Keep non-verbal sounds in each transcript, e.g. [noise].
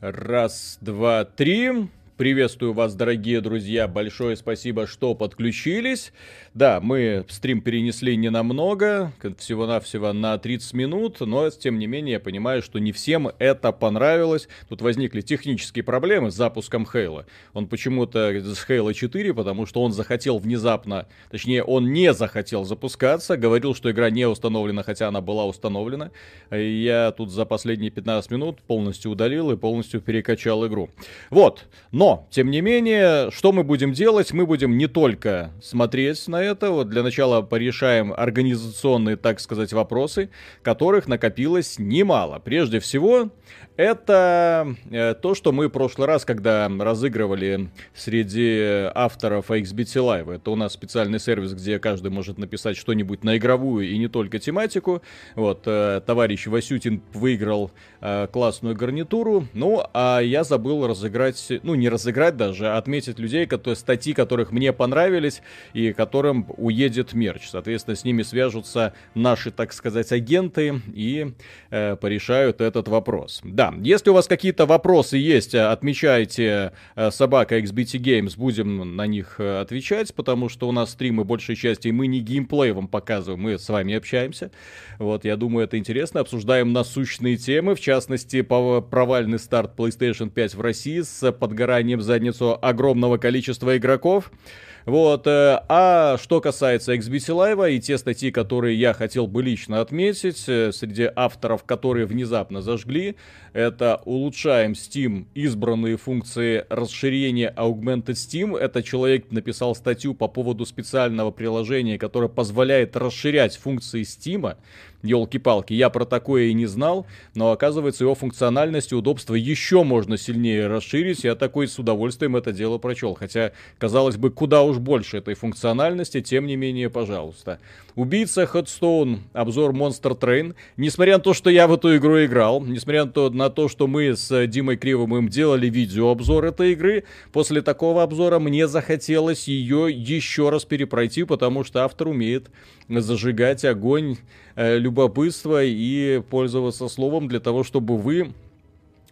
Раз, два, три. Приветствую вас, дорогие друзья. Большое спасибо, что подключились. Да, мы стрим перенесли не намного, всего-навсего на 30 минут, но тем не менее я понимаю, что не всем это понравилось. Тут возникли технические проблемы с запуском Хейла. Он почему-то с Хейла 4, потому что он захотел внезапно, точнее он не захотел запускаться, говорил, что игра не установлена, хотя она была установлена. Я тут за последние 15 минут полностью удалил и полностью перекачал игру. Вот, но, тем не менее, что мы будем делать? Мы будем не только смотреть на это. Вот для начала порешаем организационные, так сказать, вопросы, которых накопилось немало. Прежде всего, это э, то, что мы в прошлый раз, когда разыгрывали среди авторов XBT Live, это у нас специальный сервис, где каждый может написать что-нибудь на игровую и не только тематику. Вот, э, товарищ Васютин выиграл э, классную гарнитуру, ну, а я забыл разыграть, ну, не разыграть даже, а отметить людей, которые, статьи которых мне понравились и которым уедет мерч. Соответственно, с ними свяжутся наши, так сказать, агенты и э, порешают этот вопрос. Да, да, если у вас какие-то вопросы есть, э, отмечайте э, собака XBT Games, будем на них э, отвечать, потому что у нас стримы большей части мы не геймплей вам показываем, мы с вами общаемся. Вот, я думаю, это интересно. Обсуждаем насущные темы, в частности, провальный старт PlayStation 5 в России с подгоранием задницу огромного количества игроков. Вот. А что касается XBT Live и те статьи, которые я хотел бы лично отметить, среди авторов, которые внезапно зажгли, это улучшаем Steam избранные функции расширения Augmented Steam. Это человек написал статью по поводу специального приложения, которое позволяет расширять функции Steam. Елки-палки, я про такое и не знал, но оказывается его функциональность и удобство еще можно сильнее расширить. Я такой с удовольствием это дело прочел. Хотя, казалось бы, куда уж больше этой функциональности, тем не менее, пожалуйста. Убийца Headstone, обзор Monster Train. Несмотря на то, что я в эту игру играл, несмотря на то, что мы с Димой Кривым делали видеообзор этой игры, после такого обзора мне захотелось ее еще раз перепройти, потому что автор умеет зажигать огонь э, любопытства и пользоваться словом для того, чтобы вы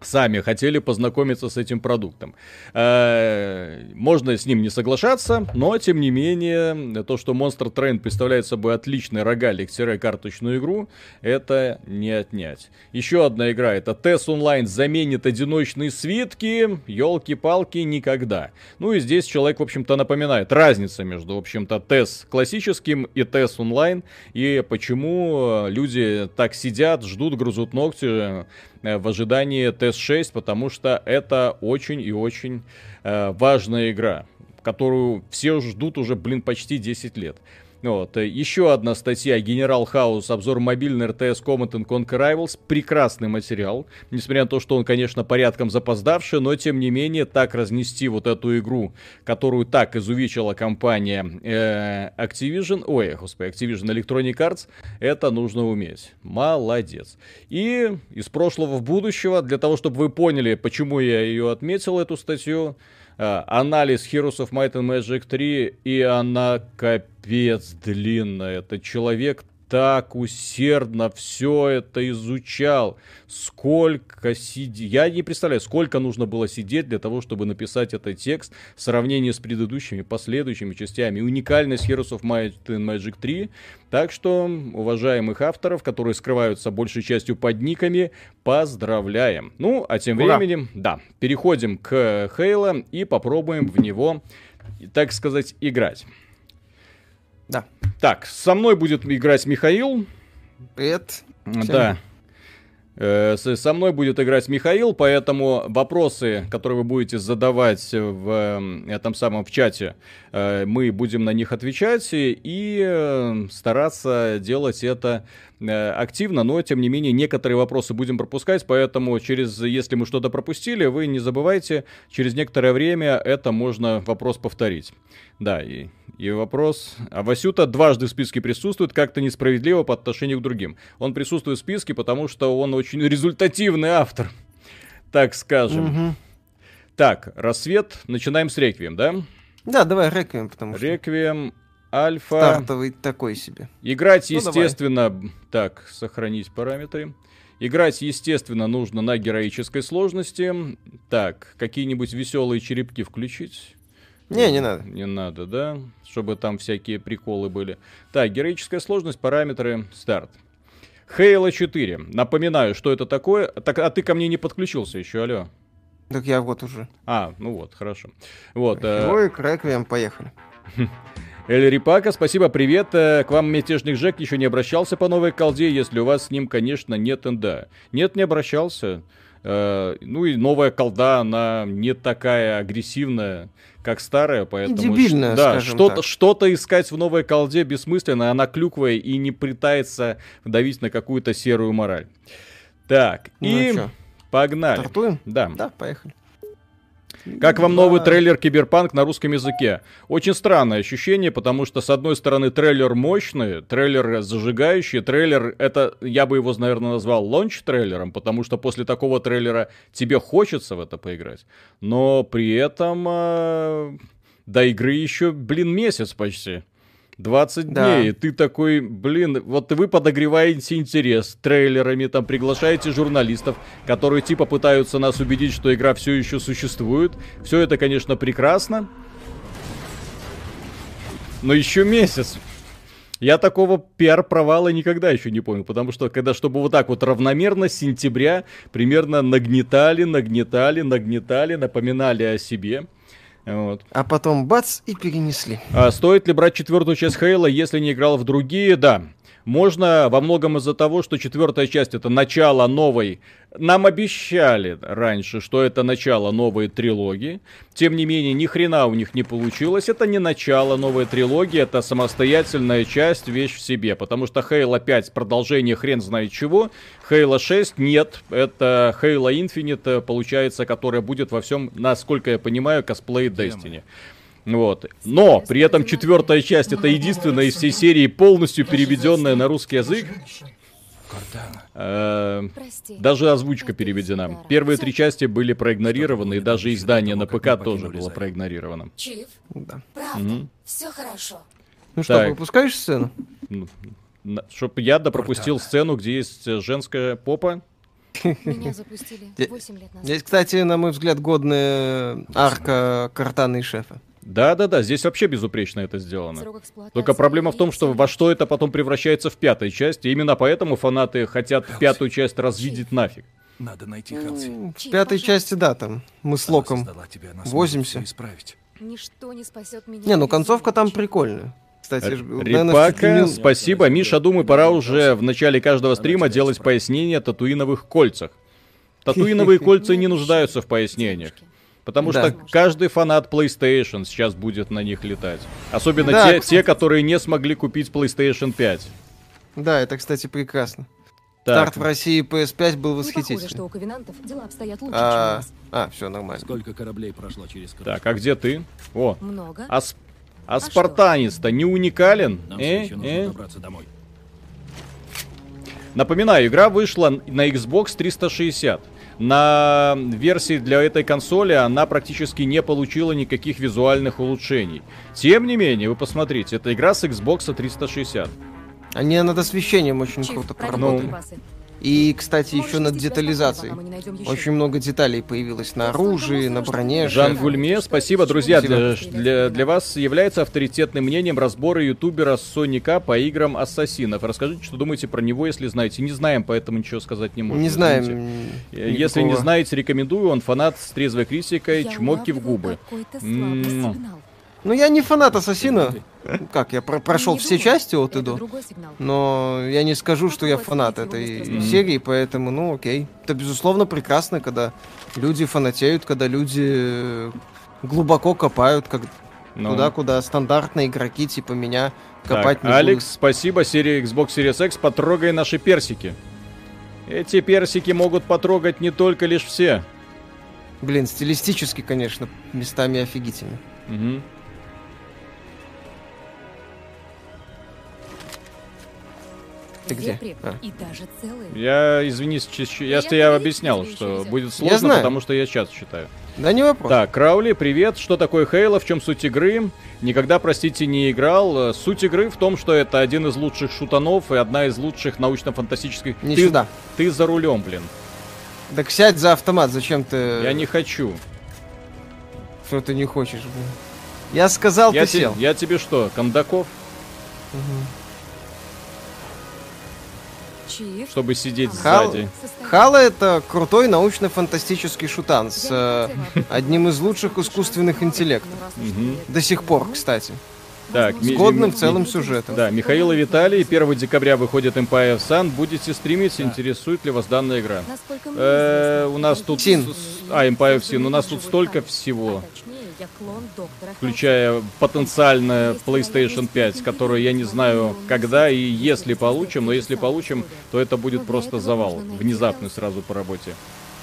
сами хотели познакомиться с этим продуктом. Э, можно с ним не соглашаться, но тем не менее, то, что Monster Train представляет собой отличный рогалик-карточную игру, это не отнять. Еще одна игра, это TES Online заменит одиночные свитки, елки-палки, никогда. Ну и здесь человек, в общем-то, напоминает разница между, в общем-то, TES классическим и TES Online, и почему люди так сидят, ждут, грызут ногти, в ожидании TS6, потому что это очень и очень э, важная игра, которую все ждут уже, блин, почти 10 лет. Вот. Э, еще одна статья Генерал Хаус, обзор мобильный РТС Command and Conquer Rivals. Прекрасный материал. Несмотря на то, что он, конечно, порядком запоздавший, но тем не менее так разнести вот эту игру, которую так изувечила компания э, Activision, ой, господи, Activision Electronic Arts, это нужно уметь. Молодец. И из прошлого в будущего, для того, чтобы вы поняли, почему я ее отметил, эту статью, анализ Heroes of Might and Magic 3, и она капец длинная. Это человек так усердно все это изучал. Сколько сидеть... Я не представляю, сколько нужно было сидеть для того, чтобы написать этот текст в сравнении с предыдущими, последующими частями. Уникальность Heroes of Might and Magic 3. Так что, уважаемых авторов, которые скрываются большей частью под никами, поздравляем. Ну, а тем Ура. временем, да, переходим к Хейла и попробуем в него, так сказать, играть. Так, со мной будет играть Михаил. Привет. Да. Э, со мной будет играть Михаил, поэтому вопросы, которые вы будете задавать в этом самом в чате, э, мы будем на них отвечать и э, стараться делать это активно, но тем не менее некоторые вопросы будем пропускать, поэтому через, если мы что-то пропустили, вы не забывайте, через некоторое время это можно вопрос повторить. Да, и и вопрос. А Васюта дважды в списке присутствует, как-то несправедливо по отношению к другим. Он присутствует в списке, потому что он очень результативный автор, так скажем. Угу. Так, рассвет. Начинаем с реквием, да? Да, давай реквием, потому что... Реквием, альфа... Стартовый такой себе. Играть, ну, естественно... Давай. Так, сохранить параметры. Играть, естественно, нужно на героической сложности. Так, какие-нибудь веселые черепки включить? Не, не надо. Не надо, да? Чтобы там всякие приколы были. Так, героическая сложность, параметры, старт. Хейла 4. Напоминаю, что это такое. Так, а ты ко мне не подключился еще, алло. Так я вот уже. А, ну вот, хорошо. Вот. Э... Героик, Реквием, поехали. [laughs] Эль Рипака, спасибо, привет. Э, к вам мятежник Жек еще не обращался по новой колде, если у вас с ним, конечно, нет НДА. Нет, не обращался. Э, ну и новая колда, она не такая агрессивная, как старая, поэтому... И дебильная, да, что-то, что-то искать в новой колде бессмысленно, она клюквая и не пытается давить на какую-то серую мораль. Так, ну, и а погнали. Стартуем? Да. Да, поехали. Как вам новый трейлер Киберпанк на русском языке? Очень странное ощущение, потому что, с одной стороны, трейлер мощный, трейлер зажигающий, трейлер, это, я бы его, наверное, назвал launch-трейлером, потому что после такого трейлера тебе хочется в это поиграть. Но при этом э, до игры еще, блин, месяц почти. 20 да. дней. Ты такой, блин, вот вы подогреваете интерес трейлерами, там приглашаете журналистов, которые типа пытаются нас убедить, что игра все еще существует. Все это, конечно, прекрасно. Но еще месяц. Я такого пиар-провала никогда еще не понял, потому что когда, чтобы вот так вот равномерно с сентября примерно нагнетали, нагнетали, нагнетали, напоминали о себе. Вот. А потом бац и перенесли. А стоит ли брать четвертую часть Хейла, если не играл в другие? Да. Можно во многом из-за того, что четвертая часть это начало новой. Нам обещали раньше, что это начало новой трилогии. Тем не менее, ни хрена у них не получилось. Это не начало новой трилогии, это самостоятельная часть, вещь в себе. Потому что Halo 5 продолжение хрен знает чего. Halo 6 нет. Это Halo Infinite, получается, которая будет во всем, насколько я понимаю, косплей Destiny. Вот. Но при этом четвертая часть это единственная из всей серии полностью переведенная на русский язык. Э, даже озвучка переведена. Первые три части были проигнорированы, и даже издание на ПК тоже было проигнорировано. Да. правда, все хорошо. Ну что, пропускаешь сцену? Ну, Чтоб я допропустил сцену, где есть женская попа. Меня запустили [laughs] 8 лет назад. Здесь, кстати, на мой взгляд, годная арка Картана и Шефа. Да-да-да, здесь вообще безупречно это сделано. Только проблема в том, что во что это потом превращается в пятой части. Именно поэтому фанаты хотят Хелси. пятую часть развидеть нафиг. Надо найти Хелси. В пятой части, да, там мы с Локом возимся. Ничто не спасет меня. Не, ну концовка там прикольная. Кстати, Рипака, наверное, спасибо. Миша, думаю, пора уже в начале каждого стрима делать пояснение о татуиновых кольцах. Татуиновые [laughs] кольца не нуждаются в пояснениях. Потому да. что каждый фанат PlayStation сейчас будет на них летать. Особенно да, те, кстати... те, которые не смогли купить PlayStation 5. Да, это, кстати, прекрасно. Так. Старт в России PS5 был восхитительный. Похоже, что у ковенантов дела обстоят лучше, а, чем у нас. А, все нормально. Сколько кораблей прошло через крышу? Так, а где ты? О, много. А, а, а спартанец-то не уникален? Нам э? еще нужно э? добраться домой. Напоминаю, игра вышла на Xbox 360 на версии для этой консоли она практически не получила никаких визуальных улучшений. Тем не менее, вы посмотрите, это игра с Xbox 360. Они над освещением очень Чиф, круто поработали. Ну, и, кстати, еще над детализацией. Очень много деталей появилось на оружии, на броне. Жан Гульме, спасибо, друзья. Для, для, для вас является авторитетным мнением разборы ютубера Соника по играм Ассасинов. Расскажите, что думаете про него, если знаете. Не знаем, поэтому ничего сказать не можем. Не знаем. Никакого. Если не знаете, рекомендую. Он фанат с трезвой критикой, чмоки в губы. Ну, я не фанат Ассасина. Как, я про прошел все части от и до. Но я не скажу, что я фанат этой серии, поэтому, ну, окей. Это, безусловно, прекрасно, когда люди фанатеют, когда люди э, глубоко копают, как ну. туда, куда стандартные игроки типа меня копать так, не Алекс, будут. спасибо, серия Xbox Series X, потрогай наши персики. Эти персики могут потрогать не только лишь все. Блин, стилистически, конечно, местами офигительно. Угу. Ты где? А. И даже целые. Я, извинись, я, я тебе объяснял, что будет сложно, потому что я сейчас читаю. Да не вопрос. Так, Краули, привет. Что такое Хейла? В чем суть игры? Никогда, простите, не играл. Суть игры в том, что это один из лучших шутанов и одна из лучших научно-фантастических... Не ты, сюда. Ты за рулем, блин. Так сядь за автомат, зачем ты... Я не хочу. Что ты не хочешь, блин? Я сказал, я ты сел. Я тебе что, Кондаков? Угу. Чтобы сидеть Хал... сзади. Хала это крутой научно-фантастический шутан с э, одним из лучших искусственных интеллектов. Угу. До сих пор, кстати. Так, с годным в целом сюжетом. Да, Михаил и Виталий, 1 декабря выходит Empire of Sun. Будете стримить, да. интересует ли вас данная игра? Э, у нас тут... Син. А, Empire of Sin. У нас тут столько всего включая потенциально PlayStation 5, которую я не знаю когда и если получим, но если получим, то это будет просто завал, внезапный сразу по работе.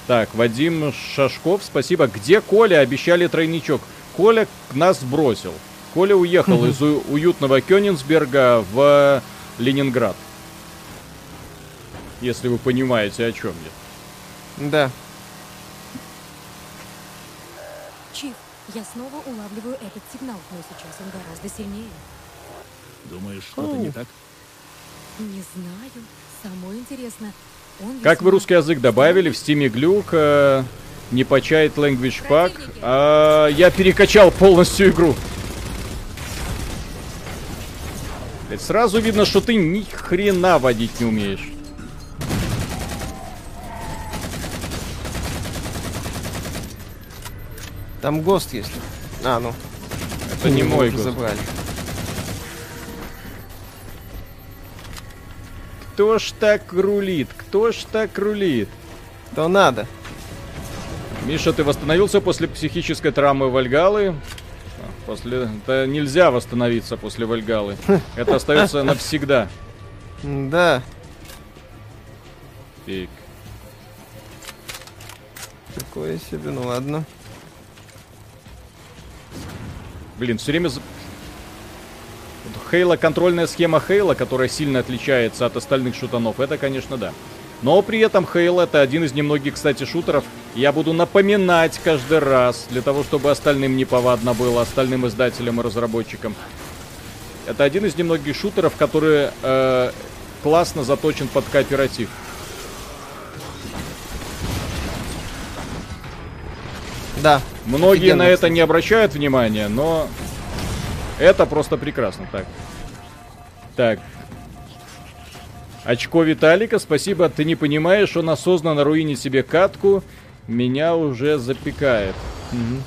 Так, Вадим Шашков, спасибо. Где Коля? Обещали тройничок. Коля нас бросил. Коля уехал [laughs] из уютного Кёнигсберга в Ленинград. Если вы понимаете, о чем я. Да. Я снова улавливаю этот сигнал, но сейчас он гораздо сильнее. Думаешь, что-то не так? Не знаю. Самое интересное, он Как вы русский язык добавили в стиме глюк, э, не почает language pack, а я перекачал полностью игру. Сразу видно, что ты ни хрена водить не умеешь. Там ГОСТ есть. А, ну. Это не мой ГОСТ. Забрали. Кто ж так рулит? Кто ж так рулит? То надо. Миша, ты восстановился после психической травмы Вальгалы? После... Это нельзя восстановиться после Вальгалы. [laughs] Это остается навсегда. Да. Фиг. Такое себе, ну ладно. Блин, все время... Хейла, контрольная схема Хейла, которая сильно отличается от остальных шутанов, это, конечно, да. Но при этом Хейл это один из немногих, кстати, шутеров. Я буду напоминать каждый раз, для того, чтобы остальным не повадно было, остальным издателям и разработчикам. Это один из немногих шутеров, который э, классно заточен под кооператив. Да. Многие на это не обращают внимания, но это просто прекрасно. Так. Так. Очко Виталика, спасибо. Ты не понимаешь, он осознанно руинит себе катку. Меня уже запекает. Угу.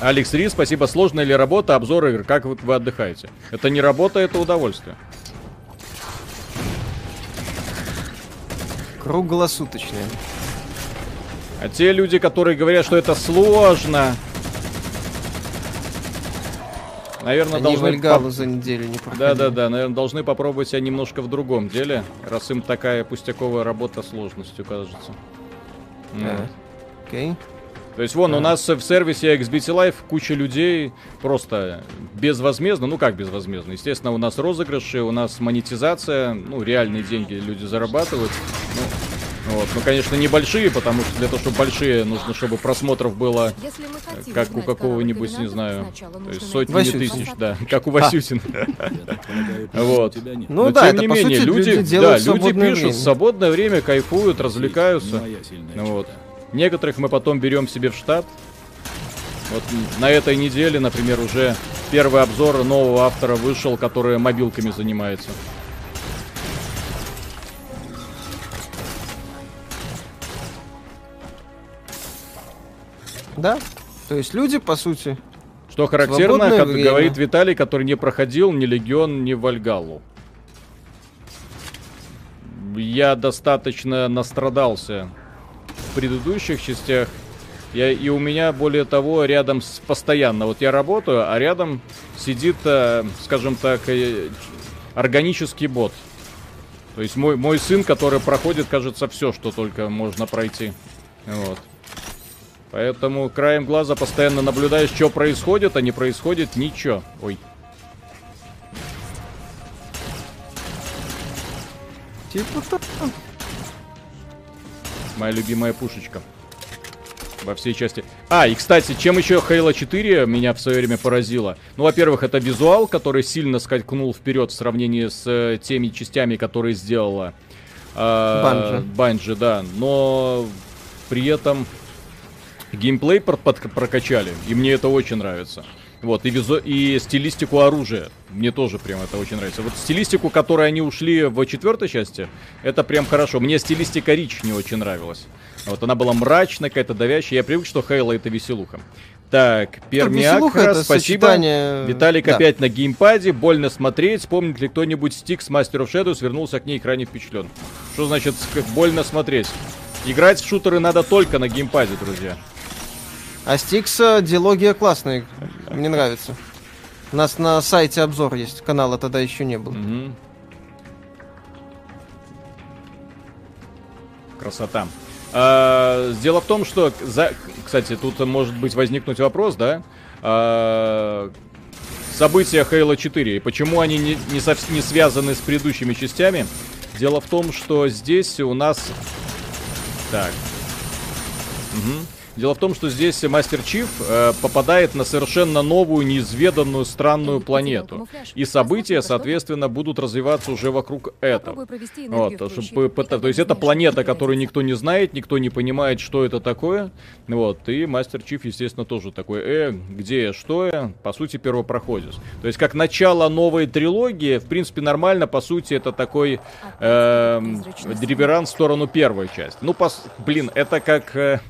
Алекс Ри, спасибо. Сложная ли работа, обзор игр? Как вы, вы отдыхаете? Это не работа, это удовольствие. Круглосуточное. А те люди, которые говорят, что это сложно, наверное, Они должны... Вальгалу за неделю не Да-да-да, наверное, должны попробовать себя немножко в другом деле, раз им такая пустяковая работа сложностью кажется. А, окей. То есть вон, а. у нас в сервисе XBT Live куча людей просто безвозмездно, ну как безвозмездно, естественно, у нас розыгрыши, у нас монетизация, ну реальные деньги люди зарабатывают. Ну, вот. Ну, конечно, небольшие, потому что для того, чтобы большие, нужно, чтобы просмотров было как у какого-нибудь, не знаю, то есть сотни Васютин. тысяч, да, как у Васютина. [laughs] Вот. Ну Но да, тем не менее, люди, да, люди пишут, в свободное время кайфуют, развлекаются. Вот. Некоторых мы потом берем себе в штат. Вот на этой неделе, например, уже первый обзор нового автора вышел, который мобилками занимается. Да. То есть люди, по сути... Что характерно, как время. говорит Виталий, который не проходил ни Легион, ни Вальгалу. Я достаточно настрадался в предыдущих частях. Я, и у меня, более того, рядом с постоянно, вот я работаю, а рядом сидит, э, скажем так, э, органический бот. То есть мой, мой сын, который проходит, кажется, все, что только можно пройти. Вот. Поэтому краем глаза постоянно наблюдаешь, что происходит, а не происходит ничего. Ой. Типа. Моя любимая пушечка. Во всей части. А, и кстати, чем еще Halo 4 меня в свое время поразило? Ну, во-первых, это визуал, который сильно скакнул вперед в сравнении с э, теми частями, которые сделала Банжи. Банжи, да. Но при этом геймплей под, под, прокачали, и мне это очень нравится. Вот, и, визу... и стилистику оружия. Мне тоже прям это очень нравится. Вот стилистику, которой они ушли в четвертой части, это прям хорошо. Мне стилистика Рич не очень нравилась. Вот она была мрачная, какая-то давящая. Я привык, что Хейла это веселуха. Так, Пермиакра, спасибо. сочетание- Виталик Да. опять на геймпаде, больно смотреть. Помнит ли кто-нибудь стик с Master of Shadows, вернулся к ней крайне впечатлен. Что значит больно смотреть? Играть в шутеры надо только на геймпаде, друзья. А Стикс диалогия классная. Мне нравится. У нас на сайте обзор есть. Канала тогда еще не было. Мгм. Красота. А, дело в том, что, за... кстати, тут может быть возникнуть вопрос, да? А, события Halo 4, и почему они не, не, совс- не связаны с предыдущими частями? Дело в том, что здесь у нас... Так. Мгм. Дело в том, что здесь Мастер Чиф э, попадает на совершенно новую, неизведанную, странную планету. И события, соответственно, будут развиваться уже вокруг этого. Вот, чтобы, то есть это планета, которую никто не знает, никто не понимает, что это такое. Вот, и Мастер Чиф, естественно, тоже такой, э, где я, что я? По сути, первопроходец. То есть, как начало новой трилогии, в принципе, нормально, по сути, это такой эм, реверанс в сторону первой части. Ну, пос... блин, это как... э,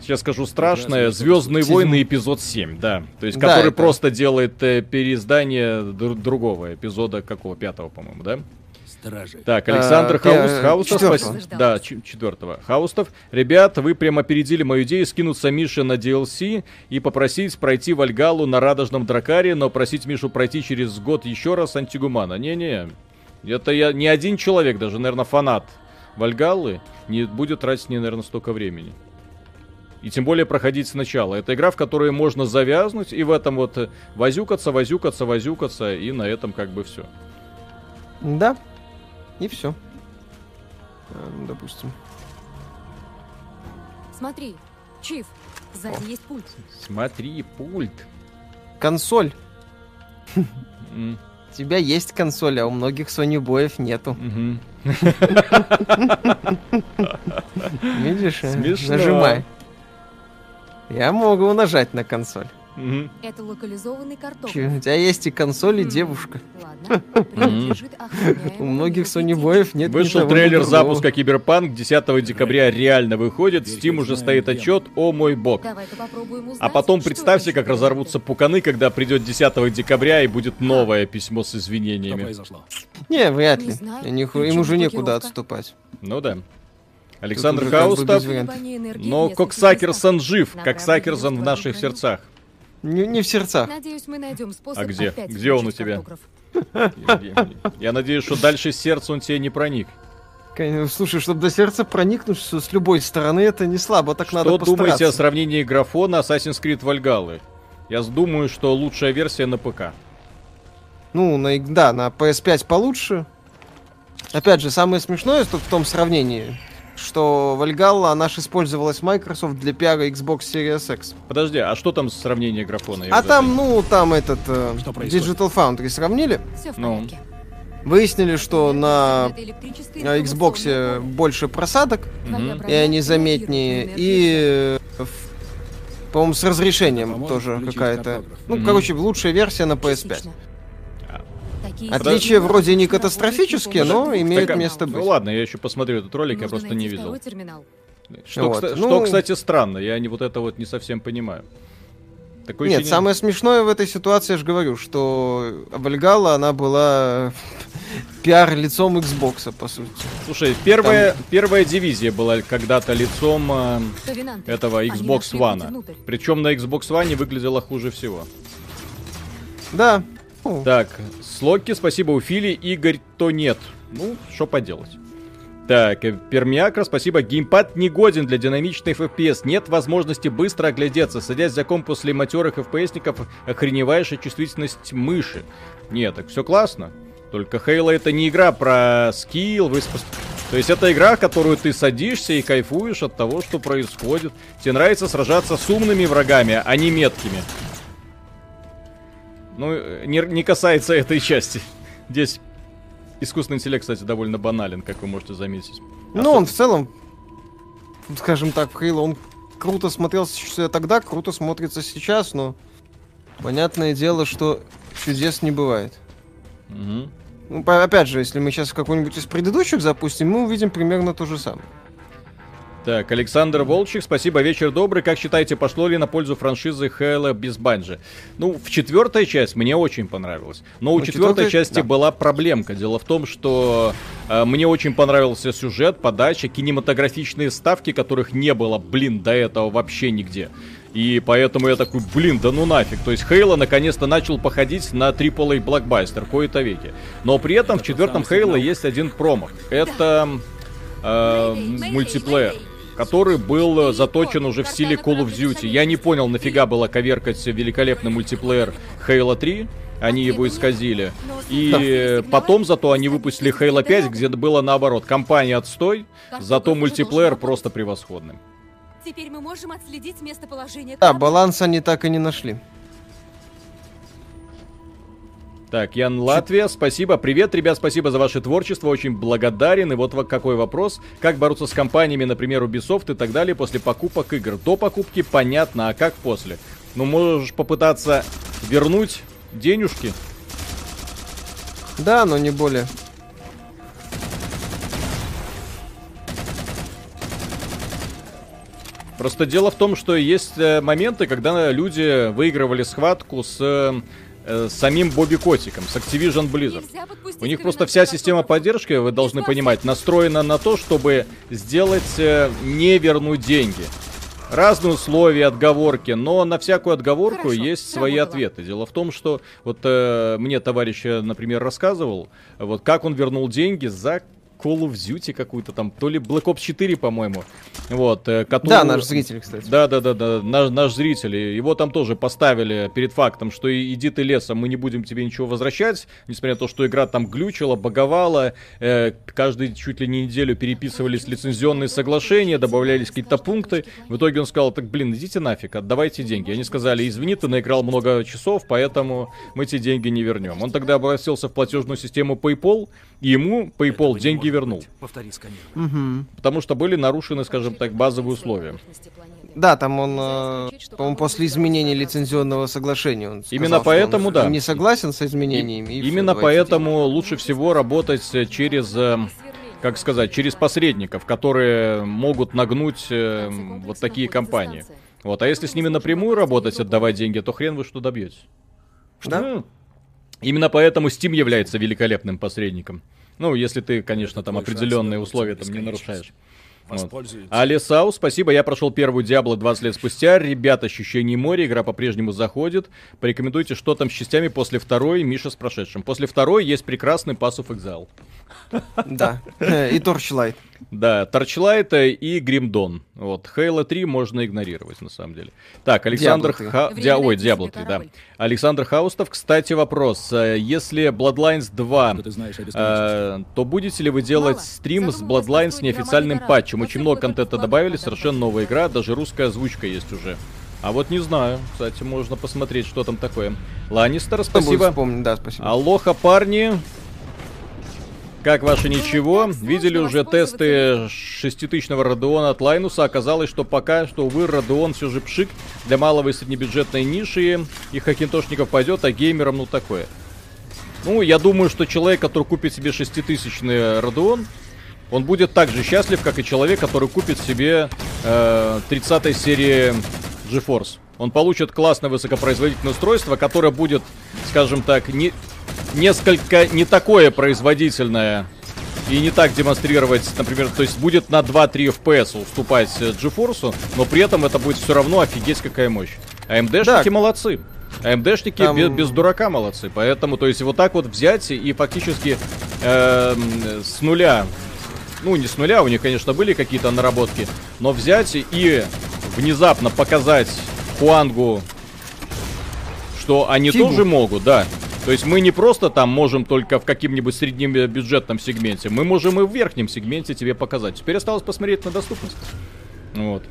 Сейчас скажу страшное. Звездные войны эпизод 7, да. То есть, Да, который это- просто делает э, переиздание др- другого эпизода, какого, пятого, по-моему, да? Стражи. Так, Александр А, Хаус, пя- Хаустов, четвертого. спас- да, ч- четвертого. Хаустов. Ребят, вы прям опередили мою идею скинуться Мише на DLC и попросить пройти Вальгалу на радужном дракаре, но просить Мишу пройти через год еще раз Антигумана. Не-не, это я не один человек, даже, наверное, фанат Вальгаллы не будет тратить мне, наверное, столько времени. И тем более проходить сначала. Это игра, в которой можно завязнуть и в этом вот э, возюкаться, возюкаться, возюкаться, и на этом как бы все. Да. И все. Допустим. Смотри, Чиф, сзади есть пульт. Смотри, пульт. Консоль. У тебя есть консоль, а у многих Sony боев нету. [laughs] Видишь? э, Смешно. Нажимай. Я могу нажать на консоль. Мгм. Это локализованный картон. Чё, У тебя есть и консоль, и М, девушка. Ладно, [laughs] У многих Sony боев нет Вышел трейлер запуска Киберпанк 10 декабря реально выходит. Steam уже стоит отчет. О мой бог. А потом представьте, как разорвутся пуканы, когда придет 10 декабря и будет новое письмо с извинениями. Не, вряд ли. Им уже некуда отступать. Ну да. Александр уже как бы Хаустов. Но Коксакерсон жив. Коксакерсон в наших броню. сердцах. Не, не в сердцах. Надеюсь, мы найдем способ А где? Где он у тебя? Я надеюсь, что дальше сердца он тебе не проник. Конечно, Слушай, чтобы до сердца проникнуть с, любой стороны, это не слабо, так надо Что думаете о сравнении графона Assassin's Creed Valhalla? Я думаю, что лучшая версия на ПК. Ну, на, да, на PS5 получше. Опять же, самое смешное тут в том сравнении, что Valhalla, она ж использовалась Microsoft для пиара Xbox Series X. Подожди, а что там сравнение графона? Я А там, забыл. ну, там этот э? Digital Foundry сравнили, Все в Ну. выяснили, что на Xbox больше просадок, и они заметнее, и, э, по-моему, с разрешением тоже какая-то. Ну, короче, лучшая версия на PS5. Отличия вроде не катастрофические, но имеют Так, а- место Ну быть. ладно, я еще посмотрю этот ролик, я просто не видел. Что, Вот, кста- ну- что, кстати, странно, я не вот это вот не совсем понимаю. Такое Нет, ощущение- самое смешное в этой ситуации, я же говорю, что Вальгала, она была [laughs] пиар-лицом Xbox, по сути. Слушай, первая, первая дивизия была когда-то лицом э, этого Xbox One. Причем на Xbox One выглядела хуже всего. Да. Ну, Так, Слоки, спасибо, у Фили, Игорь, то нет. Ну, что поделать. Так, э, Пермиакра, спасибо. Геймпад не годен для динамичной FPS. Нет возможности быстро оглядеться. Садясь за комп после матерых FPS-ников, охреневаешь от чувствительность мыши. Нет, так все классно. Только Halo это не игра про скилл, вы то есть это игра, в которую ты садишься и кайфуешь от того, что происходит. Тебе нравится сражаться с умными врагами, а не меткими. Ну, не, не касается этой части. Здесь искусственный интеллект, кстати, довольно банален, как вы можете заметить. Ну, он в целом, скажем так, в Halo, он круто смотрелся тогда, круто смотрится сейчас, но понятное дело, что чудес не бывает. Угу. Ну, опять же, если мы сейчас какой-нибудь из предыдущих запустим, мы увидим примерно то же самое. Так, Александр Волчик, спасибо, вечер добрый. Как считаете, пошло ли на пользу франшизы Halo без банжи? Ну, в четвертой часть мне очень понравилось. Но у ну, четвертой части да. была проблемка. Дело в том, что э, мне очень понравился сюжет, подача, кинематографичные ставки, которых не было, блин, до этого вообще нигде. И поэтому я такой, блин, да ну нафиг. То есть Хейла наконец-то начал походить на AAA блокбастер кои-то веки. Но при этом в четвертом Хейла есть один промах. Это э, мультиплеер который был заточен уже в стиле Call of Duty. Я не понял, нафига было коверкать великолепный мультиплеер Halo 3, они его исказили. И потом зато они выпустили Halo 5, где было наоборот. Компания отстой, зато мультиплеер просто превосходный. Теперь мы можем отследить местоположение... Да, баланс они так и не нашли. Так, Ян Латвия, спасибо. Привет, ребят, спасибо за ваше творчество, очень благодарен. И вот какой вопрос. Как бороться с компаниями, например, Ubisoft и так далее после покупок игр? До покупки понятно, а как после? Ну, можешь попытаться вернуть денежки? Да, но не более. Просто дело в том, что есть э, моменты, когда люди выигрывали схватку с э, э, самим Бобби Котиком, с Activision Blizzard. У них просто вся система поддержки, вы должны понимать, настроена на то, чтобы сделать, э, не вернуть деньги. Разные условия, отговорки, но на всякую отговорку Хорошо, есть свои ответы. Дело в том, что вот э, мне товарищ, например, рассказывал, вот как он вернул деньги за Call of Duty какую-то там, то ли Black Ops 4, по-моему. Вот, э, который... Да, наш зритель, кстати. Да, да, да, да, наш, наш зритель. Его там тоже поставили перед фактом, что иди ты лесом, мы не будем тебе ничего возвращать, несмотря на то, что игра там глючила, баговала, э, каждый чуть ли не неделю переписывались лицензионные соглашения, добавлялись какие-то пункты. В итоге он сказал, так, блин, идите нафиг, отдавайте деньги. Они сказали, извини, ты наиграл много часов, поэтому мы эти деньги не вернем. Он тогда обратился в платежную систему PayPal, и ему PayPal деньги вернул. Повтори Угу. Потому что были нарушены, скажем так, базовые условия. Да, там он, э, по-моему, после изменения лицензионного соглашения он сказал, Именно поэтому, да. Не согласен с изменениями. И Именно все, поэтому деньги. лучше всего работать через, э, как сказать, через посредников, которые могут нагнуть э, вот такие компании. Вот, а если с ними напрямую работать, отдавать деньги, то хрен вы что добьетесь. Да? Ну, Именно поэтому Steam является великолепным посредником. Ну, если ты, конечно, там определенные условия там не нарушаешь. Вот. Алисау, спасибо, я прошел первую Диабло 20 лет спустя. Ребят, ощущение моря, игра по-прежнему заходит. Порекомендуйте, что там с частями после второй, Миша с прошедшим. После второй есть прекрасный Pass of Exile. Да, [laughs] и Torchlight. Да, Torchlight и Гримдон. Вот, Halo 3 можно игнорировать, на самом деле. Так, Александр... Ха... Ди... Ой, Diablo 3, да. Александр Хаустов, кстати, вопрос. Э, если Bloodlines 2, э, то будете ли вы делать стрим с Bloodlines с неофициальным патчем? Очень много контента добавили, совершенно новая игра, даже русская озвучка есть уже. А вот не знаю. Кстати, можно посмотреть, что там такое. Ланнистер, спасибо. Вспомнить, да, спасибо. Алоха, парни. Как ваше ничего? Видели уже тесты шеститысячного Родеона от Лайнуса. Оказалось, что пока что, увы, Родеон все же пшик для малого и среднебюджетной ниши. И хакинтошников пойдет, а геймерам ну такое. Ну, я думаю, что человек, который купит себе шеститысячный Родеон, он будет так же счастлив, как и человек, который купит себе э, 30 серии GeForce. Он получит классное высокопроизводительное устройство, которое будет, скажем так, не, несколько не такое производительное и не так демонстрировать, например, то есть будет на 2-3 FPS уступать GeForce, но при этом это будет все равно офигеть какая мощь. AMD-шники да. молодцы. AMD-шники Там... без, без дурака молодцы. Поэтому, то есть, вот так вот взять и фактически э, с нуля, ну, не с нуля, у них, конечно, были какие-то наработки, но взять и внезапно показать Хуангу, что они Фигу. тоже могут, да. То есть мы не просто там можем только в каким-нибудь среднем бюджетном сегменте, мы можем и в верхнем сегменте тебе показать. Теперь осталось посмотреть на доступность. Вот.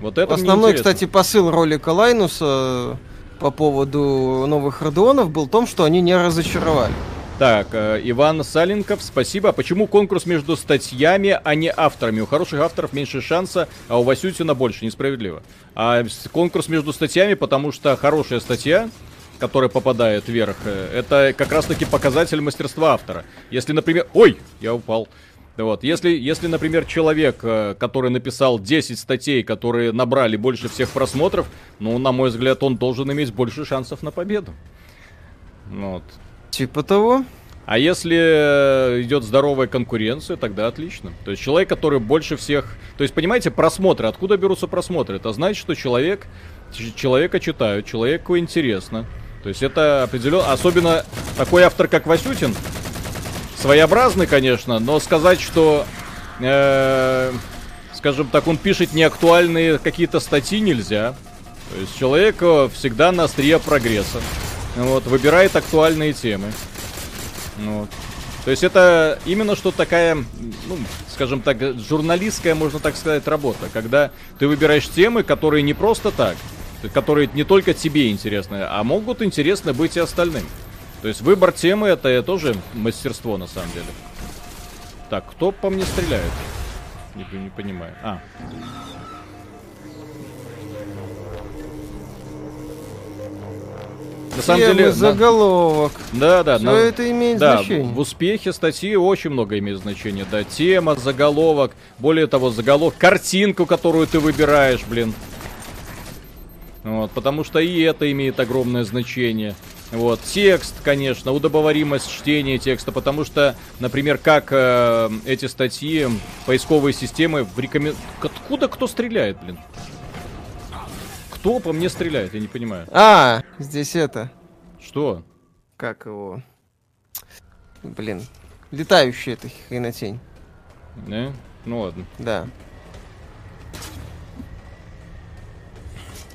Вот это Основной, кстати, посыл ролика Лайнуса по поводу новых Родеонов был в том, что они не разочаровали. Так, э, Иван Саленков, спасибо. А почему конкурс между статьями, а не авторами? У хороших авторов меньше шанса, а у Васютина больше. Несправедливо. А конкурс между статьями, потому что хорошая статья, которая попадает вверх, э, это как раз-таки показатель мастерства автора. Если, например... Ой, я упал. Вот. Если, если, например, человек, э, который написал 10 статей, которые набрали больше всех просмотров, ну, на мой взгляд, он должен иметь больше шансов на победу. Вот. Типа того. А если э, идет здоровая конкуренция, тогда отлично. То есть человек, который больше всех... То есть, понимаете, просмотры. Откуда берутся просмотры? Это значит, что человек... Человека читают, человеку интересно. То есть это определенно... Особенно такой автор, как Васютин. Своеобразный, конечно, но сказать, что... Э, скажем так, он пишет неактуальные какие-то статьи нельзя. То есть человек э, всегда на острие прогресса. Вот, выбирает актуальные темы. Вот. То есть это именно что такая, ну, скажем так, журналистская, можно так сказать, работа. Когда ты выбираешь темы, которые не просто так, которые не только тебе интересны, а могут интересны быть и остальным. То есть выбор темы это тоже мастерство на самом деле. Так, кто по мне стреляет? Не, не понимаю. А. На самом Темы, деле, заголовок. Да, да. Все на... это имеет да, значение. В успехе статьи очень много имеет значения. Да, тема, заголовок, более того, заголовок, картинку, которую ты выбираешь, блин. Вот, потому что и это имеет огромное значение. Вот, текст, конечно, удобоваримость чтения текста, потому что, например, как э, эти статьи, поисковые системы в рекомен... Откуда кто стреляет, блин? Кто по мне стреляет, я не понимаю. А, здесь это. Что? Как его? Блин. Летающая эта хренотень. Да? Ну ладно. Да.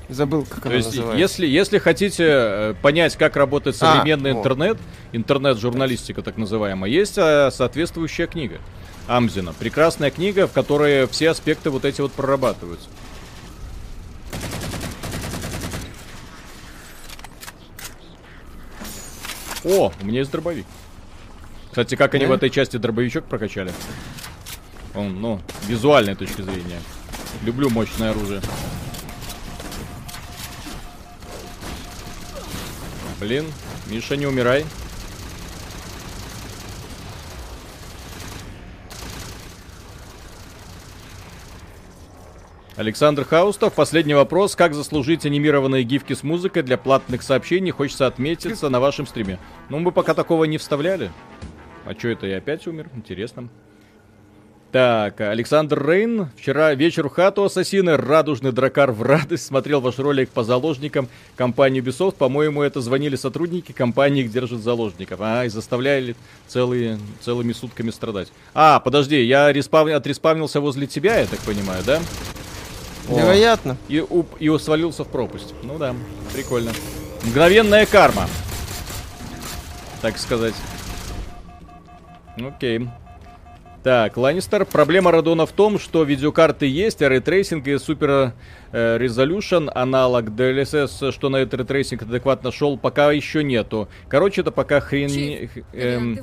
Забыл, как То она есть, называется. Если, если хотите э, понять, как работает а, современный а, интернет, интернет-журналистика так называемая, есть э, соответствующая книга Амзина. Прекрасная книга, в которой все аспекты вот эти вот прорабатываются. О, у меня есть дробовик. Кстати, как они в этой части дробовичок прокачали? Он, ну, визуальной точки зрения. Люблю мощное оружие. Блин, Миша, не умирай. Александр Хаустов, последний вопрос. Как заслужить анимированные гифки с музыкой для платных сообщений? Хочется отметиться на вашем стриме. Ну, мы пока такого не вставляли. А что это, я опять умер? Интересно. Так, Александр Рейн. Вчера вечер в хату Ассасины. Радужный дракар в радость. Смотрел ваш ролик по заложникам компании Ubisoft. По-моему, это звонили сотрудники компании, держат заложников. А, и заставляли целые, целыми сутками страдать. А, подожди, я респав... отреспавнился возле тебя, я так понимаю, да? Вероятно. И, уп, и свалился в пропасть. Ну да, прикольно. Мгновенная карма. Так сказать. Окей. Так, Ланнистер. Проблема Радеона в том, что видеокарты есть, а ray tracing и супер э, resolution аналог DLSS, что на этот ray tracing адекватно шел, пока еще нету. Короче, это пока хрень... Эм,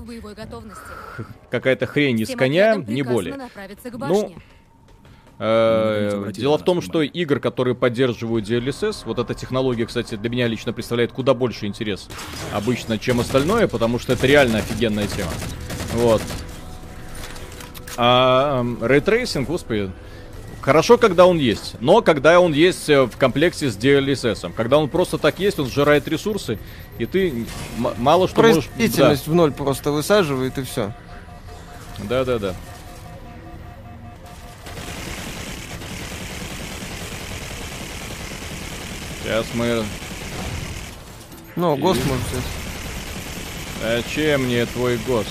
какая-то хрень из коня, не более. Ну, дело в том, что игр, которые поддерживают DLSS, вот эта технология, кстати, для меня лично представляет куда больше интерес обычно, чем остальное, потому что это реально офигенная тема. Вот. А ray tracing, господи, хорошо, когда он есть, но когда он есть э, в комплекте с DLSS. Когда он просто так есть, он сжирает ресурсы, и ты мало что можешь... Производительность да. в ноль просто высаживает, и все. Да-да-да. Сейчас мы... Ну, И... ГОСТ может взять. Зачем мне твой ГОСТ?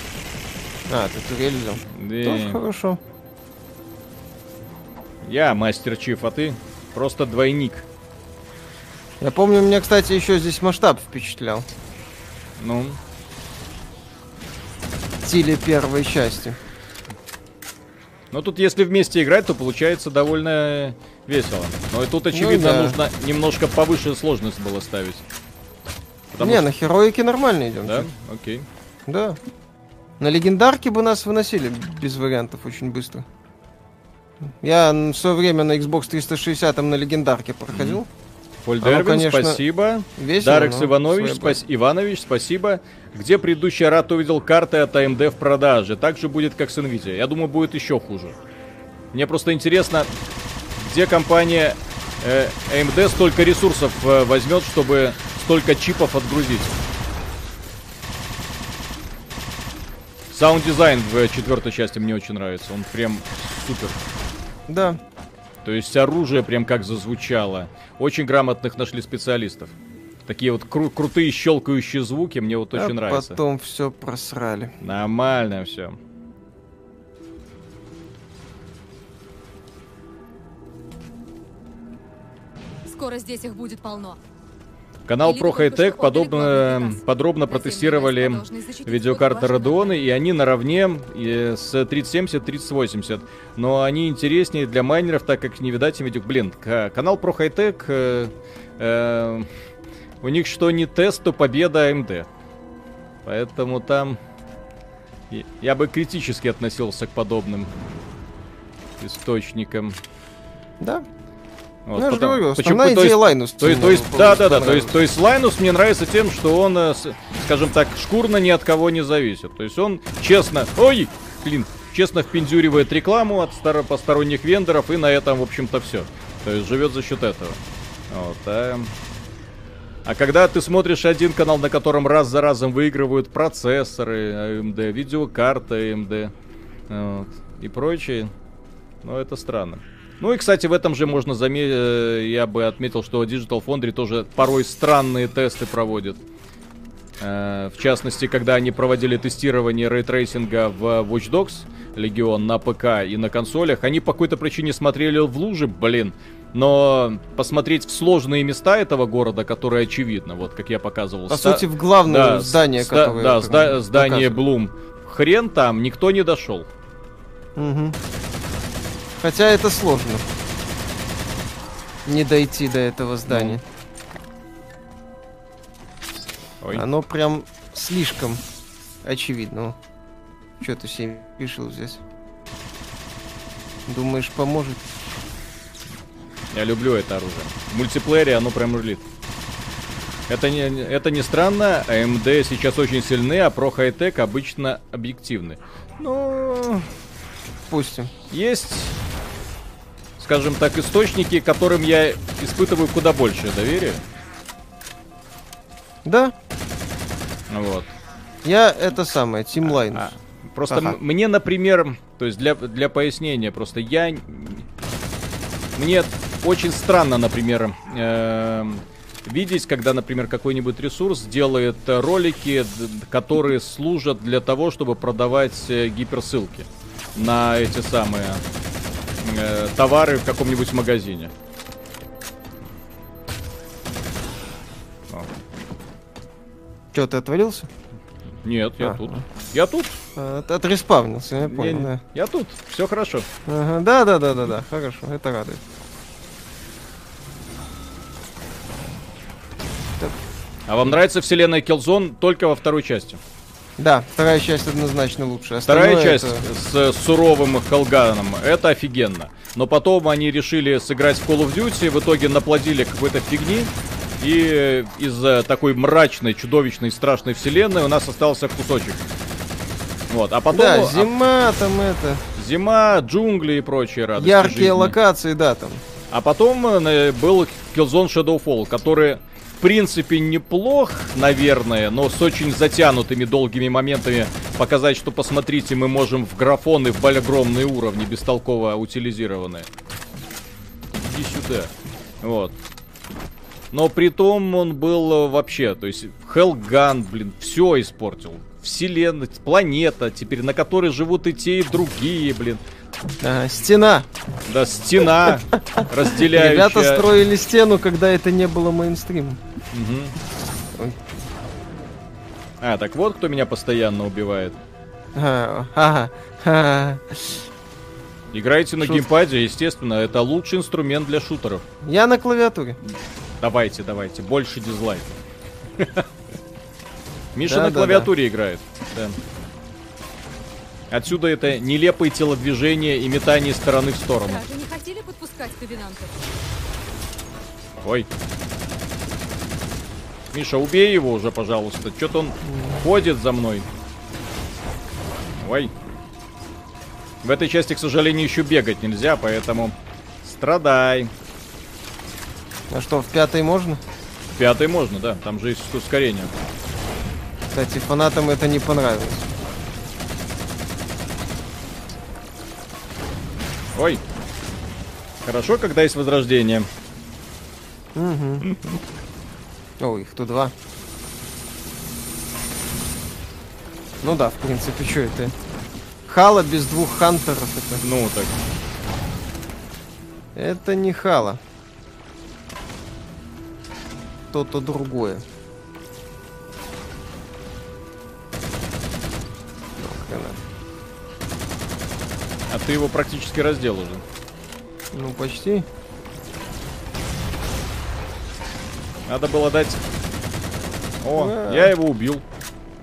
А, ты турель взял. Да. Тоже хорошо. Я мастер Чиф, а ты просто двойник. Я помню, меня, кстати, еще здесь масштаб впечатлял. Ну. В стиле первой части. Но тут, если вместе играть, то получается довольно весело. Но и тут, очевидно, ну, да. нужно немножко повыше сложность было ставить. Потому Не, что... на героике нормально идем. Да? Окей. Да. На легендарке бы нас выносили без вариантов очень быстро. Я в свое время на Xbox 360 на легендарке проходил. Поль Дервин, конечно, спасибо. Весело, Дарекс Иванович, спас... Иванович, спасибо. Где предыдущий оратор увидел карты от AMD в продаже? Так же будет, как с Nvidia. Я думаю, будет еще хуже. Мне просто интересно, где компания э, AMD столько ресурсов э, возьмет, чтобы столько чипов отгрузить. Саунд-дизайн в четвертой части мне очень нравится. Он прям супер. Да. То есть оружие прям как зазвучало. Очень грамотных нашли специалистов. Такие вот кру- крутые щелкающие звуки мне вот очень а нравятся. потом все просрали. Нормально все. Скоро здесь их будет полно. Канал Pro High Tech подобно, подробно протестировали видеокарты Radeon, и они наравне с 3070-3080. Но они интереснее для майнеров, так как не видать им видео. Блин, канал Pro High Tech, э, э, у них что не тест, то победа AMD. Поэтому там я бы критически относился к подобным источникам. Да, вот, ну, потом, говорю, почему, то есть, Лайнус. То, то есть, да, да, да, то есть, то есть Лайнус мне нравится тем, что он, э, скажем так, шкурно ни от кого не зависит. То есть он честно, ой, блин, честно впендюривает рекламу от старо посторонних вендоров, и на этом, в общем-то, все. То есть живет за счет этого. Вот, а... а когда ты смотришь один канал, на котором раз за разом выигрывают процессоры AMD, видеокарты AMD вот, и прочее, ну это странно. Ну и, кстати, в этом же можно заметить, э, я бы отметил, что Digital Foundry тоже порой странные тесты проводит. Э, в частности, когда они проводили тестирование рейтрейсинга в Watch Dogs Legion на ПК и на консолях, они по какой-то причине смотрели в лужи, блин. Но посмотреть в сложные места этого города, которые очевидно, вот как я показывал. По ста... сути, в главное да, здание, ста... которое... Да, зда... здание Блум. Хрен там, никто не дошел. Угу. Хотя это сложно. Не дойти до этого здания. Ну. Ой. Оно прям слишком очевидно. Что ты себе решил здесь? Думаешь, поможет? Я люблю это оружие. В мультиплеере оно прям рулит. Это не, это не странно, AMD а сейчас очень сильны, а про хай-тек обычно объективны. Ну, допустим. Есть скажем так, источники, которым я испытываю куда больше доверия. Да. Вот. Я это самое, Тимлайн. А, а, просто ага. мне, например, то есть для, для пояснения, просто я... Мне очень странно, например, э, видеть, когда, например, какой-нибудь ресурс делает ролики, которые служат для того, чтобы продавать э, гиперссылки на эти самые э, товары в каком-нибудь магазине. Че, ты отвалился? Нет, я а, тут. А. Я тут. А, ты отреспавнился, я понял, не, да. Я тут, все хорошо. Ага, да, да, да, да, да, хорошо, это радует. А вам нравится вселенная Killzone только во второй части? Да, вторая часть однозначно лучше. Остальное вторая часть это... с суровым Хелганом, это офигенно. Но потом они решили сыграть в Call of Duty, в итоге наплодили какой-то фигни. И из такой мрачной, чудовищной, страшной вселенной у нас остался кусочек. Вот, а потом... Да, а зима а... там это... Зима, джунгли и прочие радости Яркие жизни. локации, да, там. А потом э, был Killzone Shadowfall, который принципе, неплох, наверное, но с очень затянутыми долгими моментами показать, что, посмотрите, мы можем в графоны в огромные уровни бестолково утилизированные. Иди сюда. Вот. Но при том он был э, вообще, то есть Хелган, блин, все испортил. Вселенная, планета, теперь на которой живут и те, и другие, блин. Ага, стена. Да, стена, [laughs] разделяющая... Ребята строили стену, когда это не было мейнстримом. Угу. А, так вот кто меня постоянно убивает. Ага. Играйте на Шут. геймпаде, естественно, это лучший инструмент для шутеров. Я на клавиатуре. Давайте, давайте, больше дизлайков. [laughs] Миша Да, на да, клавиатуре играет. Да. Отсюда это нелепые телодвижения и метание стороны в сторону. Стражи не хотели подпускать ковенантов. Ой. Миша, убей его уже, пожалуйста. Что-то он ходит за мной. Ой. В этой части, к сожалению, еще бегать нельзя, поэтому страдай. А что, в пятой можно? В пятой можно, да. Там же есть ускорение. Кстати, фанатам это не понравилось. Ой. Хорошо, когда есть возрождение. Угу. О, их тут два. Ну да, в принципе, что это? Хала без двух хантеров это. Ну, так. Это не Хала. То-то другое. А ты его практически раздел уже. Ну, почти. Надо было дать... О, я его убил.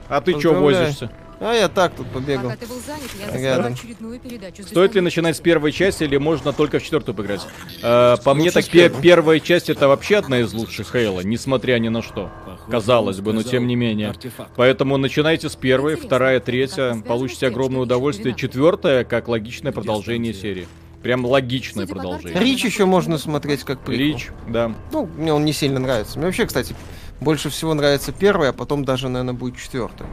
А ты чё возишься? А я так тут побегал. Пока ты был занят, я Рядом. засняла очередную передачу. с Стоит ли начинать с первой части или можно только в четвертую поиграть? Э, по мне, так пе- первая часть это вообще одна из лучших Хейла, несмотря ни на что. Казалось бы, но тем не менее. Поэтому начинайте с первой, вторая, третья, получите огромное удовольствие. Четвертая, как логичное продолжение серии. Прям логичное Судя продолжение. Рич еще можно смотреть как приквел. Рич, да. Ну, мне он не сильно нравится. Мне вообще, кстати, больше всего нравится первый, а потом даже, наверное, будет четвертый.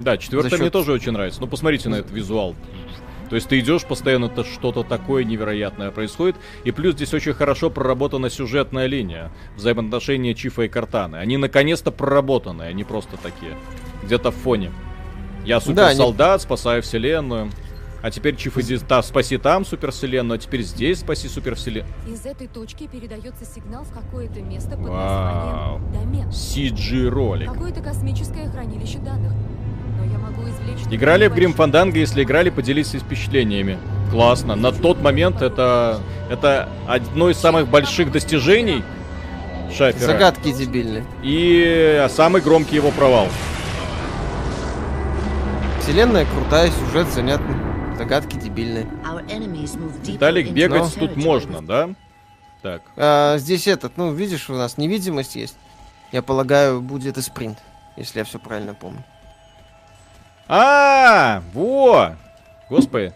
Да, четвертая За мне счет- тоже очень нравится. Ну, посмотрите на этот визуал. То есть ты идешь, постоянно то что-то такое невероятное происходит. И плюс здесь очень хорошо проработана сюжетная линия. Взаимоотношения Чифа и Картаны. Они наконец-то проработаны, а не просто такие. Где-то в фоне. Я Да, они- суперсолдат, спасаю вселенную. А теперь Чиф иди та, спаси там супервселенную, а теперь здесь спаси супервселенную. Из этой точки передается сигнал в какое-то место под Вау. названием Домен. CG ролик. Какое-то космическое хранилище данных. Но я могу извлечь... Играли в Грим Фанданго, если играли, поделитесь впечатлениями. Классно. На тот момент это, это одно из самых больших достижений Шафера. Загадки дебильные. И самый громкий его провал. Вселенная крутая, сюжет занятный. Загадки дебильные. Виталик, бегать Но- тут можно, да? Так. А, здесь этот, ну, видишь, у нас невидимость есть. Я полагаю, будет и спринт, если я все правильно помню. А, во! Господи.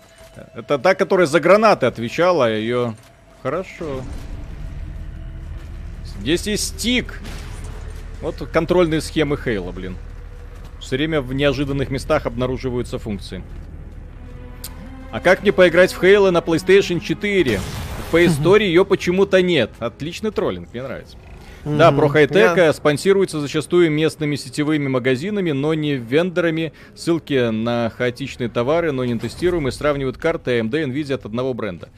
Это та, которая за гранаты отвечала, ее... Хорошо. Здесь есть стик. Вот контрольные схемы Хейла, блин. Все время в неожиданных местах обнаруживаются функции. А как мне поиграть в Хейла на PlayStation 4? В Play Store ее почему-то нет. Отличный троллинг, мне нравится. Да, Мгм. про хай-тек Я- спонсируется зачастую местными сетевыми магазинами, но не вендорами. Ссылки на хаотичные товары, но не тестируемые, сравнивают карты AMD и Nvidia от одного бренда.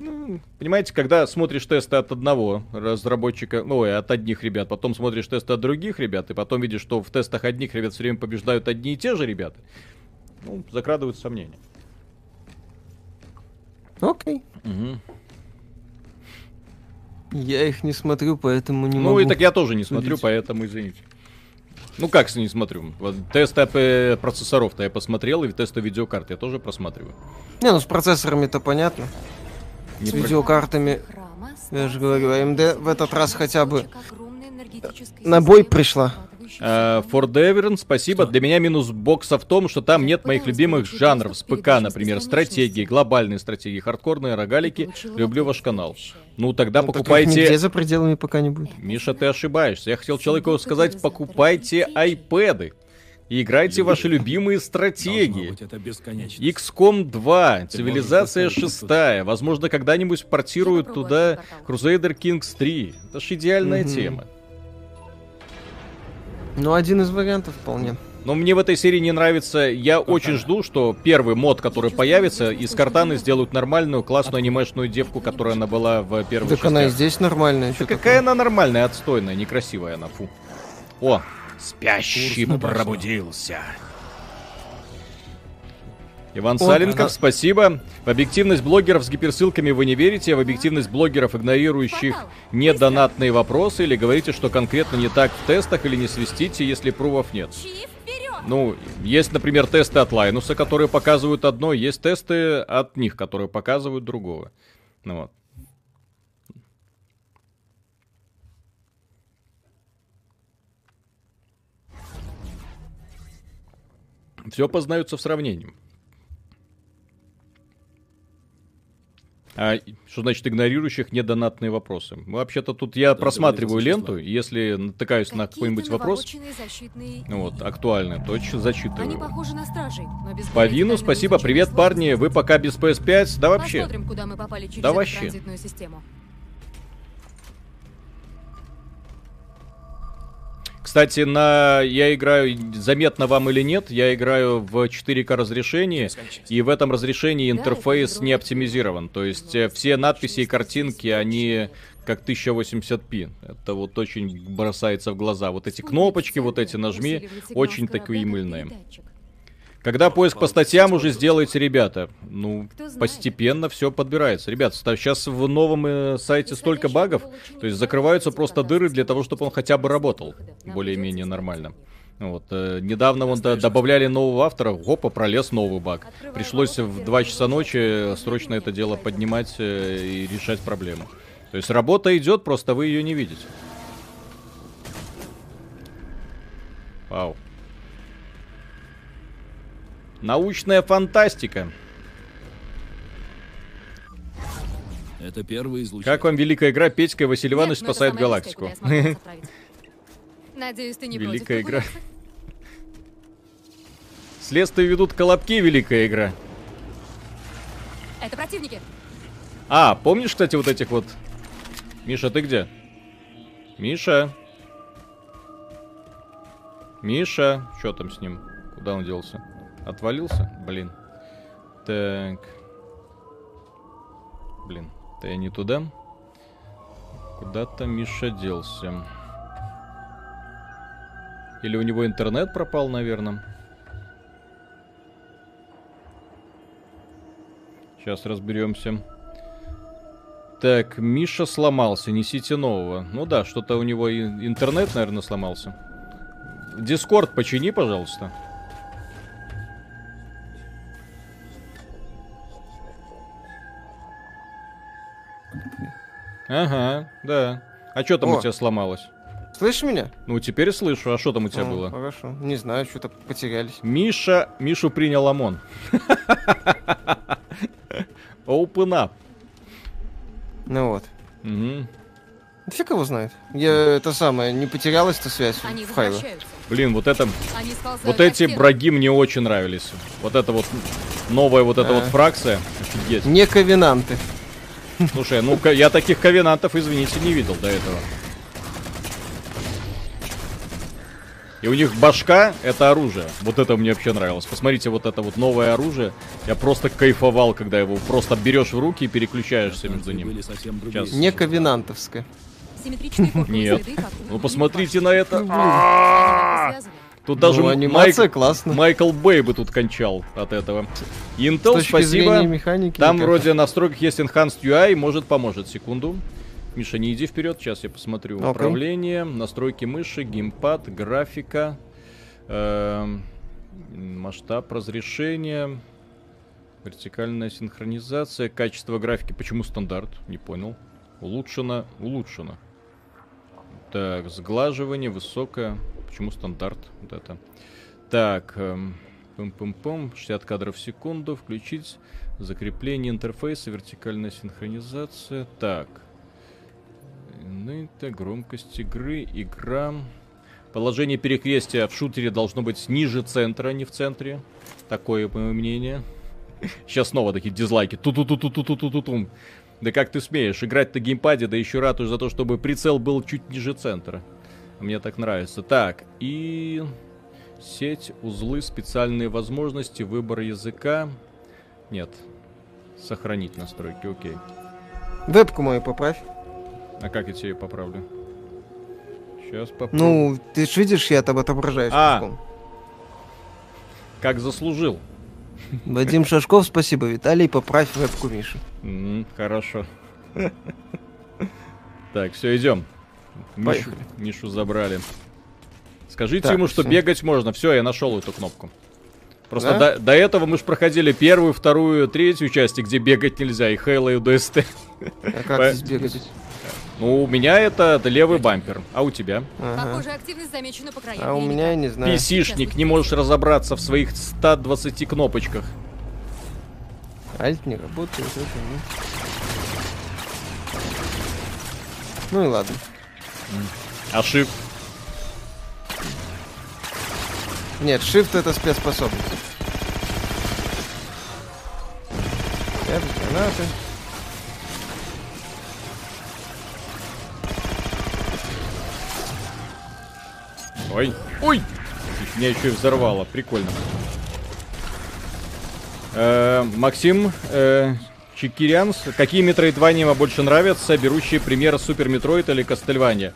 Ну, понимаете, когда смотришь тесты от одного разработчика, ну, ой, от одних ребят, потом смотришь тесты от других ребят, и потом видишь, что в тестах одних ребят все время побеждают одни и те же ребята, ну, закрадываются сомнения. Окей. Мгм. Я их не смотрю, поэтому не Ну, могу. и так я тоже не смотрю, судить. поэтому извините. Ну как не смотрю? Вот тесты процессоров-то я посмотрел, и тесты видеокарт я тоже просматриваю. Не, ну с процессорами-то понятно. Не С про- видеокартами, я же говорю, AMD в этот раз хотя бы на бой пришла. Охватывающей Э, Devern, спасибо. Для меня минус бокса в том, что там нет моих любимых жанров с ПК, например, стратегии, глобальные стратегии, хардкорные рогалики. Люблю ваш канал. Ну тогда Ну, покупайте... нигде за пределами пока не будет. Миша, ты ошибаешься. Я хотел человеку сказать, покупайте айпэды. И играйте в ваши любимые стратегии. быть, это. XCOM 2, Ты цивилизация можешь поставить 6, возможно, когда-нибудь портируют туда. Crusader Kings 3. Это ж идеальная Мгм. тема. Ну, один из вариантов вполне. Но мне в этой серии не нравится. Я очень жду, что первый мод, который появится, из картаны сделают нормальную, классную анимешную девку, которая она была в первой Так она и частях. здесь нормальная. Да какая такое? она нормальная, отстойная, некрасивая она, фу. О, Спящий пробудился. Иван О, Саленков, она... спасибо. В объективность блогеров с гиперссылками вы не верите, а в объективность блогеров, игнорирующих недонатные вопросы, или говорите, что конкретно не так в тестах, или не свистите, если пруфов нет. Ну, есть, например, тесты от Лайнуса, которые показывают одно, есть тесты от них, которые показывают другого. Ну вот. Все познается в сравнении. А что значит игнорирующих недонатные вопросы? Вообще-то тут я да, просматриваю ленту, и если натыкаюсь на какой-нибудь вопрос, защитные... Вот, актуальный, то зачитываю. Они похожи на стражей, но без По вину спасибо, привет, парни, вы пока без PS5, да вообще. Посмотрим, куда мы попали через да вообще. систему. Кстати, на я играю, заметно вам или нет, я играю в 4К разрешении, и в этом разрешении интерфейс не оптимизирован. То есть э, все надписи и картинки, они как 1080p. Это вот очень бросается в глаза. Вот эти кнопочки, вот эти нажми, очень такие мыльные. Когда поиск по статьям уже сделаете, ребята? Ну, постепенно все подбирается. Ребят, сейчас в новом э, сайте столько багов, то есть закрываются просто дыры для того, чтобы он хотя бы работал более-менее нормально. Вот, э, недавно вон добавляли нового автора, опа, пролез новый баг. Пришлось в 2 часа ночи срочно это дело поднимать э, и решать проблему. То есть работа идет, просто вы ее не видите. Вау. Научная фантастика. Это первый излучатель. Как вам великая игра Петька и Василий Иванович Нет, спасает галактику? [laughs] Надеюсь, ты не Великая игра. Следствие ведут колобки, великая игра. Это противники. А, помнишь, кстати, вот этих вот... Миша, ты где? Миша. Миша. Что там с ним? Куда он делся? Отвалился? Блин. Так. Блин, то я не туда. Куда-то Миша делся. Или у него интернет пропал, наверное. Сейчас разберемся. Так, Миша сломался, несите нового. Ну да, что-то у него интернет, наверное, сломался. Дискорд почини, пожалуйста. Ага, да. А что там О. у тебя сломалось? Слышишь меня? Ну, теперь слышу. А что там у тебя О, было? Хорошо. Не знаю, что-то потерялись. Миша, Мишу принял ОМОН. [laughs] Open up. Ну вот. Угу. Фиг его знает. Я это самое, не потерялась-то связь Они в файле. Блин, вот это... Вот эти браги мне очень нравились. Вот это вот новая вот эта а. вот фракция. Офигеть. Не ковенанты. Слушай, ну я таких ковенантов, извините, не видел до этого. И у них башка — это оружие. Вот это мне вообще нравилось. Посмотрите, вот это вот новое оружие. Я просто кайфовал, когда его просто берешь в руки и переключаешься между ними. Сейчас. Не ковенантовское. Нет. Ну посмотрите на это. Тут даже ну, анимация Майк... классно. Майкл Бэй бы тут кончал от этого. Intel, спасибо. Механики, Там вроде на настройках есть Enhanced UI, может поможет. Секунду. Миша, не иди вперед, сейчас я посмотрю. Okay. Управление, настройки мыши, геймпад, графика, э, масштаб разрешения, вертикальная синхронизация, качество графики. Почему стандарт? Не понял. Улучшено, улучшено. Так, сглаживание, высокое. Почему стандарт? Вот это. Так, эм, пум-пум-пум, 60 кадров в секунду, включить закрепление интерфейса, вертикальная синхронизация. Так. Ну, это громкость игры, игра. Положение перекрестия в шутере должно быть ниже центра, а не в центре. Такое мое мнение. [laughs] Сейчас снова такие дизлайки. Ту-ту-ту-ту-ту-ту-ту-тум. Да как ты смеешь играть на геймпаде, да еще ратуешь за то, чтобы прицел был чуть ниже центра. Мне так нравится. Так, и... Сеть, узлы, специальные возможности, выбор языка. Нет. Сохранить настройки, окей. Вебку мою поправь. А как я тебе ее поправлю? Сейчас попробую. Ну, ты ж видишь, я там отображаюсь. А, как заслужил. Вадим Шашков, спасибо. Виталий, поправь вебку Миши. Mm, хорошо. Так, все, идем. Мишу, Мишу забрали. Скажите так, ему, что все. бегать можно. Все, я нашел эту кнопку. Просто да? до, до этого мы же проходили первую, вторую, третью части, где бегать нельзя, и Хейла, и ДСТ. А как здесь бегать? Ну, у меня это, это левый бампер, а у тебя? Ага. Похоже, активность замечена по краям. А у меня я не знаю. Писишник, не можешь разобраться в своих 120 кнопочках. Альт не работает, это. Ну и ладно. А shift? Нет, shift это спецспособность. гранаты. Ой, ой! Меня еще и взорвало, прикольно. Э, Максим э, Чикирянс, какие метроидвании вам больше нравятся, берущие пример Super Metroid или Castlevania?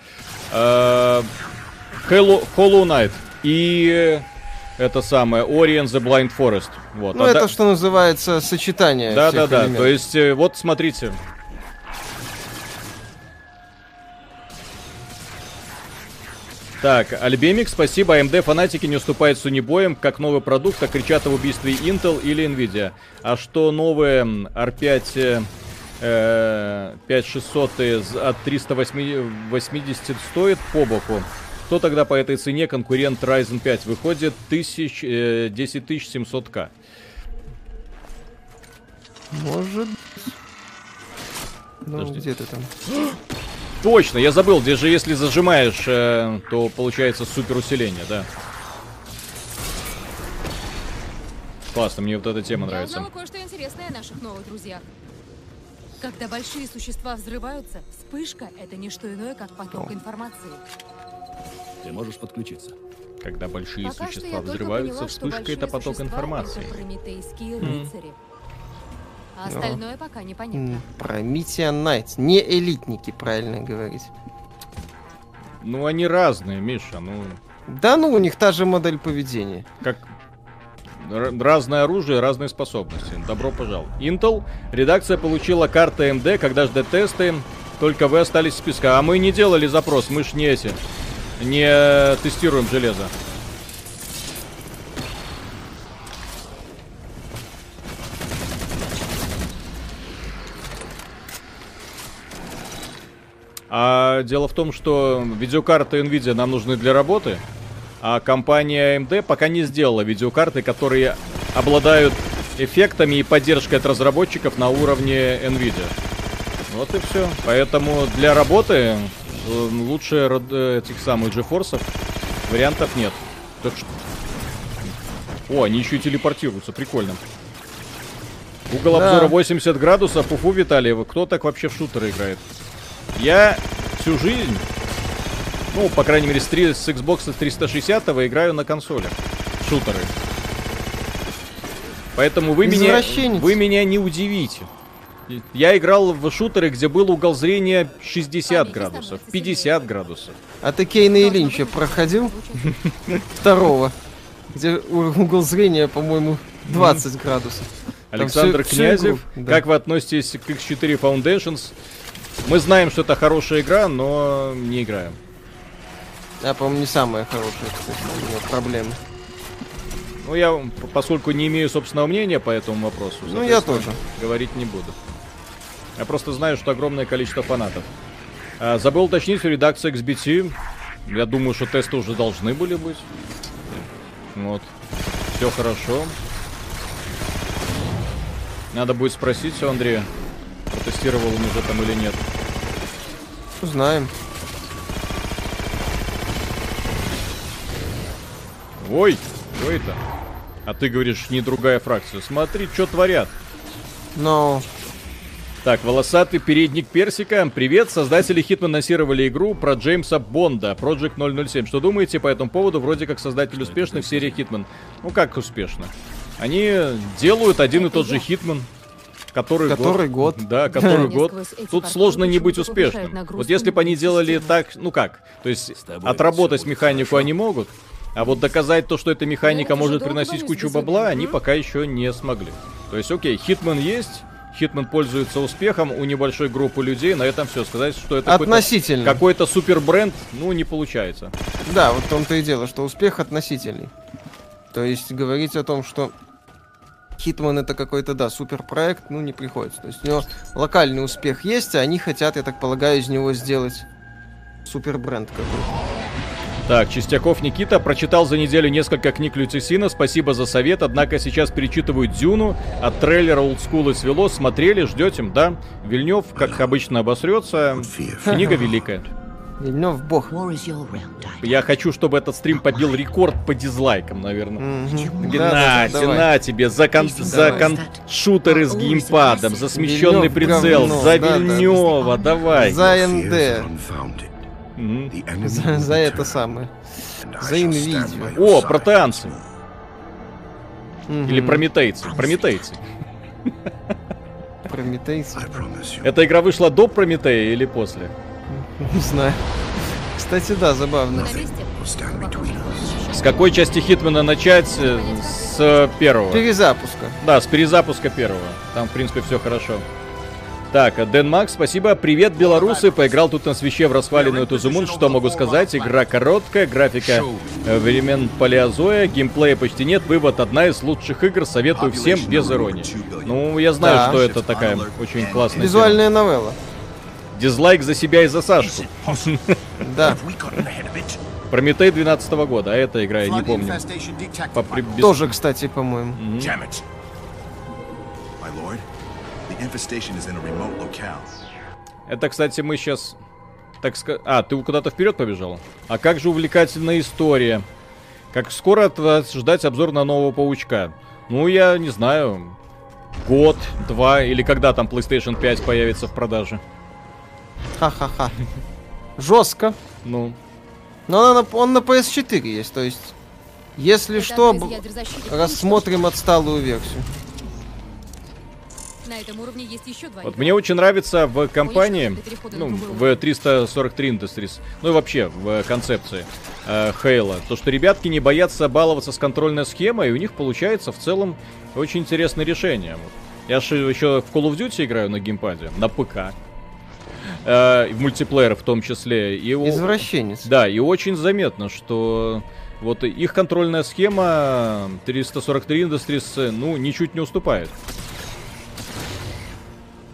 Э, Hollow, Hollow Knight и это самое Ori and the Blind Forest. Вот. Ну, а это, да... что называется, сочетание. Да, да, да. То есть, э, вот смотрите, Так, Альбемик, спасибо. AMD фанатики не уступают сонибоям, как новый продукт, так кричат об убийстве Intel или Nvidia. А что новые R5 э, 5600 от 380 стоит по боку? Кто тогда по этой цене конкурент Ryzen 5 выходит? Тысяч, э, 10700К. Может. Ну, где ты там? [gasps] Точно, я забыл, здесь же если зажимаешь, э, то получается супер усиление, да. Классно, мне вот эта тема я нравится. Я узнала кое-что интересное о наших новых друзьях. Когда большие существа взрываются, вспышка — это не что иное, как поток информации. Ты можешь подключиться. Когда большие Пока существа взрываются, поняла, вспышка — это поток информации. Это прометейские рыцари. А остальное Но... пока непонятно. Прометия Найтс. Не элитники, правильно говорить. Ну, они разные, Миша, ну... Да ну, у них та же модель поведения. Как разное оружие, разные способности. Добро пожаловать. Intel. Редакция получила карты AMD, когда ждет тесты. Только вы остались в списке. А мы не делали запрос, мы ж не эти. Не тестируем железо. А дело в том, что видеокарты Nvidia нам нужны для работы, а компания AMD пока не сделала видеокарты, которые обладают эффектами и поддержкой от разработчиков на уровне Nvidia. Вот и все. Поэтому для работы э, лучше э, этих самых GeForce вариантов нет. Так что... О, они еще и телепортируются, прикольно. Угол да. обзора 80 градусов. Уфу, Виталий, кто так вообще в шутеры играет? Я всю жизнь, ну, по крайней мере, с, 3, с Xbox 360 играю на консолях. Шутеры. Поэтому вы меня, вы меня не удивите. Я играл в шутеры, где был угол зрения 60 градусов, 50 градусов. А ты Кейна и Линча проходил? Второго. Где угол зрения, по-моему, 20 градусов. Александр Князев, как вы относитесь к X4 Foundations? Мы знаем, что это хорошая игра, но не играем. Я, по-моему, не самая хорошая, кстати, у меня проблемы. Ну, я, поскольку не имею собственного мнения по этому вопросу, ну, я тоже. говорить не буду. Я просто знаю, что огромное количество фанатов. А, забыл уточнить в редакции XBT. Я думаю, что тесты уже должны были быть. Вот. Все хорошо. Надо будет спросить у Андрея, протестировал он уже там или нет. Узнаем. Ой, что это? А ты говоришь, не другая фракция. Смотри, что творят. Но... Так, волосатый передник персика. Привет, создатели Hitman анонсировали игру про Джеймса Бонда, Project 007. Что думаете по этому поводу? Вроде как создатель успешных серии Hitman. Ну как успешно? Они делают один и тот же Hitman Который, который год. год. Да, который год. Тут сложно не быть успешным. Вот если бы они делали так, ну как, то есть отработать механику они могут, а вот доказать то, что эта механика может приносить кучу бабла, они пока еще не смогли. То есть, окей, Хитман есть, Хитман пользуется успехом у небольшой группы людей. На этом все. Сказать, что это относительно. какой-то, какой супер бренд, ну, не получается. Да, вот в том-то и дело, что успех относительный. То есть говорить о том, что Хитман это какой-то, да, супер проект, ну, не приходится. То есть у него локальный успех есть, а они хотят, я так полагаю, из него сделать супер бренд какой-то. Так, Чистяков Никита прочитал за неделю несколько книг Люцисина, спасибо за совет, однако сейчас перечитываю Дюну, от трейлера олдскула свело, смотрели, ждете, да? Вильнев, как обычно, обосрется, книга великая. Вильнев бог. Я хочу, чтобы этот стрим побил рекорд по дизлайкам, наверное. Mm-hmm. На, да, на тебе, за, кон- за кон- шутеры с геймпадом, за смещенный прицел, говно. за да, Вильнева, да, давай. За НД. За, за это самое. За инвидео. О, протеанцы. Или прометейцы. Прометейцы. Прометейцы. Эта игра вышла до Прометея или после? [laughs] Не знаю. Кстати, да, забавно. С какой части Хитмана начать? Э, с первого. Перезапуска. Да, с перезапуска первого. Там, в принципе, все хорошо. Так, Дэн Макс, спасибо. Привет, белорусы. Поиграл тут на свече в расваленную Тузумун. Что могу сказать? Игра короткая, графика э, времен палеозоя, геймплея почти нет. Вывод, одна из лучших игр. Советую всем без иронии. Ну, я знаю, да. что это такая очень классная Визуальная тема. новелла. Дизлайк за себя и за Сашку. Да. Прометей 12 года, а эта игра я не помню. По, при, без... Тоже, кстати, по-моему. Это, кстати, мы сейчас... Так сказать... А, ты куда-то вперед побежал? А как же увлекательная история? Как скоро от вас ждать обзор на нового паучка? Ну, я не знаю. Год, два, или когда там PlayStation 5 появится в продаже? Ха-ха-ха. [laughs] Жестко. Ну. Но он на, он на PS4 есть, то есть... Если Это что, рассмотрим отсталую версию. На этом уровне есть еще два. Вот мне очень нравится в компании, ну, в 343 Industries, ну и вообще в концепции э, Хейла, то, что ребятки не боятся баловаться с контрольной схемой, и у них получается в целом очень интересное решение. Вот. Я же еще в Call of Duty играю на геймпаде, на ПК. Э, в мультиплеер в том числе. И Извращенец. Да, и очень заметно, что вот их контрольная схема 343 Industries, ну, ничуть не уступает.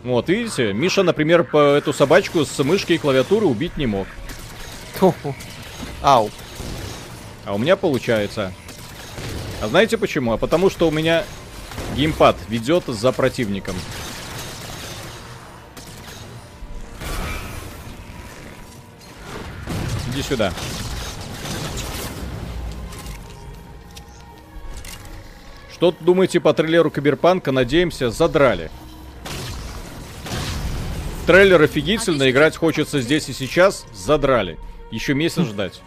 Вот, видите, Миша, например, по эту собачку с мышкой и клавиатуры убить не мог. Ау. А у меня получается. А знаете почему? А потому что у меня геймпад ведет за противником. Иди сюда. Что думаете по трейлеру Киберпанка? Надеемся, задрали. Трейлер офигительно, играть хочется здесь и сейчас, задрали. Еще месяц ждать.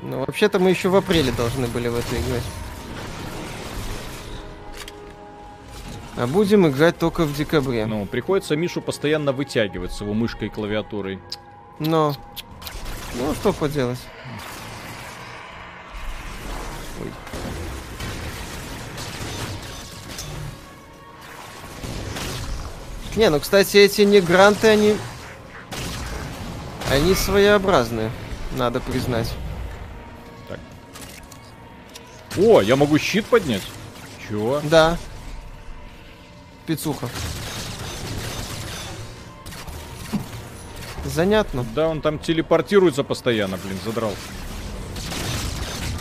Ну, вообще-то мы еще в апреле должны были в это играть. А будем играть только в декабре. Ну, приходится Мишу постоянно вытягивать с его мышкой и клавиатурой. Но. Ну, что поделать. Ой. Не, ну, кстати, эти мигранты, они... Они своеобразные, надо признать. Так. О, я могу щит поднять? Чего? Да. Пицуха. Занятно. Да, он там телепортируется постоянно, блин, задрал.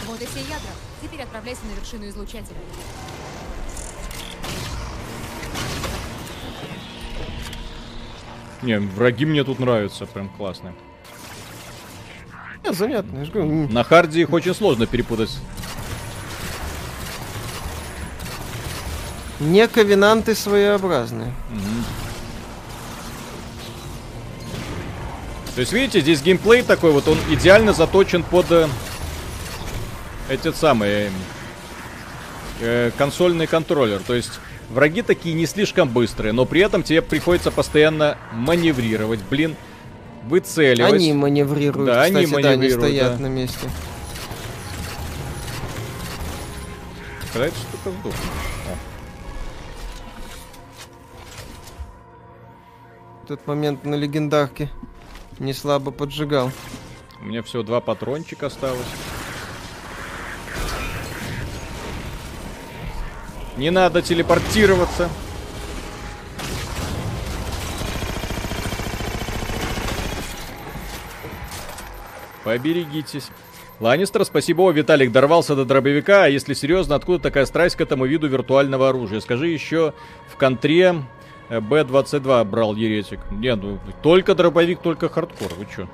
Вот и все ядра. Теперь отправляйся на вершину излучателя. Не, враги мне тут нравятся, прям классно. Нет, занятно. На харде их очень сложно перепутать. Не ковенанты своеобразные. Угу. То есть, видите, здесь геймплей такой вот, он идеально заточен под э, эти самые э, консольный контроллер. То есть, враги такие не слишком быстрые, но при этом тебе приходится постоянно маневрировать, блин, выцеливать. Они маневрируют, да, кстати, они да, маневрируют, не стоят да. на месте. Эта штука сдохнет? Этот момент на легендарке не слабо поджигал. У меня всего два патрончика осталось. Не надо телепортироваться. Поберегитесь. Ланнистер, спасибо. О, Виталик дорвался до дробовика. А если серьезно, откуда такая страсть к этому виду виртуального оружия? Скажи еще в контре Б-22 брал еретик. Не, ну только дробовик, только хардкор. Вы чё?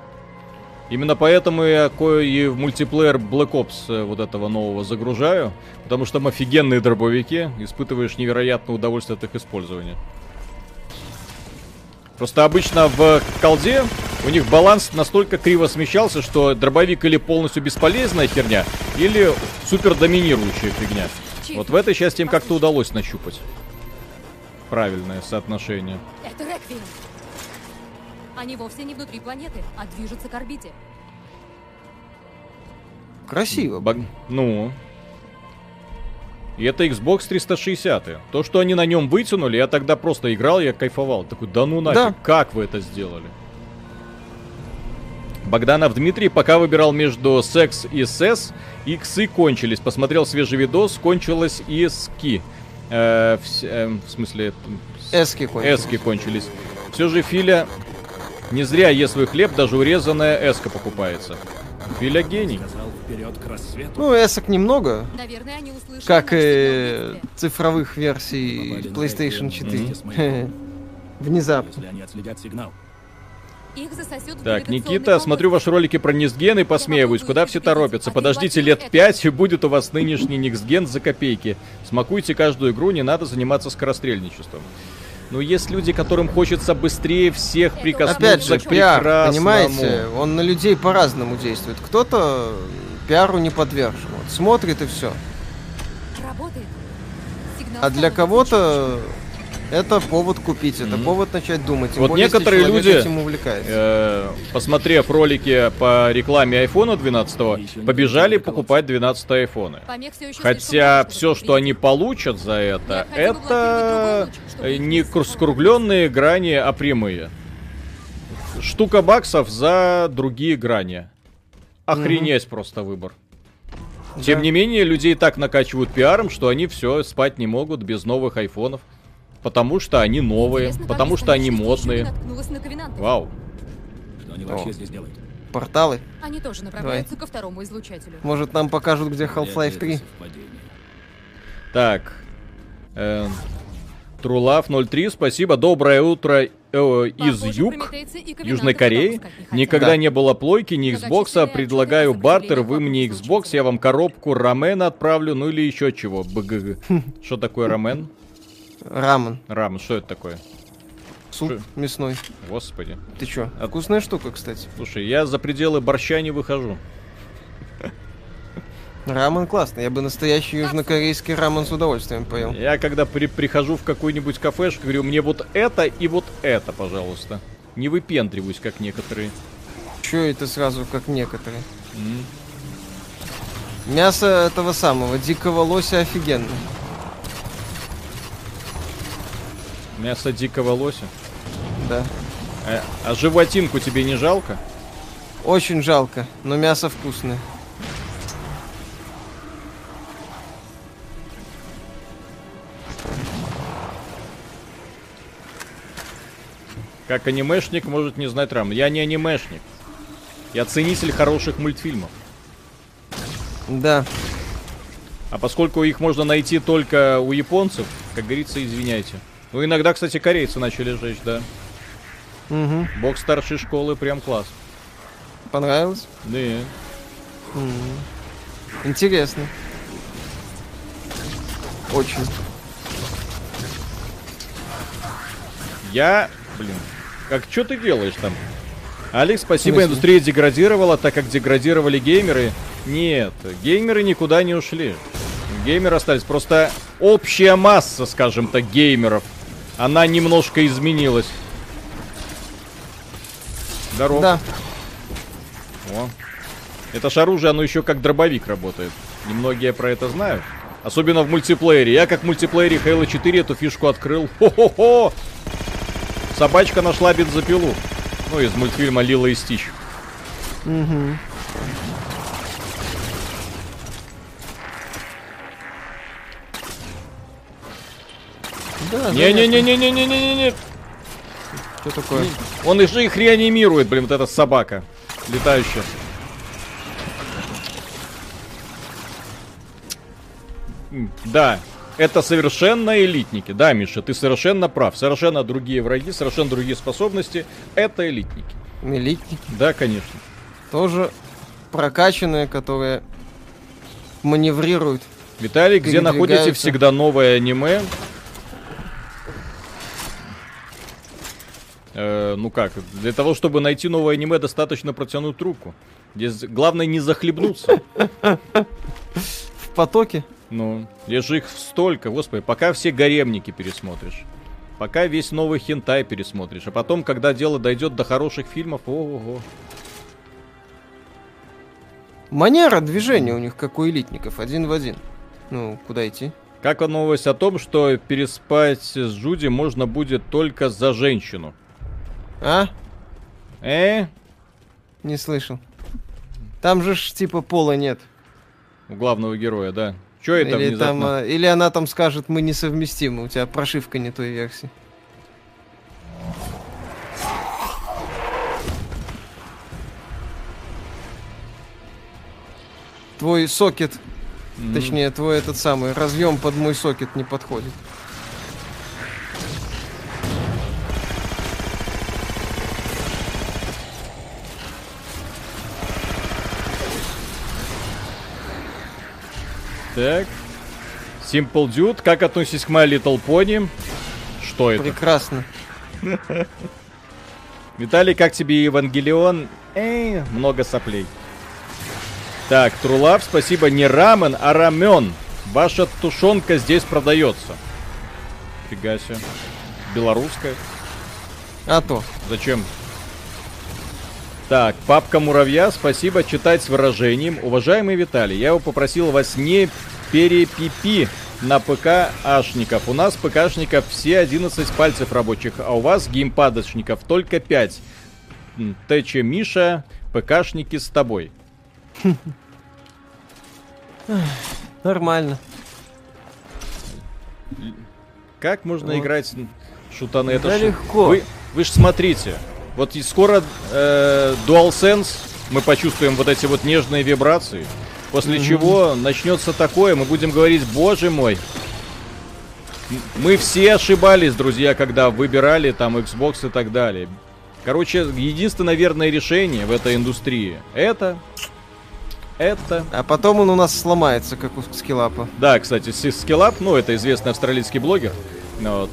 Именно поэтому я кое и в мультиплеер Black Ops э, вот этого нового загружаю. Потому что там офигенные дробовики. Испытываешь невероятное удовольствие от их использования. Просто обычно в колде у них баланс настолько криво смещался, что дробовик или полностью бесполезная херня, или супер доминирующая фигня. Вот в этой части им как-то удалось нащупать правильное соотношение. Это Реквием. Они вовсе не внутри планеты, а движутся к орбите. Красиво. Баг- Ну. И это Xbox 360. То, что они на нем вытянули, я тогда просто играл, я кайфовал. Такой, да ну нафиг, Да. как вы это сделали? Богданов Дмитрий пока выбирал между секс и сес, иксы кончились. Посмотрел свежий видос, кончилось и ски. Э, вс- э, в смысле, Эски кончились. эски кончились. Все же Филя не зря ест свой хлеб, даже урезанная эска покупается. Филя гений. Ну, эсок немного, Наверное, они услышали как и бедствия. цифровых версий PlayStation Реквием 4. вместе с маяком. [laughs] Внезапно. Если они отследят сигнал, Их засосет Так, Никита, комплекс. смотрю ваши ролики про Низген и посмеиваюсь. Куда все торопятся? Подождите лет пять, и будет у вас нынешний Никсген за копейки. Смакуйте каждую игру, не надо заниматься скорострельничеством. Ну, есть люди, которым хочется быстрее всех прикоснуться Опять же, к пиар, прекрасному. понимаете? Он на людей по-разному действует. Кто-то пиару не подвержен. Вот смотрит и все. А для кого-то это повод купить, это Мгм. повод начать думать. Тем Вот более, некоторые люди, этим увлекается. Э, посмотрев ролики по рекламе айфона 12, побежали покупать 12 айфоны. Помех всё еще Хотя все, что они получат за это, это э, не скругленные грани, а прямые. Штука баксов за другие грани. Охренеть просто выбор. Тем Да. не менее, людей так накачивают пиаром, что они все спать не могут без новых айфонов. Потому что они новые, Интересно, потому что они модные. на. Вау. что они О. вообще здесь делают? Порталы. Они тоже направляются ко второму излучателю. Может, нам покажут, где Half-Life Вряд ли 3. это совпадение. Так. Э, Трулав 03, спасибо. Доброе утро э, из Похоже, юг. Южной Кореи. Никогда Да. не было плойки, ни Xbox, предлагаю о бартер, вы мне Xbox, я вам коробку рамена отправлю, ну или еще чего. БГГ. [laughs] Что такое рамен? Рамен. Рамен, что это такое? Суп Шо? мясной. Господи. Ты чё? А- Вкусная штука, кстати. Слушай, я за пределы борща не выхожу. Рамен классный. Я бы настоящий южнокорейский рамен с удовольствием поел. Я когда при- прихожу в какую-нибудь кафешку, говорю, мне вот это и вот это, пожалуйста. Не выпендриваюсь, как некоторые. Чё это сразу, как некоторые? М. Мясо этого самого, дикого лося офигенно. Мясо дикого лося. Да. А, а животинку тебе не жалко? Очень жалко, но мясо вкусное. Как анимешник может не знать рам. Я не анимешник. Я ценитель хороших мультфильмов. Да. А поскольку их можно найти только у японцев, как говорится, извиняйте. Ну, иногда, кстати, корейцы начали жечь, да. Угу. Бог старшей школы прям класс. Понравилось? Да. М. Интересно. Очень. Я, блин, как что ты делаешь там? Алекс, спасибо, индустрия деградировала, так как деградировали геймеры. Нет, геймеры никуда не ушли. Геймеры остались. Просто общая масса, скажем так, геймеров, она немножко изменилась. Здорово. Да. О. Это ж оружие, оно еще как дробовик работает. Немногие про это знают. Особенно в мультиплеере. Я как в мультиплеере Halo 4 эту фишку открыл. Хо-хо-хо! Собачка нашла бензопилу. Ну, из мультфильма Лила и Стич. Угу. Да, Не-не-не-не-не-не-не-не. Что такое? Он же их реанимирует, блин, вот эта собака. Летающая. Да, это совершенно элитники. Да, Миша, ты совершенно прав. Совершенно другие враги, совершенно другие способности. Это элитники. Элитники. Да, конечно. Тоже прокачанные, которые маневрируют. Виталий, где находите всегда новое аниме? Э, ну как, для того, чтобы найти новое аниме, достаточно протянуть руку. Здесь главное не захлебнуться. [laughs] В потоке. Ну, же их столько, господи, пока все гаремники пересмотришь. Пока весь новый хентай пересмотришь. А потом, когда дело дойдет до хороших фильмов, ого-го. Манера движения у них, как у элитников, один в один. Ну, куда идти? Как новость о том, что переспать с Джуди можно будет только за женщину? А? Э? Не слышал. Там же ж типа пола нет. У главного героя, да. Чё это или, там, внезапно? а, или она там скажет, мы несовместимы, у тебя прошивка не той версии. Твой сокет, М, точнее, твой этот самый разъем под мой сокет не подходит. Так. Simple Dude, как относитесь к My Little Pony? Что это? Прекрасно. Виталий, как тебе Евангелион? Эй, много соплей. Так, Трулав, спасибо. Не рамен, а рамен. Ваша тушенка здесь продается. Фига себе. Белорусская. А то. Зачем? Так, папка муравья, спасибо читать с выражением. Уважаемый Виталий, я его попросил вас не перепипи на ПК Ашников. У нас ПКшников все 11 пальцев рабочих, а у вас геймпадочников только 5. М, ТЧ Миша, ПКшники с тобой. [sighs] Нормально. Как можно Вот. играть шутаны? Это Да ж- легко. Вы, вы ж смотрите. Вот и скоро э, DualSense мы почувствуем вот эти вот нежные вибрации. После чего начнется такое, мы будем говорить, боже мой. Мы все ошибались, друзья, когда выбирали там Xbox и так далее. Короче, единственное верное решение в этой индустрии это... Это... А потом он у нас сломается, как у скиллапа. Да, кстати, Скиллап, ну, это известный австралийский блогер, вот,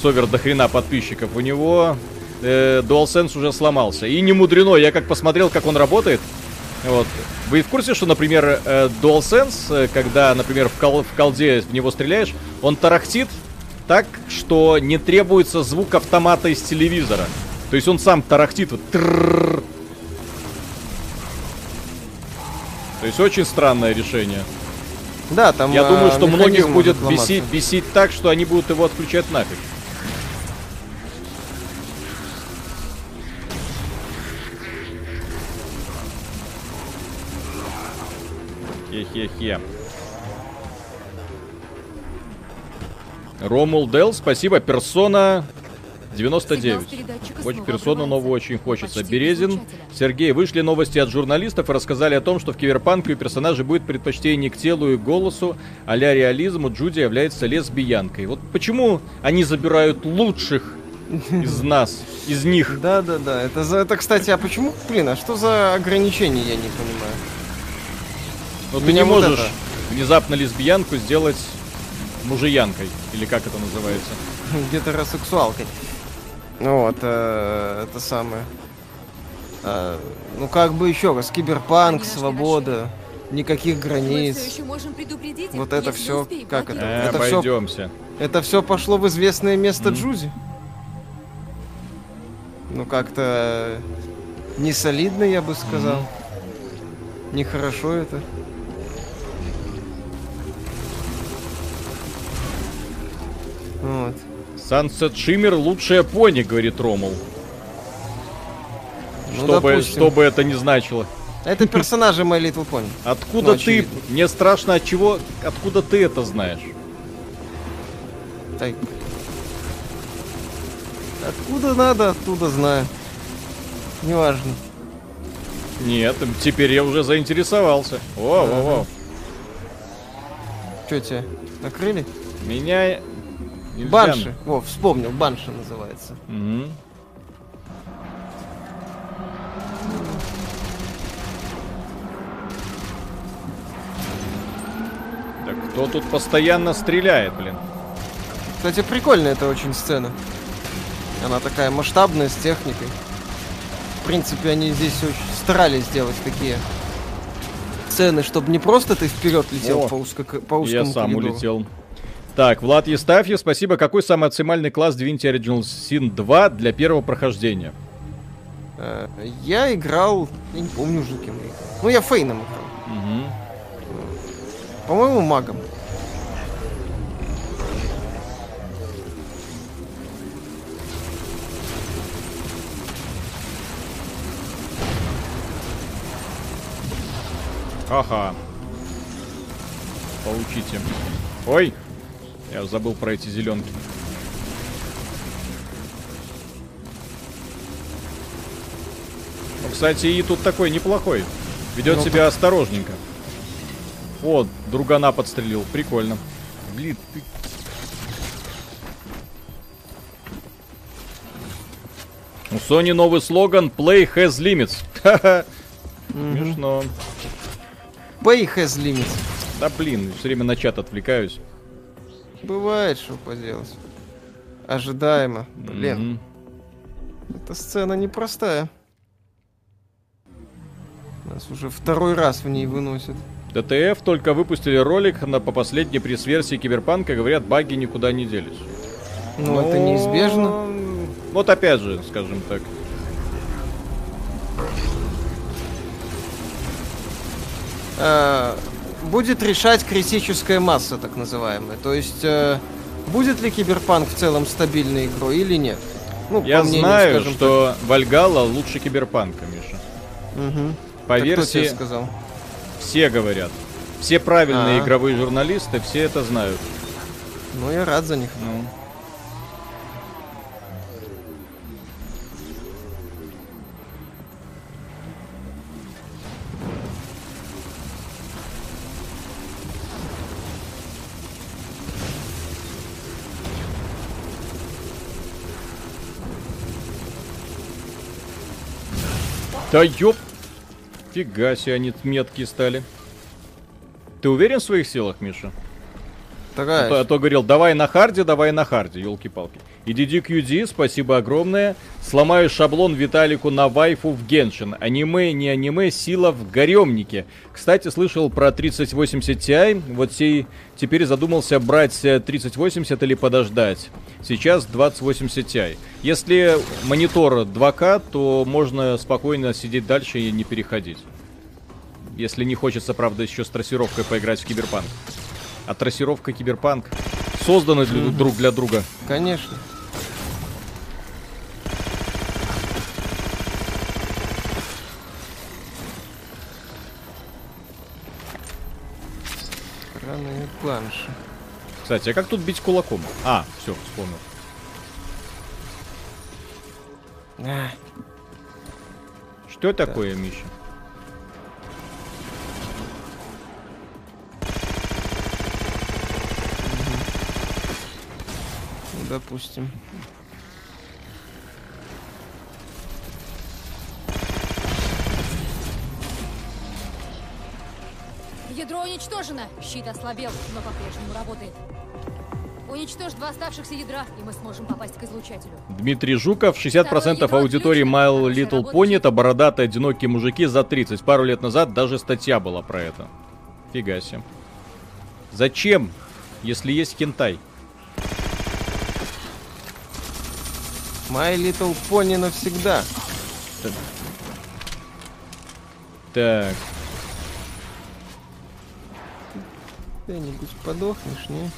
совер до хрена подписчиков, у него э, DualSense уже сломался. И не мудрено, я как посмотрел, как он работает, вот. Вы в курсе, что, например, э, DualSense, э, когда, например, в, кол- в колде в него стреляешь, он тарахтит так, что не требуется звук автомата из телевизора. То есть он сам тарахтит вот. тррррр. То есть очень странное решение. Да, там. Я думаю, что многих будет бесить, бесить так, что они будут его отключать нафиг. Хе-хе-хе. Ромул Дел, спасибо. Персона 99. Очень персону новую очень хочется. Березин, Сергей, вышли новости от журналистов и рассказали о том, что в Киберпанке у персонажа будет предпочтение к телу и голосу, а реализму Джуди является лесбиянкой. Вот почему они забирают лучших из [laughs] нас, из них? Да, да, да. Это, за, это, кстати, а почему, блин, а что за ограничения, я не понимаю. Но ты Меня не вот можешь это. внезапно лесбиянку сделать мужиянкой, или как это называется. [laughs] Гетеросексуалкой. Ну Вот, э, это самое. Э, ну как бы еще раз, киберпанк, свобода. никаких границ. Мы все еще можем предупредить их, Вот это все, успеем как это? Э, это обойдемся. Это все пошло в известное место Мгм. Джузи. Ну как-то не солидно, я бы сказал. Нехорошо это. Вот. Sunset Shimmer лучшая пони, говорит Ромул. Ну, Что бы, допустим. что бы это ни значило. Это персонажи My Little Pony. [laughs] Откуда Ну, ты? очевидно. Мне страшно, от чего, откуда ты это знаешь? Так. Откуда надо, оттуда знаю. Неважно. Нет, теперь я уже заинтересовался. О, во, во. Че тебе, накрыли? Меня нельзя- Банши. Во, вспомнил, Банши называется. Мгм. Так кто тут постоянно стреляет, блин? Кстати, прикольная эта очень сцена. Она такая масштабная, с техникой. В принципе, они здесь очень старались сделать такие сцены, чтобы не просто ты вперед летел О, по, узко, по узкому Я сам коридору. улетел. Так, Влад Естафьев, спасибо. Какой самый оптимальный класс Divinity Original Sin 2 для первого прохождения? Э, Я играл, я не помню уже кем я играл. Ну, я Фейном играл. Мгм. По-моему, магом. Ага. Получите. Ой, я забыл про эти зеленки. Ну, кстати, и тут такой неплохой. Ведет Ну, себя осторожненько. О, другана подстрелил. Прикольно. Блин, ты... У Sony новый слоган Play has limits. [laughs] Ха-ха. Смешно. Pay has limits. Да блин, все время на чат отвлекаюсь. Бывает, что поделать. Ожидаемо. Блин, Мгм. эта сцена непростая. Нас уже второй раз в ней выносят. ДТФ только выпустили ролик на, по последней пресс-версии Киберпанка, говорят, баги никуда не делись. Ну, это неизбежно. Вот опять же, скажем так. Э, будет решать критическая масса, так называемая. То есть, э, будет ли Киберпанк в целом стабильной игрой или нет? Ну, Я мнению, знаю, что Вальгала лучше Киберпанка, Миша. так. Мгм. По Так версии сказал? все говорят. Все правильные А. игровые журналисты, все это знают. Ну, я рад за них. Ну. Да ёп! Фига себе, они меткие стали. Ты уверен в своих силах, Миша? Такая. А то, а то говорил, давай на харде, давай на харде, елки-палки. И DDQD, спасибо огромное. Сломаю шаблон Виталику на вайфу в Геншин. Аниме, не аниме, сила в гаремнике. Кстати, слышал про 3080 Ti. Вот сейчас теперь задумался брать э, 3080 или подождать. Сейчас 2080 Ti. Если монитор 2К, то можно спокойно сидеть дальше и не переходить. Если не хочется, правда, еще с трассировкой поиграть в Киберпанк. А трассировка Киберпанк созданы для- друг для друга. Конечно. Странные планши. Кстати, а как тут бить кулаком? А, все, вспомнил. А, Что такое, Миша? Допустим. Ядро уничтожено. Щит ослабел, но по-прежнему работает. Уничтожь два оставшихся ядра, и мы сможем попасть к излучателю. Дмитрий Жуков, 60% аудитории My Little Pony это бородатые одинокие мужики за 30. Пару лет назад даже статья была про это. Фига себе. Зачем, если есть хентай? My Little Pony навсегда. Так. Где-нибудь подохнешь, не?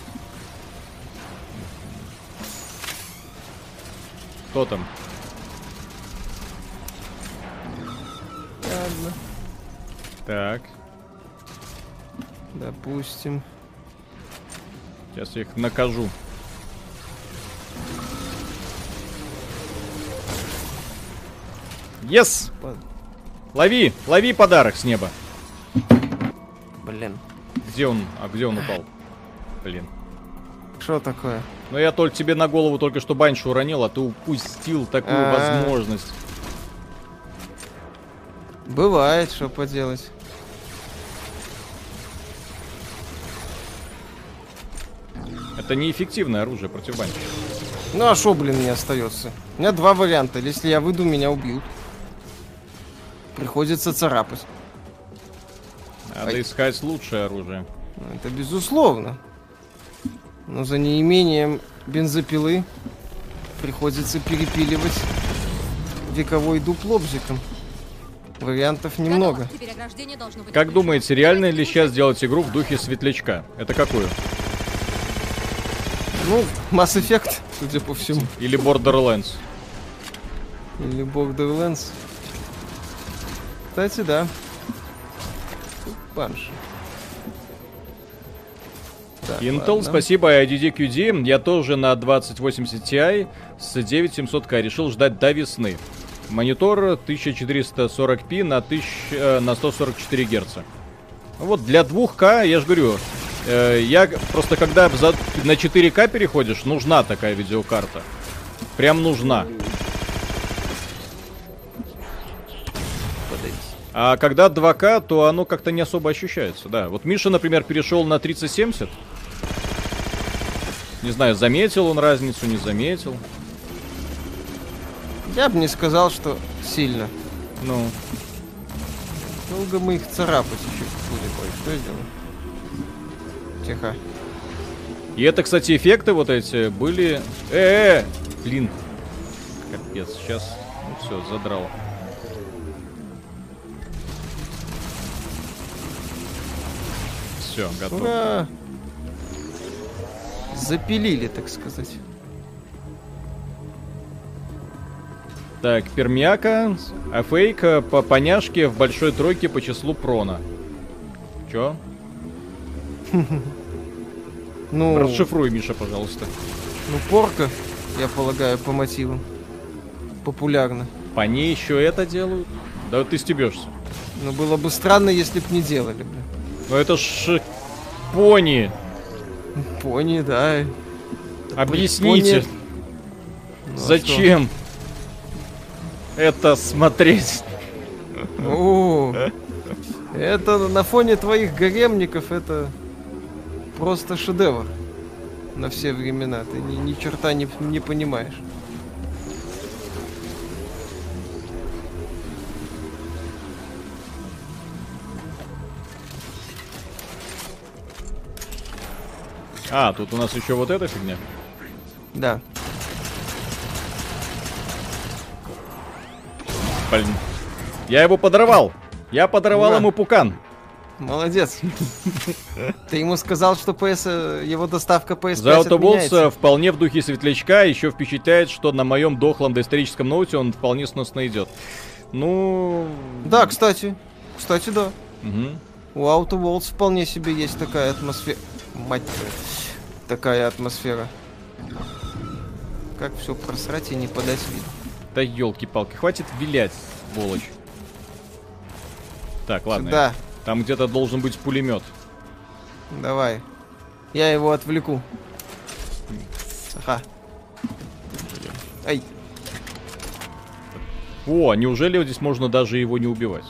Кто там? Ладно, Так. допустим. Сейчас я их накажу. Yes! Лови! Лови подарок с неба. Блин. Где он? А где он упал? Блин. Что такое? Ну я только тебе на голову только что баньшу уронил, а ты упустил такую А. возможность. Бывает, что поделать. Это неэффективное оружие против баньши. Ну а что, блин, мне остается? У меня два варианта. Если я выйду, меня убьют. Приходится царапать. Надо Ай. искать лучшее оружие. Ну, Это безусловно. Но за неимением бензопилы приходится перепиливать вековой дуб лобзиком. Вариантов немного. Как думаете, реально ли сейчас делать игру в духе светлячка? Это какую? Ну, Mass Effect, судя по всему. Или Borderlands? Или Borderlands. Кстати, да. Банши. Так, Intel, ладно. спасибо, IDDQD. Я тоже на 2080 Ti с 9700K решил ждать до весны. Монитор 1440p на, 1000, э, на 144 Гц. Вот для 2К, я же говорю, э, я просто когда за- на 4К переходишь, нужна такая видеокарта. Прям нужна. А когда 2К, то оно как-то не особо ощущается, да. Вот Миша, например, перешел на 3070. Не знаю, заметил он разницу, не заметил. Я бы не сказал, что сильно. Ну, Долго мы их царапать еще будем. Ой, что я делаю? Тихо. и это, кстати, эффекты вот эти были... Э, -э, -э! блин. Капец, сейчас... Ну все, задрало. Все, готово. Ура! Запилили, так сказать. Так, пермяка, а фейк э, по поняшке в большой тройке по числу прона. Чё? [laughs] Ну, Расшифруй, Миша, пожалуйста. ну порка, я полагаю, по мотивам. Популярно. По ней еще это делают? Да ты стебешься. Но было бы странно, если бы не делали бы. Ну это ж пони. Пони, да. Объясните, Пони- Ну, а зачем это смотреть? что? О, это на фоне твоих гаремников это просто шедевр на все времена. Ты ни, ни черта не, не понимаешь. А, тут у нас еще вот эта фигня. Да. Блин. Я его подорвал. Я подорвал Ура. ему пукан. Молодец. [laughs] Ты ему сказал, что PS, э, его доставка PS5 За Autobots отменяется. вполне в духе светлячка. Еще впечатляет, что на моем дохлом доисторическом ноуте он вполне сносно идет. Ну... Да, кстати. Кстати, да. мгм. У Worlds вполне себе есть такая атмосфера. Мать твою. Такая атмосфера. Как все просрать и не подать вид. Да елки-палки, хватит вилять, сволочь. Так, ладно. Да, Там где-то должен быть пулемет. давай. Я его отвлеку. Ага. Ай, О, неужели здесь можно даже его не убивать?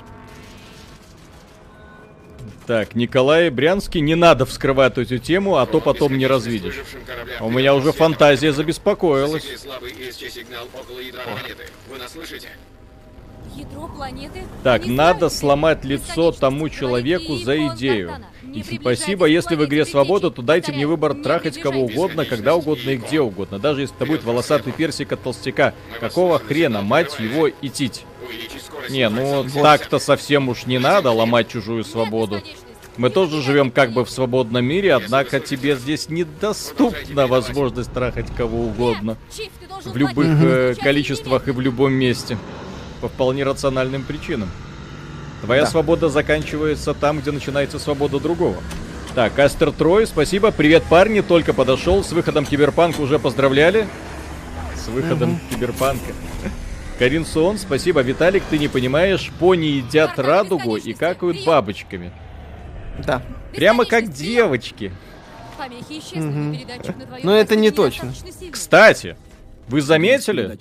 Так, Николай Брянский, не надо вскрывать эту тему, а то потом не развидишь. У меня уже фантазия забеспокоилась. Ядро планеты? Так, надо сломать лицо тому человеку за идею. И спасибо, если в игре свобода, то дайте мне выбор трахать кого угодно, когда угодно и где угодно, даже если это будет волосатый персик от толстяка. Какого хрена, мать его, идтить? Не, ну так-то совсем уж не надо ломать чужую свободу. Мы тоже живем как бы в свободном мире, однако тебе здесь недоступна возможность трахать кого угодно. В любых э, количествах и в любом месте. По вполне рациональным причинам. Твоя Да. свобода заканчивается там, где начинается свобода другого. Так, Астер Трой, спасибо. Привет, парни, только подошел. С выходом Киберпанка уже поздравляли. С выходом Киберпанка. Карин Сон, спасибо. Виталик, ты не понимаешь, пони едят радугу и какают бабочками. Да. Прямо как девочки. Помехи исчезли, на твоем Но это не точно. Кстати, вы заметили?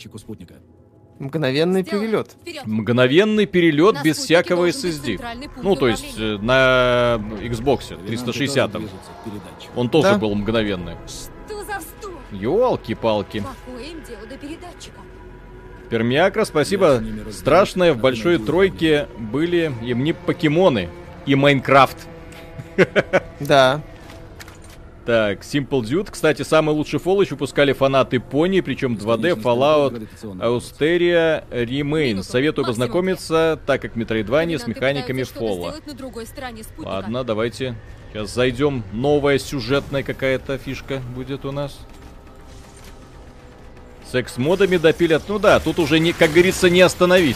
Мгновенный Сделано. перелет. Вперед. Мгновенный перелет На без всякого SSD. Ну, то есть э, на Xbox Нам 360 тоже движется к передатчику. он тоже Да. был мгновенный. Что за? Ёлки-палки. Им дело до передатчика? Пермиакра, спасибо. Страшное в большой тройке были и мне покемоны. И Майнкрафт. [laughs] Да. Так, Simple Dude. Кстати, самый лучший фоллоч выпускали фанаты Пони, причем 2D, Fallout, Austeria, Remain. Советую познакомиться, так как Metroidvania с Доминанты механиками спутника. Ладно, давайте. Сейчас зайдем. Новая сюжетная какая-то фишка будет у нас. Секс-модами допилят. Ну да, тут уже, не, как говорится, не остановить.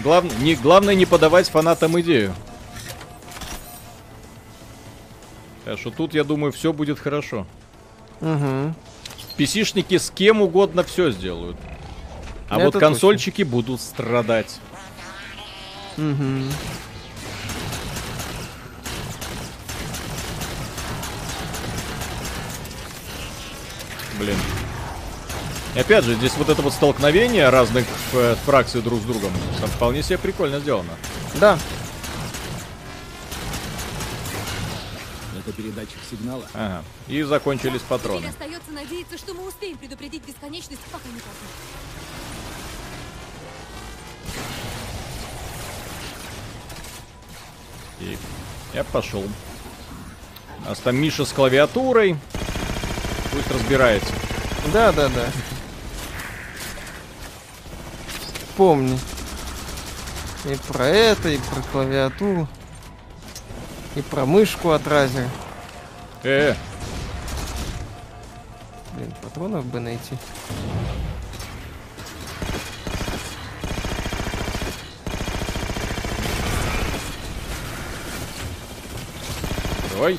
Глав... Не, главное не подавать фанатам идею. Так что тут, я думаю, все будет хорошо. Угу. PC-шники с кем угодно все сделают. А Это вот точно. консольчики будут страдать. Угу. Блин. И опять же, здесь вот это вот столкновение разных э, фракций друг с другом там вполне себе прикольно сделано. Да. Это передатчик сигнала. Ага. И закончились Теперь патроны. остается надеяться, что мы успеем предупредить бесконечность, пока не поздно. И я пошел. У нас там Миша с клавиатурой. Пусть разбирается. Да, да, да. Помни. И про это, и про клавиатуру. И про мышку от Razer. Э, Блин, патронов бы найти. ой.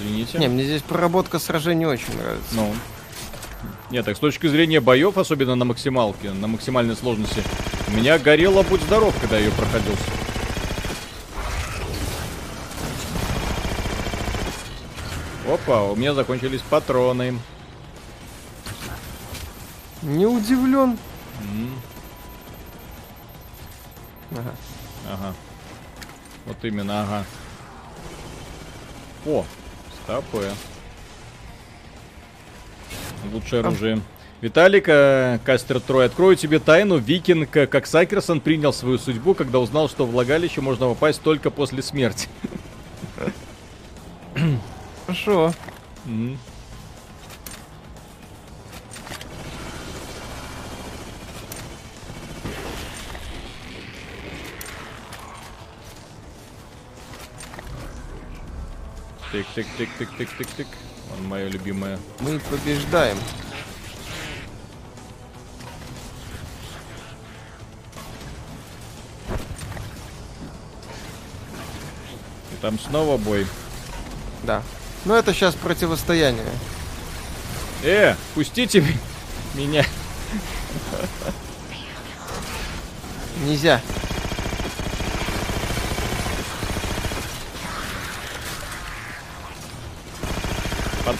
Извините. Не, мне здесь проработка сражений очень нравится. Ну. Нет, так с точки зрения боев, особенно на максималке, на максимальной сложности, у меня горело будь здоров, когда я ее проходил. Опа, у меня закончились патроны. Не удивлен. М, Ага. Ага. Вот именно, ага. О, стопы. Лучшее оружие. Виталик, э, Кастер Трой, открою тебе тайну. Викинг, э, как Сакерсон, принял свою судьбу, когда узнал, что в влагалище можно попасть только после смерти. Хорошо. М. Тык-тык-тык-тык-тык-тык-тык. Вон мое любимое. Мы побеждаем. И там снова бой. Да. Но это сейчас противостояние. Э, пустите меня. Нельзя.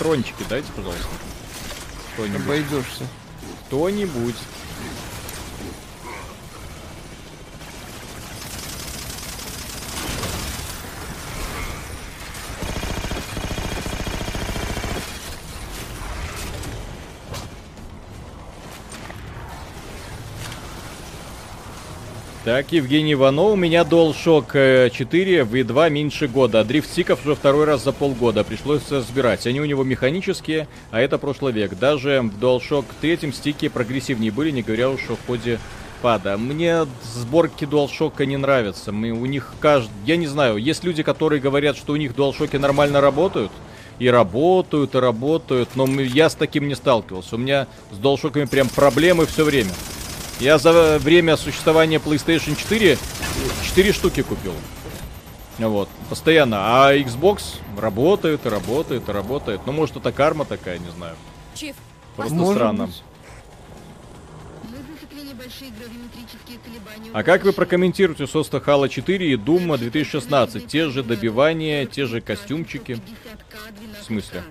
Патрончики дайте, пожалуйста. Кто-нибудь. Обойдешься. Кто-нибудь. Так, Евгений Иванов, у меня DualShock 4 в V2 меньше года, дрифт-стиков уже второй раз за полгода, пришлось разбирать. Они у него механические, а это прошлый век. Даже в DualShock 3 стики прогрессивнее были, не говоря уж о ходе пада. Мне сборки DualShock не нравятся. Мы, у них каждый... Я не знаю, есть люди, которые говорят, что у них DualShock нормально работают, и работают, и работают, но я с таким не сталкивался. У меня с DualShock прям проблемы все время. Я за время существования PlayStation 4 4 штуки купил. Вот, постоянно. А Xbox работает, и работает, и работает. Ну, может, это карма такая, не знаю. Чиф, Просто Может странно. быть. А как вы прокомментируете Соста Хала 4 и Дума 2016? Те же добивания, те же костюмчики. В смысле?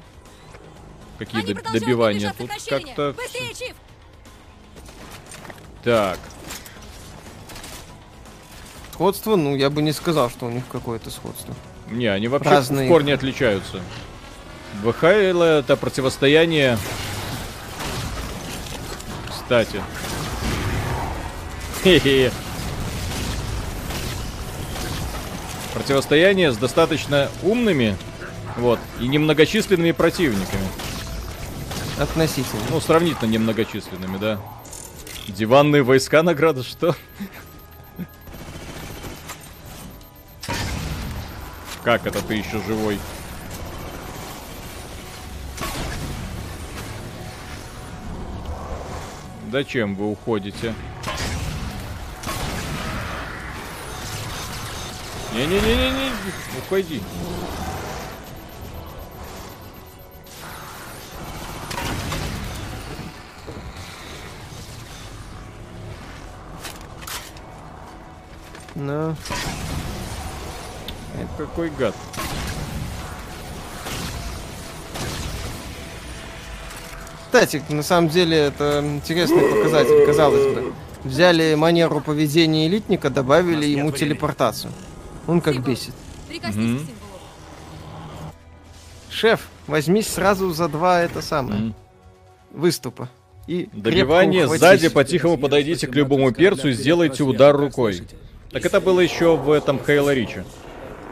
Какие доб- добивания? Тут как-то... Так. Сходство, ну, я бы не сказал, что у них какое-то сходство. Не, они вообще Разные. в корне отличаются. В Хейла это противостояние... Кстати. Хе-хе. Противостояние с достаточно умными, вот, и немногочисленными противниками. Относительно. Ну, сравнительно немногочисленными, да. Диванные войска награда, что? Как это ты еще живой? Зачем вы уходите? Не-не-не-не-не, уходи. Да. Какой гад. Кстати, на самом деле это интересный показатель, казалось бы. Взяли манеру поведения элитника, добавили ему телепортацию. Он как бесит. Прикоснись Мгм. к символу. Шеф, возьмись сразу за два это самое М. выступа. И Добивание сзади, по-тихому подойдите к любому перцу и сделайте удар рукой. Так это было еще в этом Хейла Ричи.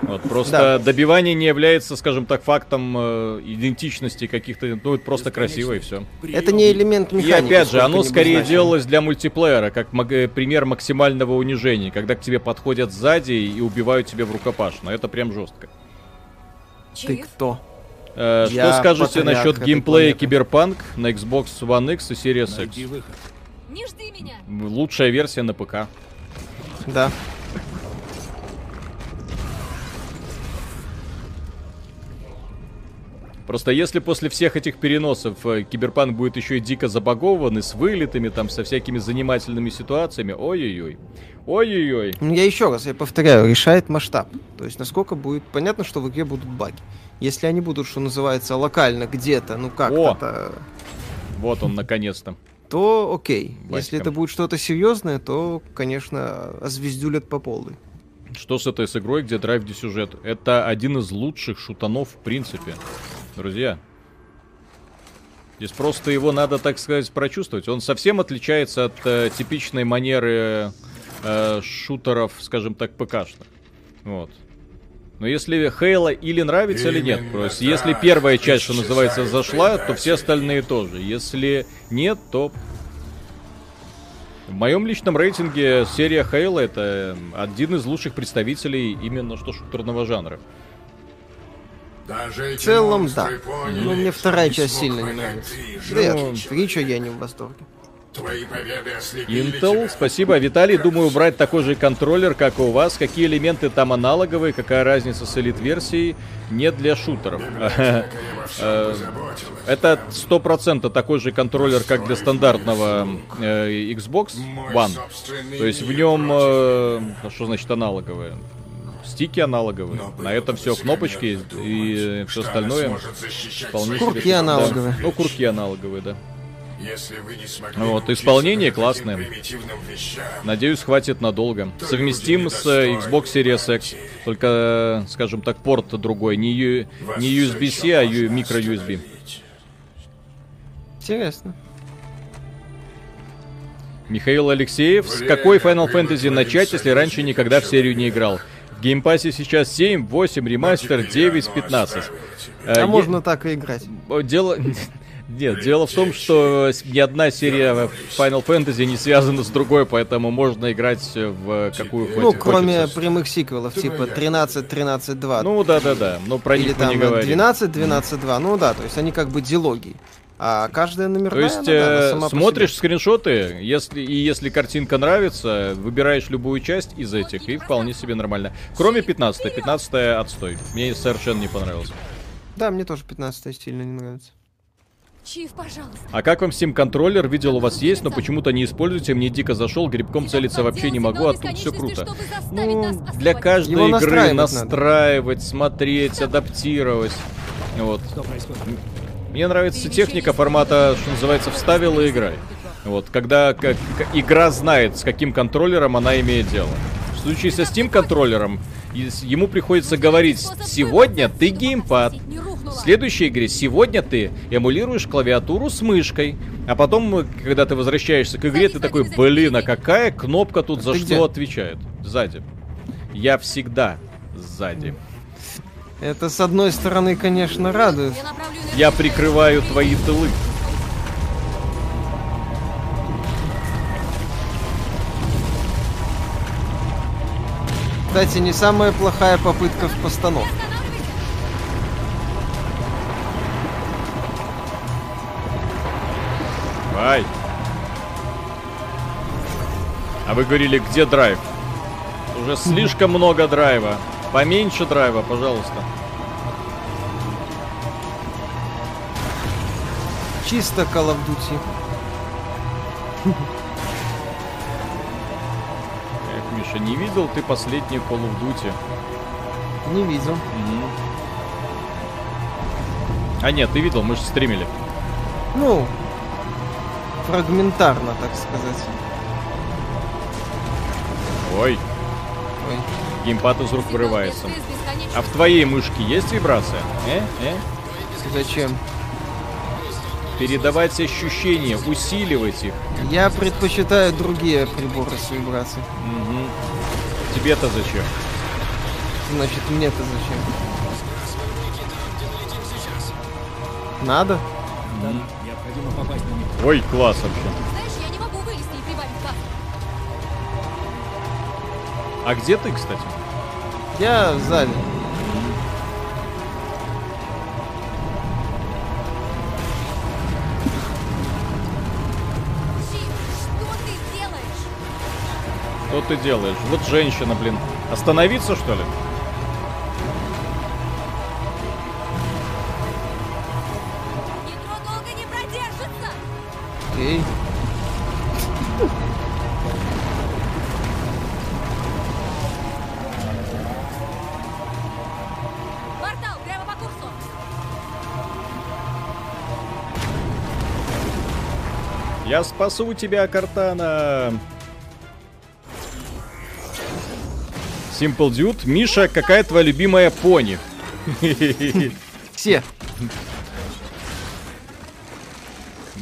Вот, просто Да. добивание не является, скажем так, фактом э, идентичности каких-то, ну, это просто красиво и все. Это не элемент И механики. опять же, оно скорее значимый. делалось для мультиплеера, как э, пример максимального унижения, когда к тебе подходят сзади и убивают тебя в рукопашную. Это прям жестко. Ты кто? Э, что Я скажете патриарх насчет геймплея. Киберпанк на Xbox One X и Series X? выход. не жди меня. Лучшая версия на ПК. Да. Просто если после всех этих переносов э, Киберпанк будет еще и дико забагованный, с вылетами, там, со всякими занимательными ситуациями, ой-ой-ой. Ой-ой-ой. Ну, я еще раз, я повторяю, решает масштаб. То есть, насколько будет... Понятно, что в игре будут баги. Если они будут, что называется, локально где-то, ну как О! то Вот он, наконец-то. То окей. Батька. Если это будет что-то серьезное, то, конечно, озвездюлят по полной. Что с этой с игрой, где драйв, где сюжет? Это один из лучших шутанов в принципе. Друзья. Здесь просто его надо, так сказать, прочувствовать. Он совсем отличается от э, типичной манеры э, шутеров, скажем так, ПКшных. Вот. Но если Хейла или нравится, или нет. Именно Просто если так первая часть, что называется, зашла, то все остальные тоже. Если нет, то в моем личном рейтинге серия Хейла это один из лучших представителей именно что шутерного жанра. В целом, да. монстры поняли, Ну, мне вторая часть сильно не нравится. Да жалкий я, я не в восторге. Intel, тебя. спасибо. Виталий, думаю, брать такой же контроллер, как и у вас. Какие элементы там аналоговые, какая разница с элит-версией? Нет для шутеров. [laughs] Э. Это сто процентов такой же контроллер, как для стандартного э, Xbox One. То есть в нем, э, что значит аналоговые? Стики аналоговые. Но На этом все кнопочки скверно и думать, все остальное. Вполне себе. Курки Да. аналоговые. Ну, курки аналоговые, да. Если вы не смогли Вот, исполнение классное. Надеюсь, хватит надолго. То Совместим с недостойны Xbox Series X. Только, скажем так, порт другой. Не, у вас не USB-C, а micro-USB. Интересно. Михаил Алексеев, с какой Final Fantasy начать, если раньше никогда в серию не играл? В Game Pass е сейчас 7, 8, ремастер, 9, 15. А Э, можно так и играть. е- Дело... [laughs] Нет, дело в том, что ни одна серия Final Fantasy не связана с другой, поэтому можно играть в какую Ну, хоть- кроме хочется. прямых сиквелов, типа 13, 13, 2. Ну да-да-да, но про или них мы не там говорим. 12, 12, 2. Ну да, то есть они как бы дилогии. А каждая номерная, То есть ну да, э, сама смотришь скриншоты, если и если картинка нравится, выбираешь любую часть из этих, и вполне себе нормально. Кроме 15 15 отстой. Мне совершенно не понравилось. Да, мне тоже 15 сильно не нравится. Чиф, пожалуйста. А как вам Steam контроллер? Видел у вас есть, но почему-то не используете. Мне дико зашел, грибком целиться вообще не могу, а тут все круто. Ну, для каждой Его игры настраивать надо. настраивать, смотреть, адаптировать. Вот. Мне нравится техника формата, что называется, вставил и играй. Вот, когда как, игра знает, с каким контроллером она имеет дело. В случае со Steam контроллером, ему приходится говорить, сегодня ты геймпад, в следующей игре сегодня ты эмулируешь клавиатуру с мышкой. А потом, когда ты возвращаешься к игре, ты такой, блин, а какая кнопка тут за ты что отвечает? Сзади. Я всегда сзади. Это с одной стороны, конечно, радует. Я прикрываю твои тылы. Кстати, не самая плохая попытка в постановке. Ай. А вы говорили, где драйв? Уже слишком много драйва. Поменьше драйва, пожалуйста. Чисто Call of Duty. Эх, Миша, не видел ты последний Call of Duty? Не видел. Мгм. А нет, ты видел, мы же стримили. Ну, фрагментарно, так сказать. Ой, Ой. геймпад из рук вырывается. А в твоей мышке есть вибрация? Э? Э? Зачем? Передавать ощущения, усиливать их. Я предпочитаю другие приборы с вибрацией. Мгм. Тебе-то зачем? Значит, мне-то зачем? Надо? Да, необходимо попасть на них. Ой, класс вообще. Знаешь, я не могу вылезти и прибавить газ. А где ты, кстати? Я в что ты делаешь? Что ты делаешь? Вот женщина, блин. Остановиться, что ли? Я спасу тебя, Картана. Simple Dude. Миша, какая твоя любимая пони? [laughs] Все.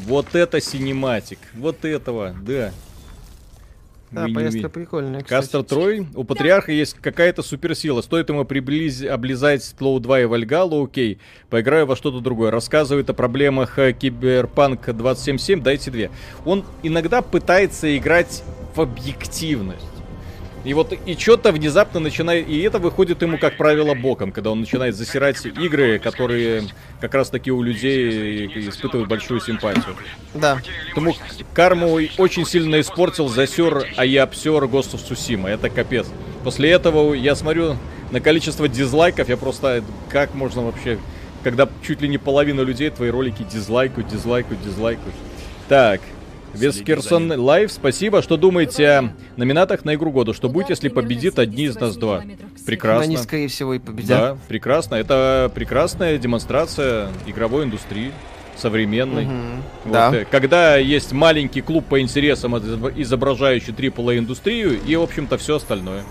Вот это синематик. Вот этого, да. Да, Вы не поездка прикольная, кстати. Кастер Трой. У Патриарха есть какая-то суперсила. Стоит ему приблиз... облизать Сплоу 2 и Вальгалу, окей. Поиграю во что-то другое. Рассказывает о проблемах э, Киберпанк 277, дайте две. Он иногда пытается играть в объективность. И вот и что-то внезапно начинает... И это выходит ему, как правило, боком, когда он начинает засирать игры, которые как раз таки у людей испытывают большую симпатию. Да. Потому карму очень сильно испортил, засер, а я обсер Ghost of Tsushima. Это капец. После этого я смотрю на количество дизлайков, я просто... Как можно вообще... Когда чуть ли не половина людей твои ролики дизлайкают, дизлайкают, дизлайкают. Так. Вескерсон Лайв, спасибо. Что думаете о номинатах на игру года? Что будет, если победит одни из нас два? Прекрасно. Они, скорее всего, и победят. Да, прекрасно. Это прекрасная демонстрация игровой индустрии современной. Мгм. Вот, Да. э, Когда есть маленький клуб по интересам, изоб- изображающий AAA индустрию и, в общем-то, все остальное.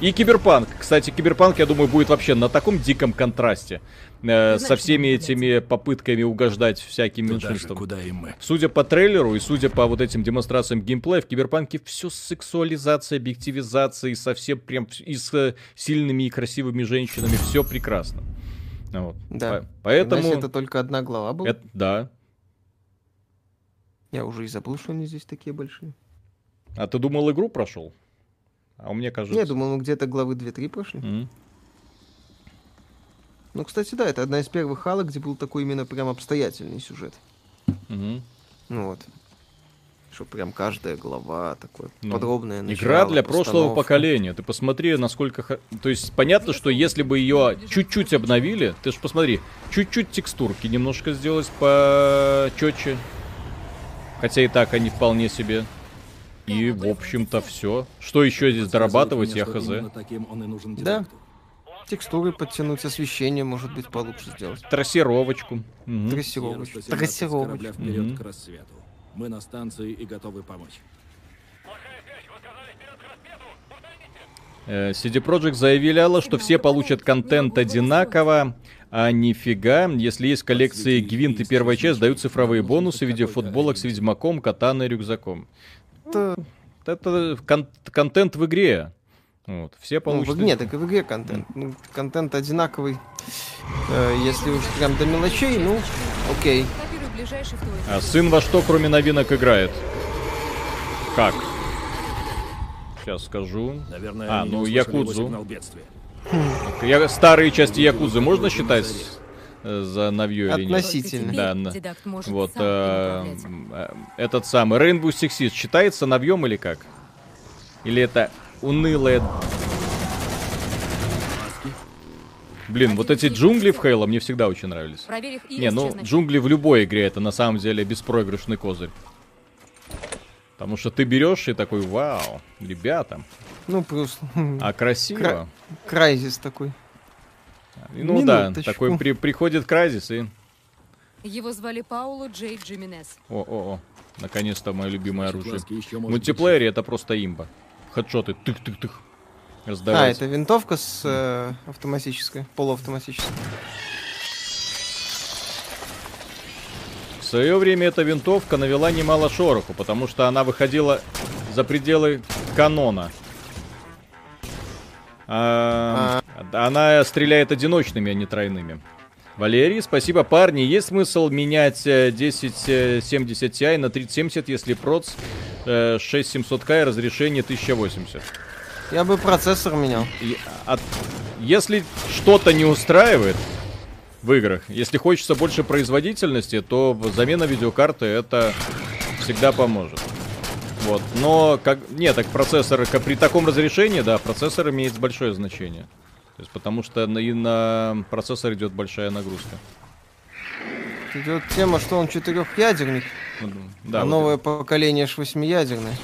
И Киберпанк. Кстати, Киберпанк, я думаю, будет вообще на таком диком контрасте. Э, со всеми этими попытками угождать всяким меньшинствам. куда и мы. Судя по трейлеру и судя по вот этим демонстрациям геймплея, в Киберпанке все с сексуализацией, объективизацией, совсем прям и с э, сильными и красивыми женщинами, все прекрасно. Вот. Да. По- Поэтому... Значит, это только одна глава была. это- да. Я уже и забыл, что они здесь такие большие. А ты думал, игру прошел? А у меня кажется... Я думал, мы где-то главы 2-3 прошли. М. Ну, кстати, да, это одна из первых халок, где был такой именно прям обстоятельный сюжет. Мгм. Ну вот. Что прям каждая глава такое Ну, подробное Игра начало, для прошлого поколения. Ты посмотри, насколько... То есть понятно, что если бы ее чуть-чуть обновили, ты ж посмотри, чуть-чуть текстурки немножко сделать почетче. Хотя и так они вполне себе. И, в общем-то, все. Что еще здесь дорабатывать, я хз. что именно таким он и нужен Да. Текстуры подтянуть, освещение, может быть, получше сделать. Трассировочку. Мгм. Трассировочку. 117 с Трассировочку. вперед Мгм. к рассвету. Мы на станции и готовы помочь. Э, CD Projekt заявляла, что все получат контент одинаково, а нифига, если есть коллекции Гвинт и первая часть, дают цифровые бонусы в виде футболок с Ведьмаком, катаной и рюкзаком. Это, Это кон- контент в игре. Вот, все ну, получат. в, нет, так и в игре контент. Ну, контент одинаковый. Э, если уж прям до мелочей, ну, окей. А сын во что, кроме новинок, играет? Как? Сейчас скажу. Наверное, А, ну, Якудзу. Я, старые части Якузы можно считать э, за новье или нет? Относительно. Да, на- Вот э, э, этот самый Rainbow Six Siege считается новьем или как? Или это унылое... Блин, вот эти джунгли в Хейла мне всегда очень нравились. Не, ну джунгли в любой игре это на самом деле беспроигрышный козырь. Потому что ты берешь и такой, вау, ребята, Ну, плюс а красиво. Крайзис такой. Ну да, Минуточку. такой при- приходит Кразис и... Его звали Пауло Джей Джиминес. О-о-о, наконец-то мое любимое Значит, оружие. В мультиплеере это просто имба. Хедшоты, тых-тых-тых. А, это винтовка с э, автоматической, полуавтоматической. В свое время эта винтовка навела немало шороху, потому что она выходила за пределы канона. А, Она стреляет одиночными, а не тройными. Валерий, спасибо, парни. Есть смысл менять э, 1070 Ti на 3070, если проц э, 6700K и разрешение 1080? Я бы процессор менял. И от- Если что-то не устраивает в играх, если хочется больше производительности, то замена видеокарты это всегда поможет. Вот. Но как. Нет, так процессор как при таком разрешении, да, процессор имеет большое значение. То есть потому что на, и на процессор идет большая нагрузка. Идет тема, что он четырехъядерник, Ну, Да, а вот новое поколение ж восьмиядерное.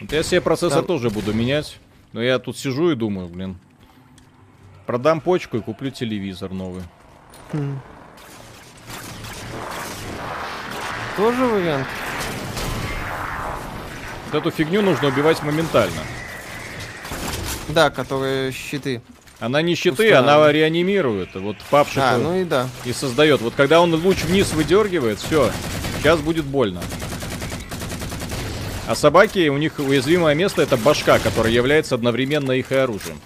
Вот я себе процессор Там- тоже буду менять. Но я тут сижу и думаю, блин. Продам почку и куплю телевизор новый. Хм. Тоже вариант. Вот эту фигню нужно убивать моментально. Да, которые щиты. Она не щиты, Устанавливает. она реанимирует. Вот павших А, ну и да. и создает. Вот когда он луч вниз выдергивает, все, сейчас будет больно. А собаки, у них уязвимое место это башка, которая является одновременно их и оружием.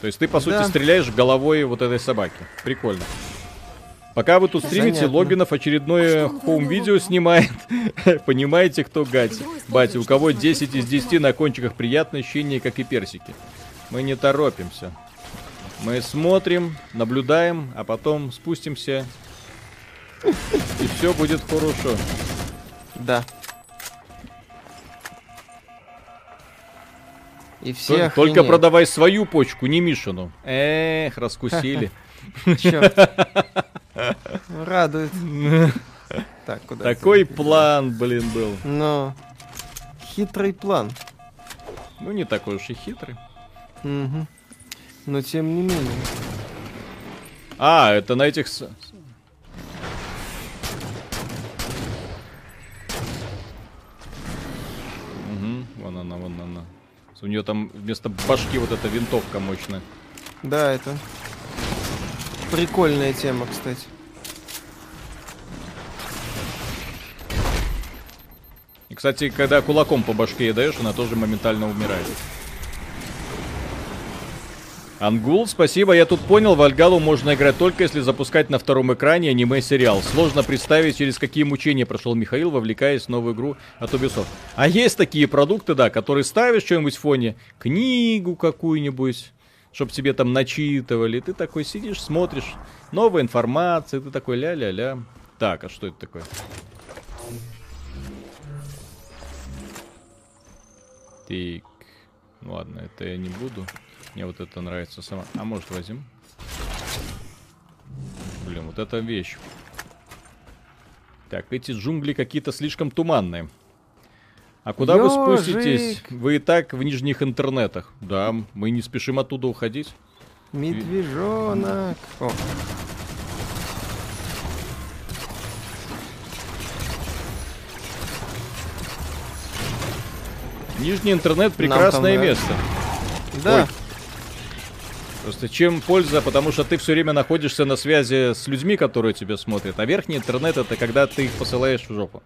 То есть ты, по сути, Да. стреляешь головой вот этой собаки. Прикольно. Пока вы тут стримите, Занятно. Логинов очередное хоум-видео снимает. [laughs] Понимаете, кто гать? Батя, у кого чтобы 10 из почувствовать 10 на кончиках приятное ощущение, как и персики. Мы не торопимся. Мы смотрим, наблюдаем, а потом спустимся. И все будет хорошо. Да. И все Только охренеют. продавай свою почку, не Мишину. Эх, раскусили. [laughs] Чё? Радует. Так, куда? Такой план, блин, был. Но хитрый план. Ну, не такой уж и хитрый. Мгм. Но тем не менее. А, это на этих... Мгм, вон она, вон она. У нее там вместо башки вот эта винтовка мощная. Да, это прикольная тема, кстати. И, кстати, когда кулаком по башке даешь, она тоже моментально умирает. Ангул, спасибо. Я тут понял, Вальгалу можно играть только если запускать на втором экране аниме-сериал. Сложно представить, через какие мучения прошел Михаил, вовлекаясь в новую игру от Ubisoft. А есть такие продукты, да, которые ставишь что-нибудь в фоне, книгу какую-нибудь, чтобы тебе там начитывали. Ты такой сидишь, смотришь, новая информация, ты такой ля-ля-ля. Так, а что это такое? Так, ну ладно, это я не буду. Мне вот это нравится сама. А может возьмем? Блин, вот эта вещь. Так, эти джунгли какие-то слишком туманные. А куда вы спуститесь? Вы и так в нижних интернетах. Да, мы не спешим оттуда уходить. Медвежонок. О. Нижний интернет прекрасное место. Да. Ой. Просто чем польза, потому что ты все время находишься на связи с людьми, которые тебя смотрят. А верхний интернет это когда ты их посылаешь в жопу.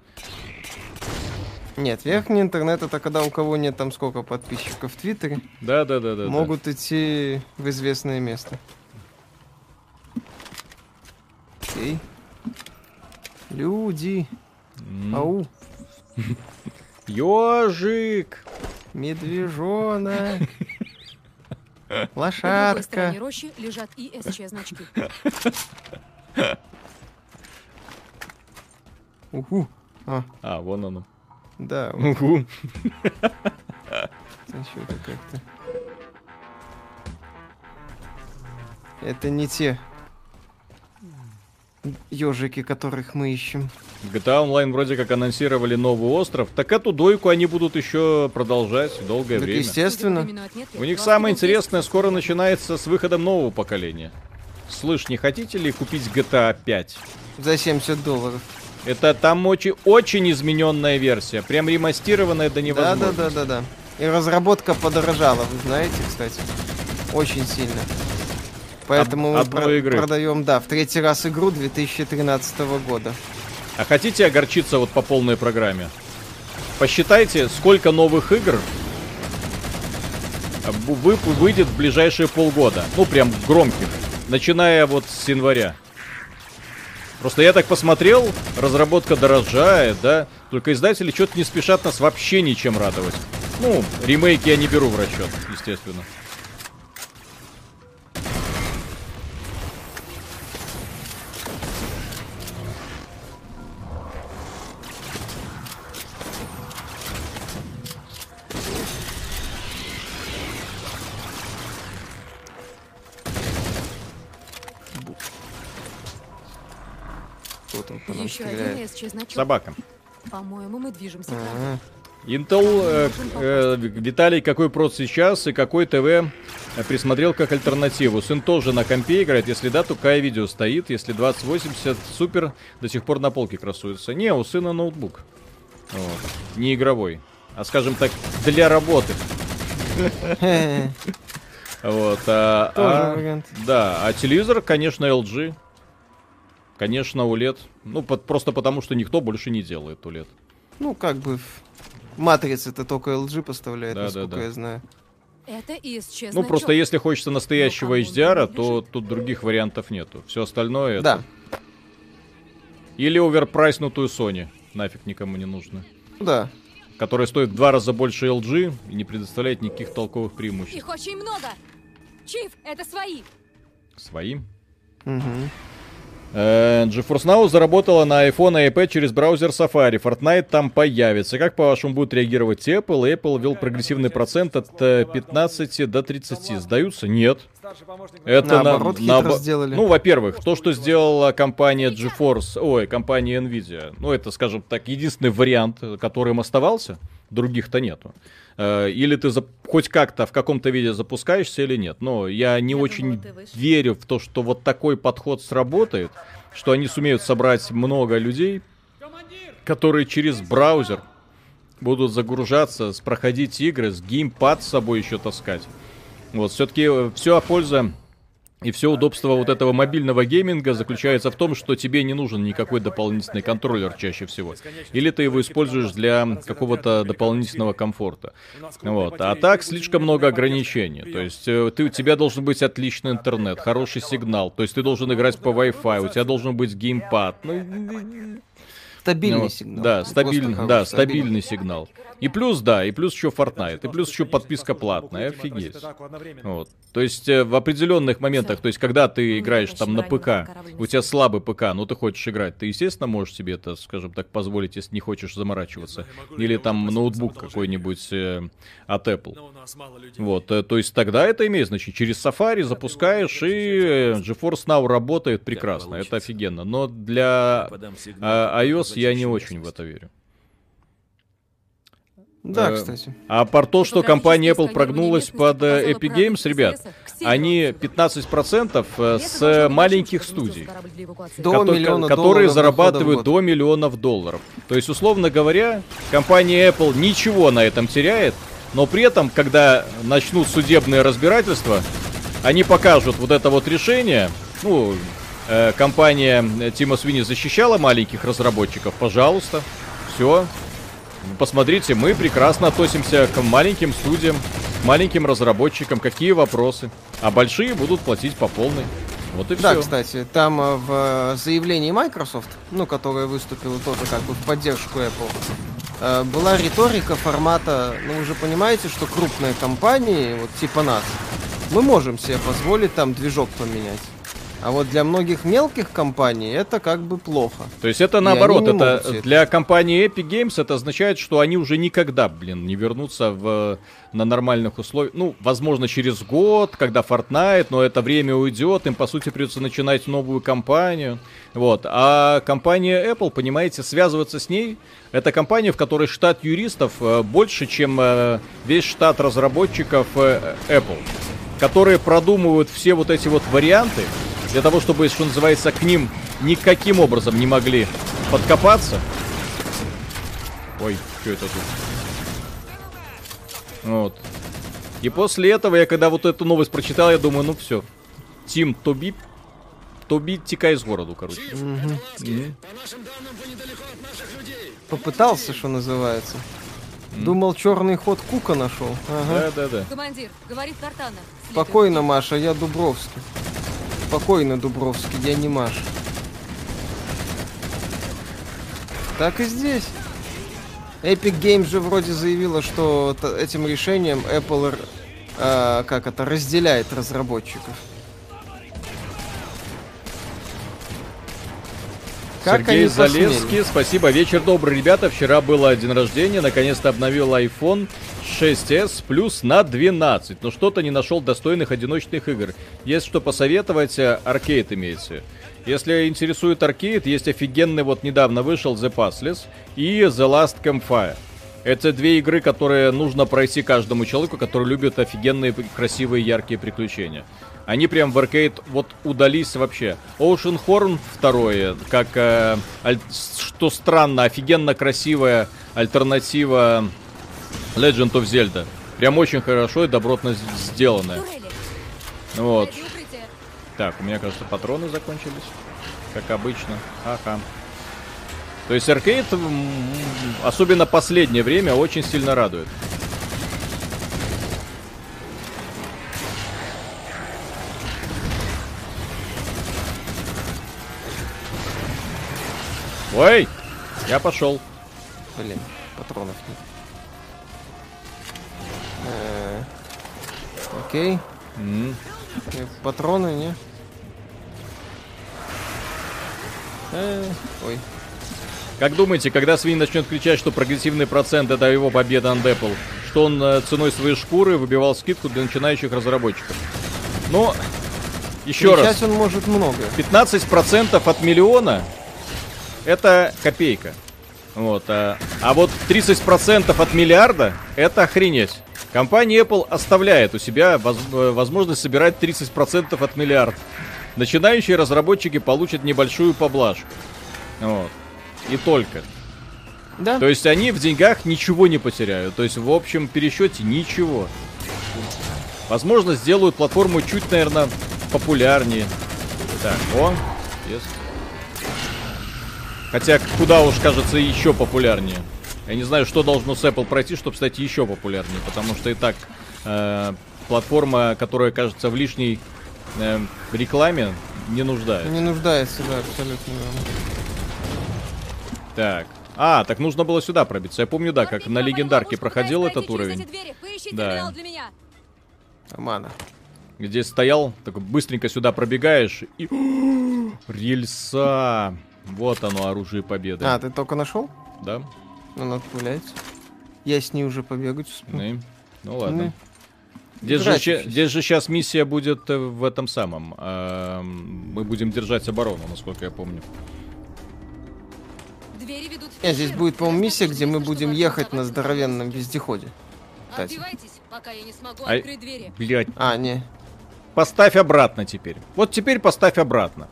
Нет, верхний интернет это когда у кого нет там сколько подписчиков в Твиттере. Да, да, да, да. Могут да. идти в известное место. Окей. Люди. Mm. Ау. Ёжик. Медвежонок. Лошадка. На другой стороне рощи лежат ИСЧ-значки. Угу. А. а, вон оно. Да. Угу. Что-то как-то... Это не те ежики, которых мы ищем. GTA Online вроде как анонсировали новый остров, так эту дойку они будут еще продолжать долгое так время. естественно. У них самое интересное скоро начинается с выходом нового поколения. Слышь, не хотите ли купить GTA 5? За 70 долларов. Это там очень, очень измененная версия, прям ремастированная до невозможности. Да, да, да, да, да. И разработка подорожала, вы знаете, кстати, очень сильно. Поэтому Об, мы про- игры. продаем, да, в третий раз игру 2013 года. А хотите огорчиться вот по полной программе? Посчитайте, сколько новых игр вы, выйдет в ближайшие полгода. Ну, прям громких. Начиная вот с января. Просто я так посмотрел, разработка дорожает, да? Только издатели что-то не спешат нас вообще ничем радовать. Ну, ремейки я не беру в расчет, естественно. Еще один СЧ-значок. Собака. По-моему, мы движемся ага. Intel, э, э, Виталий, какой прод сейчас и какой ТВ э, присмотрел как альтернативу? Сын тоже на компе играет, если да, то какая видео стоит, если 2080 супер, до сих пор на полке красуется. Не, у сына ноутбук. Вот. Не игровой, а скажем так, для работы. [laughs] Вот, а, а, да, а телевизор, конечно, LG. Конечно, OLED. Ну, под, просто потому, что никто больше не делает OLED. Ну, как бы матрицы это только LG поставляет, да, насколько да, да. я знаю. Это исчез. Ну, просто если хочется настоящего HDR, то тут других вариантов нету. Все остальное да. это... Или оверпрайснутую Sony. Нафиг никому не нужно. Да. Которая стоит в два раза больше LG и не предоставляет никаких толковых преимуществ. Их очень много. Чиф, это свои. Свои? Угу. Э, GeForce Now заработала на iPhone и iPad через браузер Safari. Fortnite там появится. Как, по-вашему, будет реагировать Apple? Apple ввел прогрессивный процент от 15 э, до 30. Сдаются? Нет. Это Наоборот, на, на, сделали. Ну, во-первых, то, что сделала компания GeForce, ой, компания Nvidia, ну, это, скажем так, единственный вариант, которым оставался, других-то нету. Э, или ты хоть как-то в каком-то виде запускаешься или нет. Но я не я очень думала, верю в то, что вот такой подход сработает, что они сумеют собрать много людей, которые через браузер будут загружаться, проходить игры, с геймпад с собой еще таскать. Вот, все-таки все польза и все удобство вот этого мобильного гейминга заключается в том, что тебе не нужен никакой дополнительный контроллер чаще всего. Или ты его используешь для какого-то дополнительного комфорта. Вот. А так слишком много ограничений. То есть э, ты, у тебя должен быть отличный интернет, хороший сигнал. То есть ты должен играть по Wi-Fi, у тебя должен быть геймпад. Ну, Стабильный ну, сигнал. Да, хороший, да, стабильный сигнал. И плюс, да, и плюс еще Fortnite, и плюс еще подписка платная, офигеть. Вот. То есть э, в определенных моментах, то есть когда ты играешь там на ПК, у тебя слабый ПК, но ты хочешь играть, ты, естественно, можешь себе это, скажем так, позволить, если не хочешь заморачиваться. Или там ноутбук какой-нибудь э, от Apple. Вот, э, то есть тогда это имеет значение. Через Safari запускаешь, и GeForce Now работает прекрасно, это офигенно. Но для э, iOS я не очень в это верю. Да, Э, кстати. А про то, что компания Apple прогнулась под э, Epic Games, ребят, они 15% э, с маленьких студий, До которые долларов зарабатывают до миллионов долларов. То есть, условно говоря, компания Apple ничего на этом теряет, но при этом, когда начнут судебные разбирательства, они покажут вот это вот решение, ну, э, компания э, Тима Свини защищала маленьких разработчиков, пожалуйста, все, Посмотрите, мы прекрасно относимся к маленьким студиям, маленьким разработчикам. Какие вопросы? А большие будут платить по полной. Вот и Да, все. кстати, там э, в э, заявлении Microsoft, ну, которая выступила тоже как бы в поддержку Apple, э, была риторика формата, ну, вы же понимаете, что крупные компании, вот типа нас, мы можем себе позволить там движок поменять. А вот для многих мелких компаний это как бы плохо. То есть это И наоборот, это для компании Epic Games это означает, что они уже никогда, блин, не вернутся в, на нормальных условиях. Ну, возможно, через год, когда Fortnite, но это время уйдет, им, по сути, придется начинать новую компанию. Вот. А компания Apple, понимаете, связываться с ней, это компания, в которой штат юристов э, больше, чем э, весь штат разработчиков э, Apple, которые продумывают все вот эти вот варианты, для того, чтобы, что называется, к ним никаким образом не могли подкопаться. Ой, что это тут? Вот. И после этого, я когда вот эту новость прочитал, я думаю, ну все. Тим Тоби... Тоби, текай из города, короче. Мгм. Попытался, что называется. Думал, черный ход Кука нашел. Ага. Да-да-да. Командир, говорит Картана. Спокойно, Маша, я Дубровский. Спокойно, Дубровский, я не Маша. Так и здесь. Epic Games же вроде заявила, что этим решением Apple, э, как это, разделяет разработчиков. Как Сергей посмели? Залеский, спасибо. Вечер добрый, ребята. Вчера было день рождения. Наконец-то обновил iPhone 6s Plus на 12. Но что-то не нашел достойных одиночных игр. Есть что посоветовать, э, аркейд имеется. Если интересует аркейд, есть офигенный, вот недавно вышел The Passless и The Last Campfire. Это две игры, которые нужно пройти каждому человеку, который любит офигенные, красивые, яркие приключения. Они прям в аркейд вот удались вообще. Ocean Horn второе, как, э, аль- что странно, офигенно красивая альтернатива Legend of Zelda. Прям очень хорошо и добротно сделанная. Вот. Так, у меня, кажется, патроны закончились. Как обычно. Ага. То есть аркейд, особенно последнее время, очень сильно радует. Ой! Я пошел. Блин, патронов нет. Э, Окей. Э, Патроны, не? Э, Ой. Как думаете, когда Свин начнет кричать, что прогрессивный процент это его победа Apple, что он ценой своей шкуры выбивал скидку для начинающих разработчиков? Ну, еще раз. Сейчас он может много. 15% от миллиона это копейка. Вот, а, а вот 30% от миллиарда это охренеть. Компания Apple оставляет у себя воз- э, возможность собирать 30% от миллиарда. Начинающие разработчики получат небольшую поблажку. Вот. И только. Да. То есть они в деньгах ничего не потеряют. То есть в общем пересчете ничего. Возможно, сделают платформу чуть, наверное, популярнее. Так, о, есть. Хотя, куда уж, кажется, еще популярнее. Я не знаю, что должно с Apple пройти, чтобы стать еще популярнее. Потому что и так э, платформа, которая, кажется, в лишней э, рекламе, не нуждается. Не нуждается, да, абсолютно. верно. Так. А, так нужно было сюда пробиться. Я помню, да, как на легендарке проходил этот уровень. Да. терминал для меня. Мана. где стоял, такой быстренько сюда пробегаешь и... [gasps] Рельса! Вот оно, оружие победы. А, ты только нашел? Да? Ну, надо. Я с ней уже побегать успел. Ну, ну ладно. Ну, Здесь же, здесь же сейчас миссия будет э, в этом самом. эм, мы будем держать оборону, насколько я помню. Двери ведут в Не, здесь будет, по-моему, миссия, где мы будем ехать на здоровенном вездеходе. кстати. Пока я не смогу открыть двери. Блять, А, не. поставь обратно теперь. Вот теперь поставь обратно.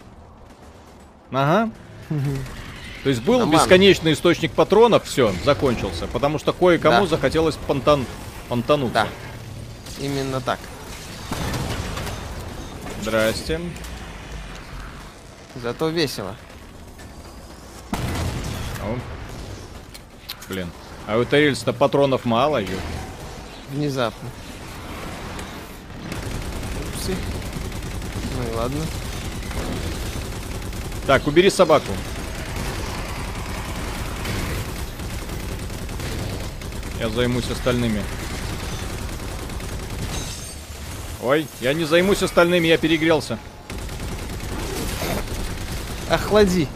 Ага. То есть был Нормально. бесконечный источник патронов, все, закончился. Потому что кое-кому Да. захотелось понтан... понтануться. Да. Именно так. Здрасте. Зато весело. О. Блин. А у этой рельсы-то патронов мало, ё. Внезапно. Упсы. Ну и ладно. Так, убери собаку. Я займусь остальными. Ой, я не займусь остальными, я перегрелся. Охлади.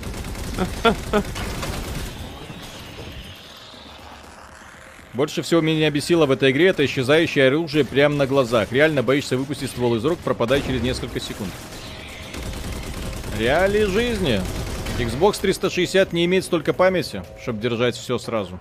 Больше всего меня бесило в этой игре это исчезающее оружие прямо на глазах. Реально боишься выпустить ствол из рук, пропадая через несколько секунд. Реалии жизни. Xbox 360 не имеет столько памяти, чтобы держать все сразу.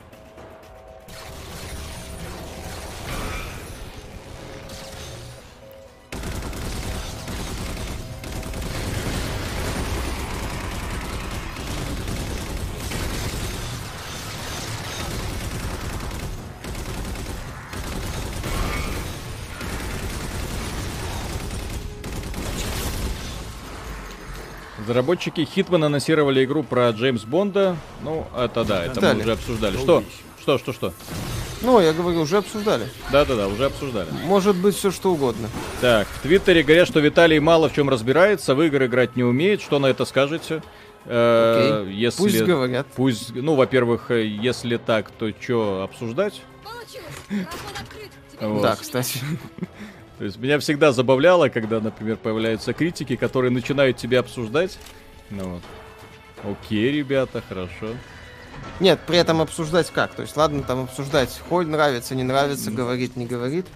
Разработчики Hitman анонсировали игру про Джеймс Бонда. Ну, это да, это мы Далее. уже обсуждали. Что? Что, что, что? Ну, я говорю, уже обсуждали. Да-да-да, уже обсуждали. Может быть все что угодно. Так, в Твиттере говорят, что Виталий мало в чем разбирается, в игры играть не умеет. Что на это скажете? Э, Окей. если... Пусть говорят. Пусть, ну, во-первых, э, если так, то что обсуждать? Получилось. [laughs] Вот. Да, кстати. То есть меня всегда забавляло, когда, например, появляются критики, которые начинают тебя обсуждать. Ну вот. Окей, ребята, хорошо. Нет, при этом обсуждать как? То есть, ладно, там обсуждать, хоть нравится, не нравится, говорит, не говорит.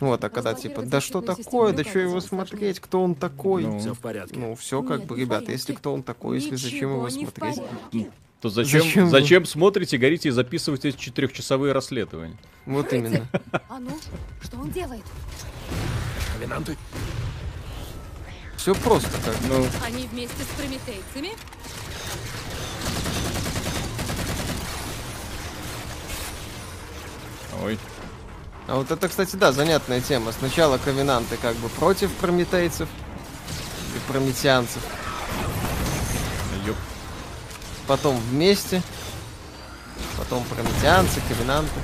Вот, а когда типа, да что такое, да что его смотреть, кто он такой? Ну. Все в порядке. Ну, все как Нет, бы, ребята, если кто он такой, если зачем его смотреть? То зачем, Зачем зачем, вы- смотрите, горите и записываете четырехчасовые расследования? Вот именно. А ну, что он делает? Ковенанты? Все просто как. Ну, Они вместе с прометейцами? ой. А вот это, кстати, да, занятная тема. Сначала ковенанты как бы против прометейцев и прометеанцев, Ёп. Потом вместе, потом прометеанцы, ковенанты.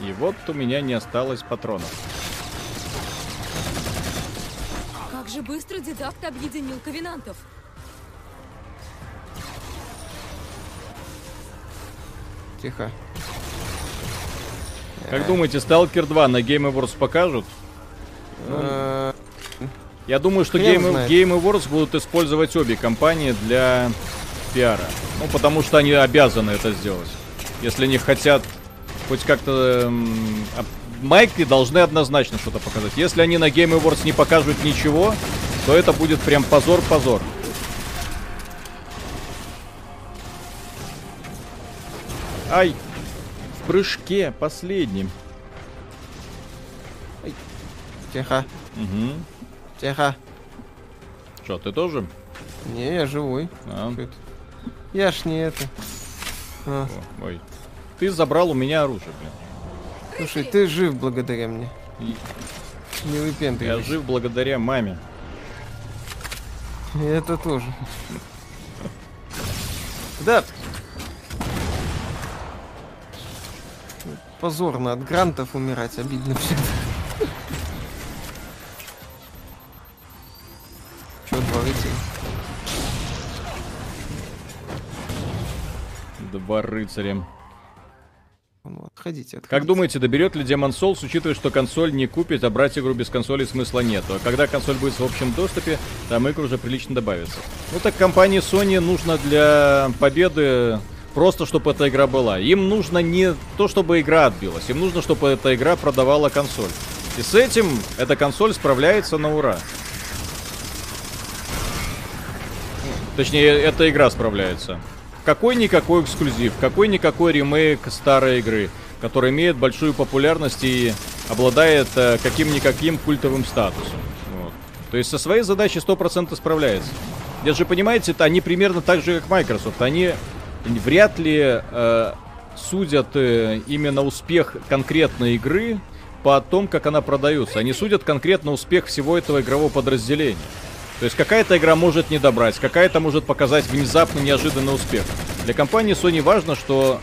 И вот у меня не осталось патронов. Как же быстро дедакт объединил ковенантов. Тихо. Как думаете, Stalker 2 на Game Awards покажут? Э, Я думаю, что Game. Game Awards будут использовать обе компании для пиара. Ну, потому что они обязаны это сделать. Если они хотят хоть как-то... эм, Майки должны однозначно что-то показать. Если они на Game Awards не покажут ничего, то это будет прям позор-позор. Ай! В прыжке последнем. Тихо. Угу. Тихо. Что, ты тоже? Не, я живой. А. Чё это? Я ж не это. А. Ой. Ты забрал у меня оружие, блин. Слушай, ты жив благодаря мне. И... Не выпендривайся. Я жив благодаря маме. И это тоже. Да. Позорно от грантов умирать, обидно всегда. Чё творите? Два рыцаря. Ну, отходите, отходите. Как думаете, доберет ли Demon Souls, учитывая, что консоль не купит, а брать игру без консоли смысла нету? А когда консоль будет в общем доступе, там игр уже прилично добавится. Ну так компании Sony нужно для победы просто, чтобы эта игра была. Им нужно не то, чтобы игра отбилась, им нужно, чтобы эта игра продавала консоль. И с этим эта консоль справляется на ура. Точнее, эта игра справляется. Какой-никакой эксклюзив, какой-никакой ремейк старой игры, который имеет большую популярность и обладает э, каким-никаким культовым статусом. Вот. То есть со своей задачей 100% справляется. Я же понимаете, это они примерно так же, как Microsoft. Они вряд ли э, судят э, именно успех конкретной игры по том, как она продается. Они судят конкретно успех всего этого игрового подразделения. То есть какая-то игра может не добрать, какая-то может показать внезапно неожиданный успех. Для компании Sony важно, что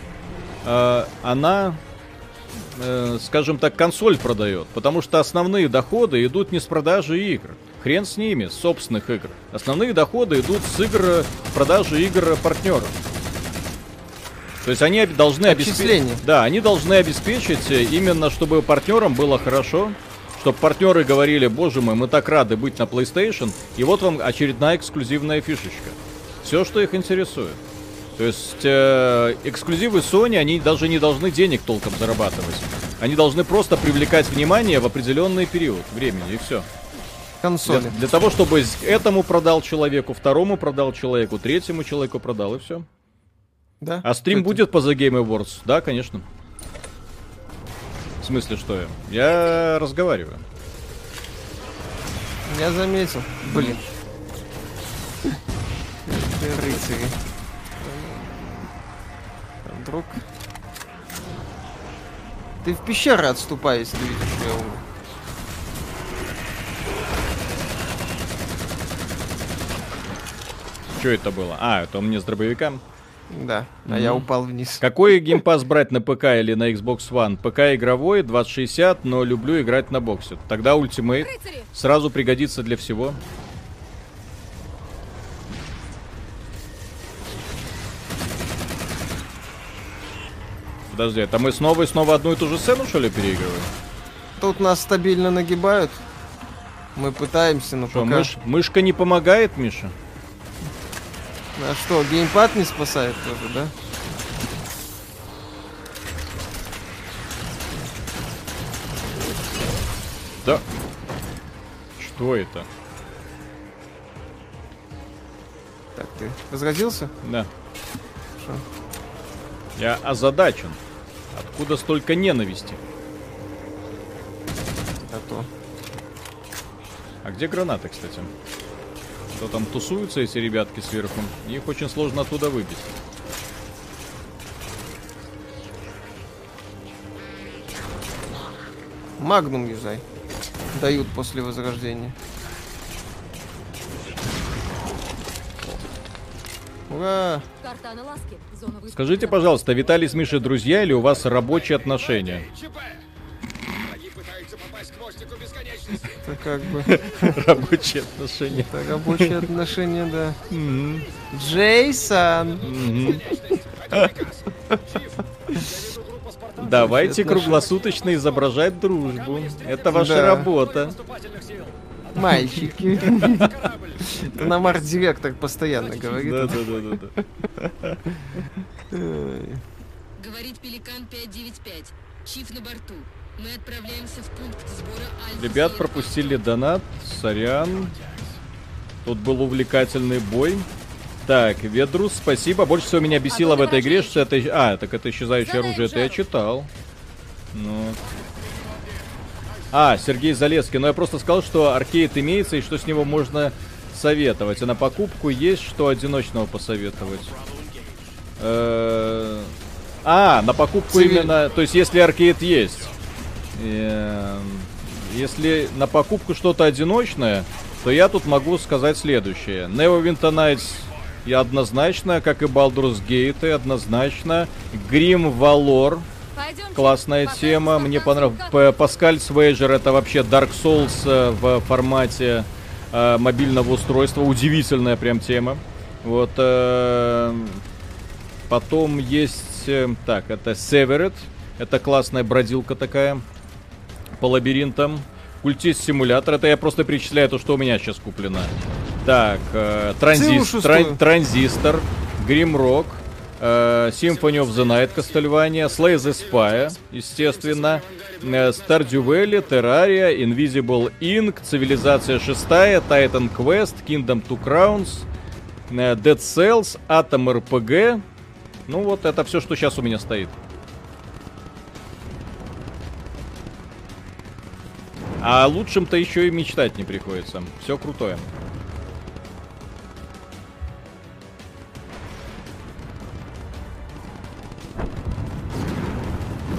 э, она, э, скажем так, консоль продает, потому что основные доходы идут не с продажи игр. Хрен с ними, с собственных игр. Основные доходы идут с игр, продажи игр партнеров. То есть они должны обеспечить... Да, они должны обеспечить именно, чтобы партнерам было хорошо, чтобы партнеры говорили, боже мой, мы так рады быть на PlayStation, и вот вам очередная эксклюзивная фишечка. Все, что их интересует. То есть э, эксклюзивы Sony, они даже не должны денег толком зарабатывать. Они должны просто привлекать внимание в определенный период времени, и все. Консоли. Для, для того, чтобы этому продал человеку, второму продал человеку, третьему человеку продал, и все. Да. А стрим это... будет по The Game Awards? Да, конечно. В смысле, что я? Я разговариваю. Я заметил. Блин. Рыцари. Друг. Ты в пещеры отступай, если видишь, что я умер. Что это было? А, это он мне с дробовиком. Да, а mm-hmm. я упал вниз. Какой геймпас брать на ПК или на Xbox One? ПК игровой, 2060, но люблю играть на боксе. Тогда Ultimate сразу пригодится для всего. Подожди, это мы снова и снова одну и ту же сцену, что ли, переигрываем? Тут нас стабильно нагибают. Мы пытаемся, но что, пока... Мыш... Мышка не помогает, Миша? А что, геймпад не спасает тоже, да? Да. Что это? Так, ты возразился? Да. Что? Я озадачен. Откуда столько ненависти? А то. А где гранаты, кстати? Что там тусуются эти ребятки сверху? Их очень сложно оттуда выбить. Магнум юзай. Дают после возрождения. Ура! Скажите, пожалуйста, Виталий с Мишей друзья или у вас рабочие отношения? [laughs] Это как бы... Рабочие отношения. Это рабочие отношения, да. Джейсон! [laughs] Давайте круглосуточно изображать дружбу. Это ваша работа. Мальчики. Это [laughs] нам арт-директор постоянно говорит. Да, да, да, да. Говорит Пеликан 595. Чиф на борту. Мы отправляемся в пункт сбора Альфа. Ребят пропустили донат. Сорян. Тут был увлекательный бой. Так, Ведрус, спасибо. Больше всего меня бесило а в этой игре, что это... А, так это исчезающее оружие, это я читал. Ну... А, Сергей Залеский. Но я просто сказал, что аркейд имеется и что с него можно советовать. А на покупку есть что одиночного посоветовать. Э, а, на покупку Цивиль... именно... То есть, если аркейд есть. Э, если на покупку что-то одиночное, то я тут могу сказать следующее. Neverwinter Nights и однозначно, как и Baldur's Gate, и однозначно. Grim Valor. Классная тема. Мне понравилось. Паскаль Свейджер это вообще Dark Souls э, в формате э, мобильного устройства. Удивительная прям тема. Вот. Э, потом есть... Э, так, это Severed. Это классная бродилка такая. По лабиринтам. Культист симулятор. Это я просто перечисляю то, что у меня сейчас куплено. Так, э, транзис, тран, Транзистор, Гримрок, э, Symphony of the Night Castlevania, Slay the Spy, естественно, э, Stardew Valley, Terraria, Invisible Ink, Цивилизация 6, Titan Quest, Kingdom Two Crowns, э, Dead Cells, Atom RPG. Ну вот, это все, что сейчас у меня стоит. А лучшим-то еще и мечтать не приходится. Все крутое.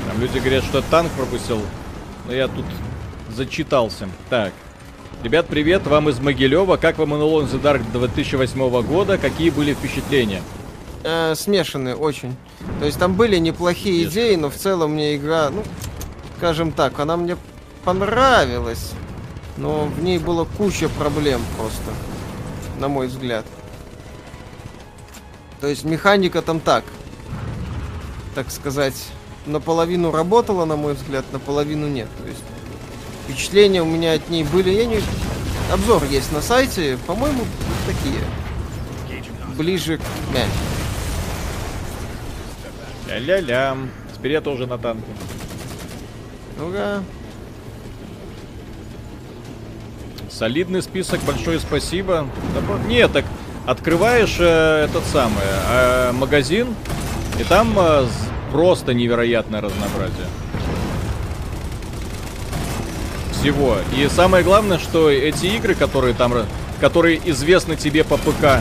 Там люди говорят, что танк пропустил. Но я тут зачитался. Так. Ребят, привет, вам из Могилева. Как вам Alone the Dark 2008 года? Какие были впечатления? Э, смешанные очень. То есть там были неплохие Смешанные. идеи, но в целом мне игра, ну, скажем так, она мне понравилась. Но в ней было куча проблем просто. На мой взгляд. То есть механика там так. Так сказать, наполовину работала, на мой взгляд, наполовину нет. То есть впечатления у меня от ней были. Я не... Обзор есть на сайте, по-моему, такие. Ближе к мягким. Ля-ля-ля. Теперь я тоже на танке. Ну-ка. Солидный список, большое спасибо. Нет, так открываешь э, этот самый э, магазин, и там э, просто невероятное разнообразие. Всего. И самое главное, что эти игры, которые там, которые известны тебе по ПК,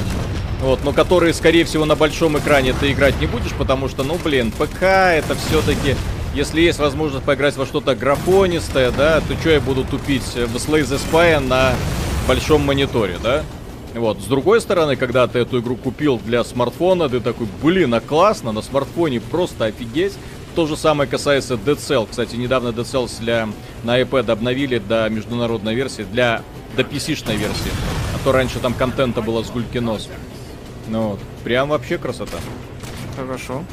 вот, но которые, скорее всего, на большом экране ты играть не будешь, потому что, ну, блин, ПК это все-таки, если есть возможность поиграть во что-то графонистое, да, то что я буду тупить в Slay the Spy на большом мониторе, да? Вот, с другой стороны, когда ты эту игру купил для смартфона, ты такой, блин, а классно, на смартфоне просто офигеть. То же самое касается Dead Cell. Кстати, недавно Dead Cells для, на iPad обновили до международной версии, для до PC-шной версии. А то раньше там контента было с гульки нос. Ну вот, прям вообще красота. Хорошо.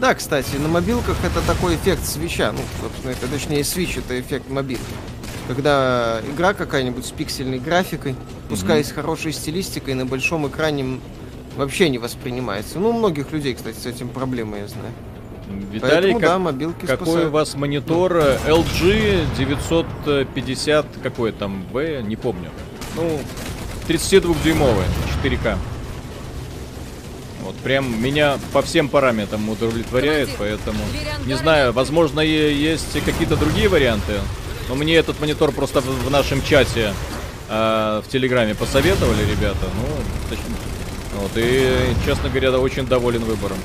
Да, кстати, на мобилках это такой эффект свеча. Ну, собственно, это точнее свич, это эффект мобилки когда игра какая-нибудь с пиксельной графикой, пускай mm-hmm. с хорошей стилистикой, на большом экране вообще не воспринимается. Ну, у многих людей, кстати, с этим проблемы, я знаю. Виталий, Поэтому, как, да, мобилки какой спасают. у вас монитор? LG 950, какой там, V, не помню. Ну, 32-дюймовый, 4К. Вот прям меня по всем параметрам удовлетворяет, поэтому не знаю, возможно, есть какие-то другие варианты. Но мне этот монитор просто в, в нашем чате э, в Телеграме посоветовали ребята. Ну, точнее, вот, и, честно говоря, очень доволен выбором.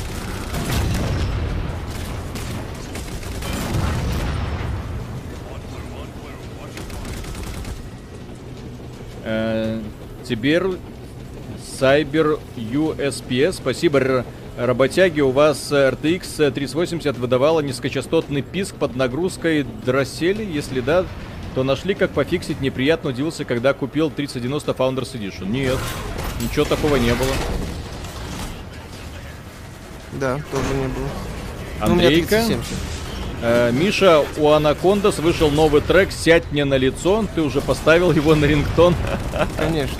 Э, теперь Cyber USPS. Спасибо, работяги. У вас RTX 3080 выдавала низкочастотный писк под нагрузкой дроссели. Если да, то нашли, как пофиксить. Неприятно удивился, когда купил 3090 Founders Edition. Нет, ничего такого не было. Да, тоже не было. Ну, Андрейка. Ну, э, Миша, у Анакондас вышел новый трек «Сядь мне на лицо». Ты уже поставил его на рингтон? Конечно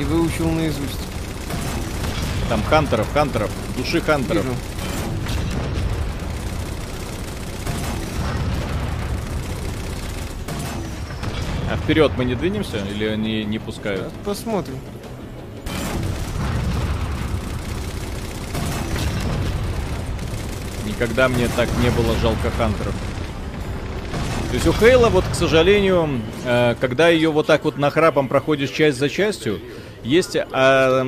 и выучил наизусть. Там хантеров, хантеров, души хантеров. Вижу. А вперед мы не двинемся или они не пускают? Посмотрим. Никогда мне так не было жалко хантеров. То есть у Хейла, вот, к сожалению, э, когда ее вот так вот нахрапом проходишь часть за частью, Есть а,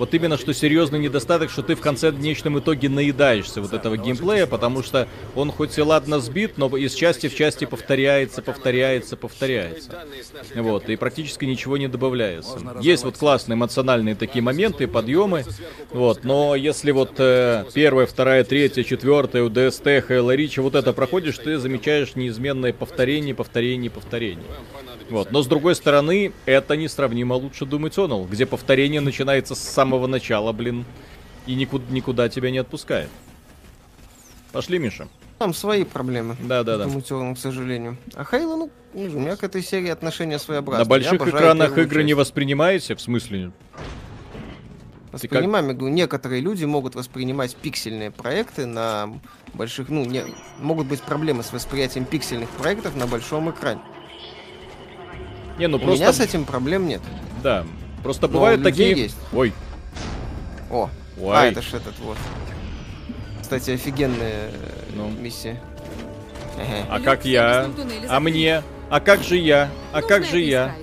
вот именно что серьезный недостаток, что ты в конце конечном итоге наедаешься вот этого геймплея, потому что он хоть и ладно сбит, но из части в части повторяется, повторяется, повторяется. Вот, и практически ничего не добавляется. Есть вот классные эмоциональные такие моменты, подъемы, вот, но если вот э, первая, вторая, третья, четвертая, УДСТ, Хейла Ричи, вот это проходишь, ты замечаешь неизменное повторение, повторение, повторение. Вот. Но с другой стороны, это несравнимо лучше Doom Eternal, где повторение начинается с самого начала, блин, и никуда, никуда тебя не отпускает. Пошли, Миша. Там свои проблемы. Да, да, да. Eternal, к сожалению. А Хейла, ну, у меня к этой серии отношения своеобразные. На больших экранах игры часть. не воспринимаете? В смысле? Воспринимаем, я говорю, некоторые люди могут воспринимать пиксельные проекты на больших, ну, не, могут быть проблемы с восприятием пиксельных проектов на большом экране. Не, ну У просто... меня с этим проблем нет. Да, просто Но бывают такие... есть. Ой. О, Ой. а это ж этот вот. Кстати, офигенная ну. миссия. А как я? А мне? А как же я? А как же я?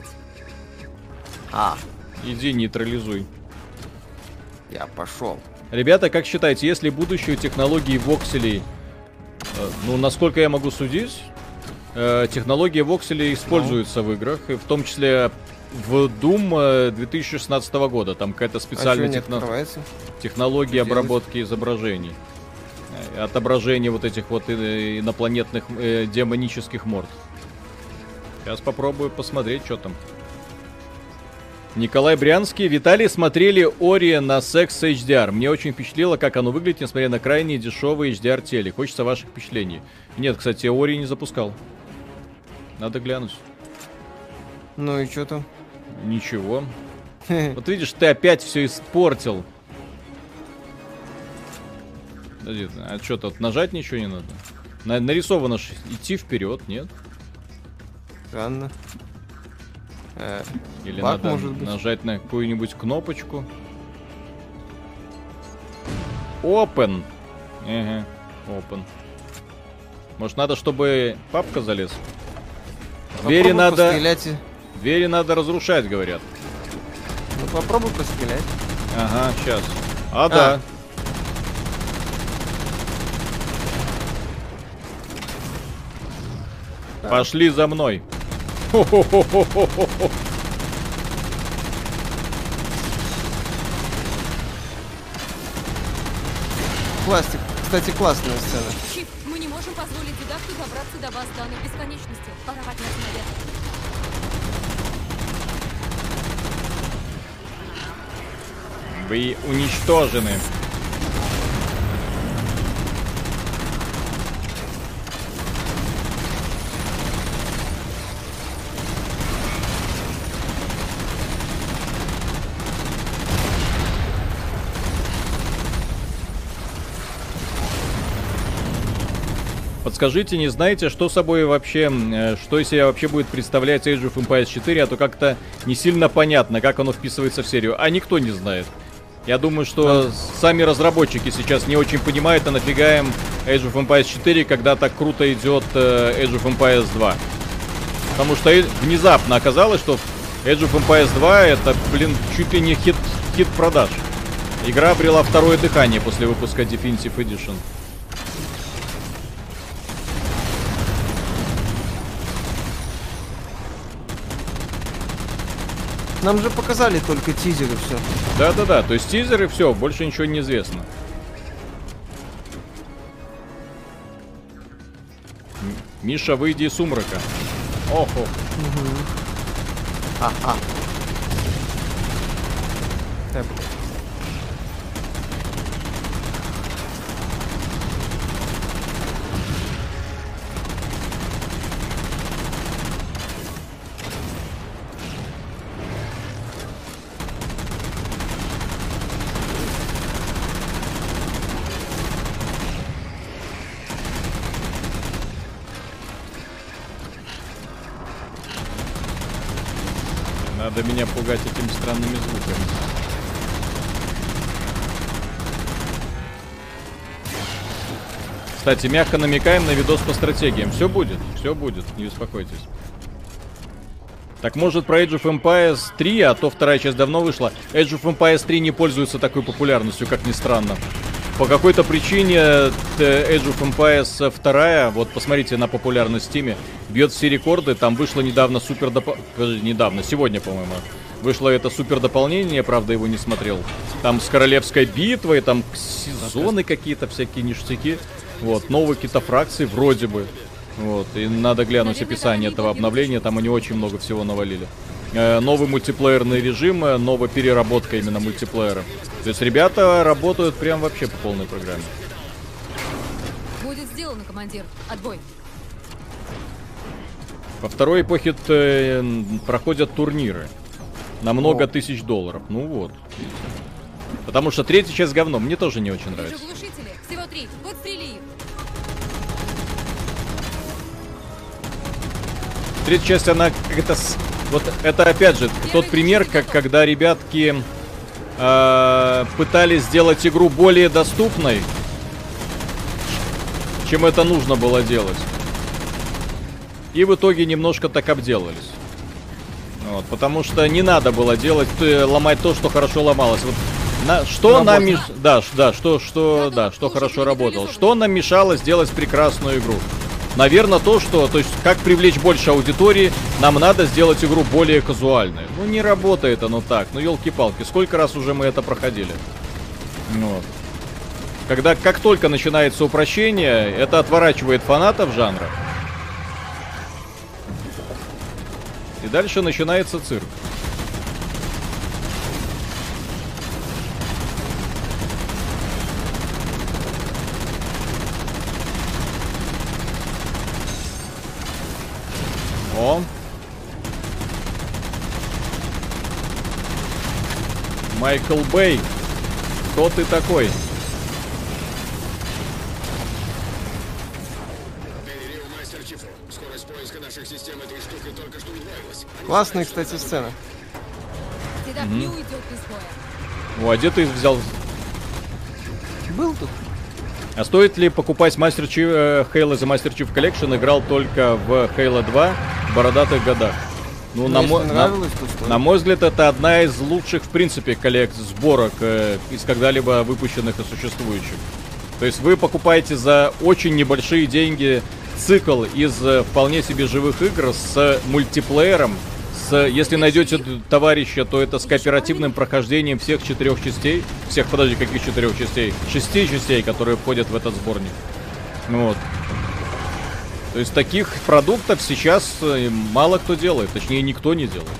А. Иди нейтрализуй. Я пошел. Ребята, как считаете, если будущее технологии вокселей, э, ну, насколько я могу судить, э, технология вокселей используется ну. в играх, и в том числе в Doom 2016 э, года. Там какая-то специальная а техно... технология обработки изображений. Э, отображение вот этих вот инопланетных э, демонических морд. Сейчас попробую посмотреть, что там. Николай Брянский, Виталий смотрели Ори на Sex HDR. Мне очень впечатлило, как оно выглядит, несмотря на крайне дешевый HDR телек. Хочется ваших впечатлений. Нет, кстати, Ори не запускал. Надо глянуть. Ну и что там? Ничего. [laughs] Вот видишь, ты опять все испортил. Подожди, а что тут нажать ничего не надо? На нарисовано ж идти вперед, нет? Странно. Э, Или баг, надо может быть. нажать на какую-нибудь кнопочку. Open. Ага, open. Может надо, чтобы папка залез? Двери надо... Пострелять. Двери надо разрушать, говорят. Ну попробуй пострелять. Ага, сейчас. А, а. да. Так. Пошли за мной. Пластик. Кстати, классная сцена. Чип, мы не можем позволить дедакту добраться до баз данных бесконечности. Пора подняться наверх. Вы уничтожены. Подскажите, не знаете, что собой вообще, э, что из себя вообще будет представлять Age of Empires 4, а то как-то не сильно понятно, как оно вписывается в серию, а никто не знает. Я думаю, что да. сами разработчики сейчас не очень понимают, а нафига им Age of Empires 4, когда так круто идет э, Age of Empires 2. Потому что внезапно оказалось, что Age of Empires 2 это, блин, чуть ли не хит, хит продаж. Игра обрела второе дыхание после выпуска Definitive Edition. Нам же показали только тизеры все. Да-да-да, то есть тизеры все, больше ничего не известно. Миша, выйди из сумрака. Охо. Угу. А, а. Так. Надо меня пугать этими странными звуками. Кстати, мягко намекаем на видос по стратегиям. Все будет, все будет, не беспокойтесь. Так может про Age of Empires 3, а то вторая часть давно вышла. Age of Empires 3 не пользуется такой популярностью, как ни странно. По какой-то причине э, Age of Empires 2, вот посмотрите на популярность в Steam, бьет все рекорды. Там вышло недавно супер доп... недавно, сегодня, по-моему. Вышло это супер дополнение, правда его не смотрел. Там с королевской битвой, там сезоны какие-то всякие ништяки. Вот, новые какие-то фракции вроде бы. Вот, и надо глянуть описание этого обновления, там они очень много всего навалили. Э, новый мультиплеерный режим, э, новая переработка именно мультиплеера. То есть ребята работают прям вообще по полной программе. Будет сделано, командир. Отбой. Во второй эпохе э, проходят турниры на много О. тысяч долларов. Ну вот. Потому что третья часть говно. Мне тоже не очень нравится. Всего три. Подстрели их. Третья часть, она как-то... Вот это опять же тот пример, как когда ребятки э, пытались сделать игру более доступной, чем это нужно было делать. И в итоге немножко так обделались. Вот, потому что не надо было делать, э, ломать то, что хорошо ломалось. Вот, на, что нам меш... да, да, что, что, да, что хорошо работало. Что нам мешало сделать прекрасную игру? Наверное, то, что, то есть, как привлечь больше аудитории, нам надо сделать игру более казуальной. Ну, не работает оно так. Ну, елки-палки, сколько раз уже мы это проходили? Вот. Когда, как только начинается упрощение, это отворачивает фанатов жанра. И дальше начинается цирк. О. Майкл Бэй. Кто ты такой? Классная, кстати, сцена. Угу. О, а где ты взял? Был тут. А стоит ли покупать Chief, э, Halo за Master Chief Collection? Играл только в Halo 2 в бородатых годах. Ну, на, мой, на, на мой взгляд, это одна из лучших, в принципе, коллект сборок э, из когда-либо выпущенных и существующих. То есть вы покупаете за очень небольшие деньги цикл из э, вполне себе живых игр с мультиплеером, с, если найдете товарища, то это с кооперативным прохождением всех четырех частей. Всех, подожди, каких четырех частей? Шести частей, которые входят в этот сборник. Вот. То есть таких продуктов сейчас э, мало кто делает, точнее никто не делает.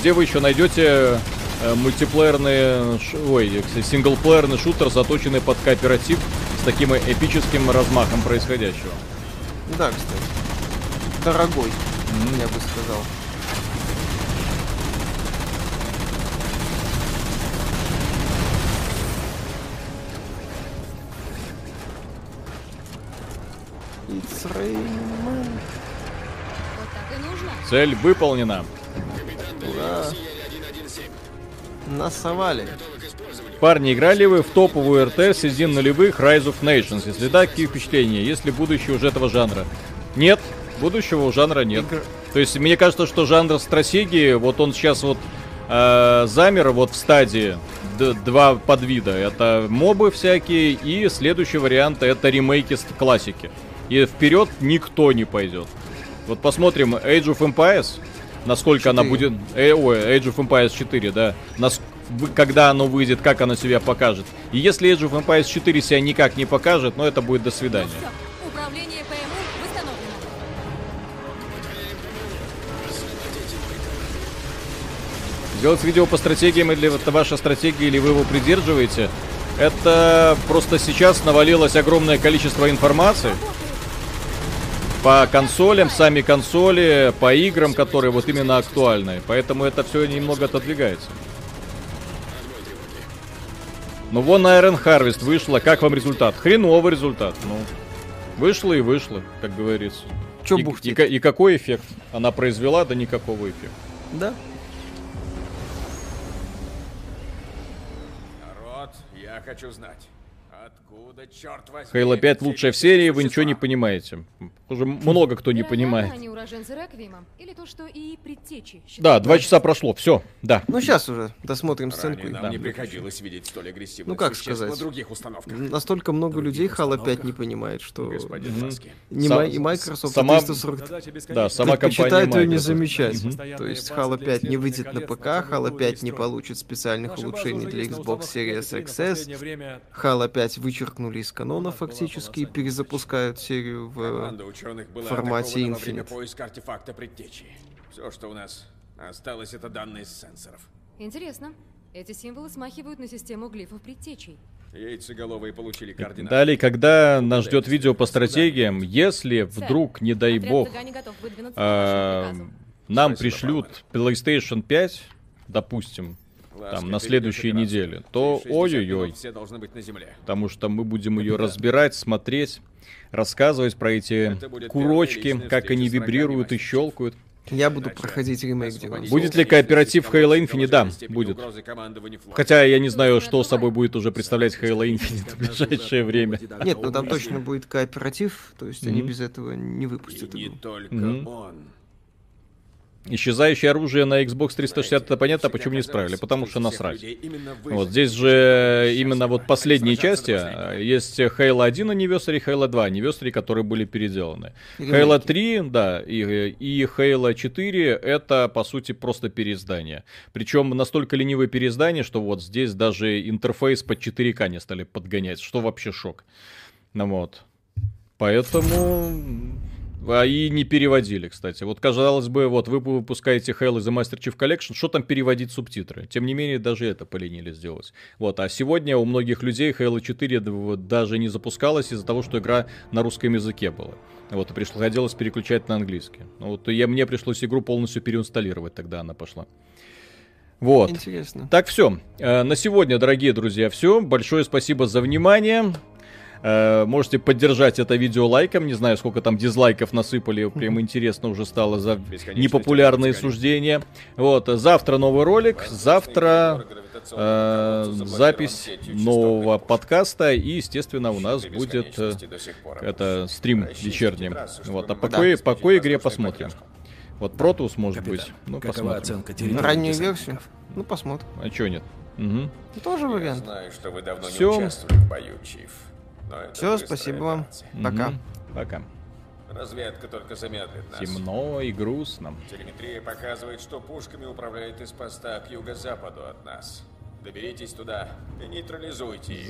Где вы еще найдете э, мультиплеерный, ой, синглплеерный шутер, заточенный под кооператив с таким эпическим размахом происходящего? Да, кстати. Дорогой, mm-hmm. я бы сказал. Цель выполнена. Ура. Насовали. Парни, играли вы в топовую РТ середин нулевых Rise of Nations? Если да, какие впечатления? Есть ли будущее уже этого жанра? Нет, будущего у жанра нет. Игр... То есть мне кажется, что жанр стратегии, вот он сейчас вот э, замер вот в стадии два подвида. Это мобы всякие, и следующий вариант это ремейки классики. И вперед никто не пойдет. Вот посмотрим Age of Empires, насколько 4. она будет... Э, ой, Age of Empires 4, да. Нас, когда оно выйдет, как оно себя покажет. И если Age of Empires 4 себя никак не покажет, ну это будет до свидания. Ну Управление ПМУ восстановлено. Сделать видео по стратегиям, или это ваша стратегия, или вы его придерживаете, это просто сейчас навалилось огромное количество информации по консолям, сами консоли, по играм, которые вот именно актуальны. Поэтому это все немного отодвигается. Ну вон Iron Harvest вышла, как вам результат? Хреновый результат, ну. Вышло и вышло, как говорится. Че и, и, и, и какой эффект она произвела? Да никакого эффекта. Да. Народ, я хочу знать, откуда Halo 5 лучшая в серии, вы ничего не понимаете. Уже много кто не понимает. Они уроженцы Реквиема, или то, что и предтечи. Да, два часа прошло, все, да. Ну сейчас уже досмотрим сценку. Ранее нам Да. не приходилось видеть столь агрессивных Ну, как сказать? на других установках. Настолько много людей Halo 5 установках. не понимает, что Господин Маски. не Сам- и Microsoft, сама- и 340 Да, сама компания ее не замечать. Мгм. То есть Halo 5 не выйдет на ПК, Halo 5 не получит специальных улучшений для Xbox Series XS, Halo 5 вычеркнули из канона фактически и перезапускают серию в... Ученых была формате во время поиска артефакта предтечи. Все, что у нас осталось, это данные с сенсоров. Интересно. Эти символы смахивают на систему глифов предтечей. Яйцеголовые получили координаты. Далее, когда нас ждет видео по стратегиям, если вдруг, не дай бог, а, нам пришлют PlayStation 5, допустим, там, на следующей неделе, то ой-ой-ой. Потому что мы будем ее разбирать, смотреть, рассказывать про эти курочки, как они вибрируют и щелкают. Я буду проходить ремейк делать. Будет ли кооператив Halo Infinite? Да, будет. Хотя я не знаю, что собой будет уже представлять Halo Infinite в ближайшее время. Нет, ну там точно будет кооператив, то есть они без этого не И выпустят не игру. только он. Исчезающее оружие на Xbox 360, это понятно, почему не исправили, казалось, потому что насрать. людей именно вы Вот здесь же именно вот последние части, а, есть Halo 1 Anniversary, Halo 2 Anniversary, которые были переделаны. Halo 3, да, и, и Halo 4 это, по сути, просто переиздание. Причем настолько ленивое переиздание, что вот здесь даже интерфейс под 4К не стали подгонять, что вообще шок. Ну вот. Поэтому... А и не переводили, кстати. Вот, казалось бы, вот вы выпускаете Halo The Master Chief Collection, что там переводить субтитры? Тем не менее, даже это поленились сделать. Вот, а сегодня у многих людей Halo 4 д- вот даже не запускалась из-за того, что игра на русском языке была. Вот, и приходилось переключать на английский. Ну, Вот, я, мне пришлось игру полностью переинсталлировать, тогда она пошла. Вот. Интересно. Так, все. На сегодня, дорогие друзья, все. Большое спасибо за внимание. Э, Можете поддержать это видео лайком. Не знаю, сколько там дизлайков насыпали. Прям интересно уже стало за непопулярные суждения. Вот. Завтра новый ролик. Завтра э, запись нового подкаста. И, естественно, у нас будет э, это стрим вечерний. Вот. А по, кое, по кое игре посмотрим. Вот Протус, может Капитан, быть. Ну, посмотрим. оценка территории Раннюю версию? Ну, посмотрим. А чё нет? Мгм. Тоже вариант. Знаю, что вы давно Всё. не участвовали в бою, Чиф. Все, спасибо вам. Пока. Пока. Разведка только замедлит нас. Темно и грустно. Телеметрия показывает, что пушками управляет из поста к юго-западу от нас. Доберитесь туда и нейтрализуйте их.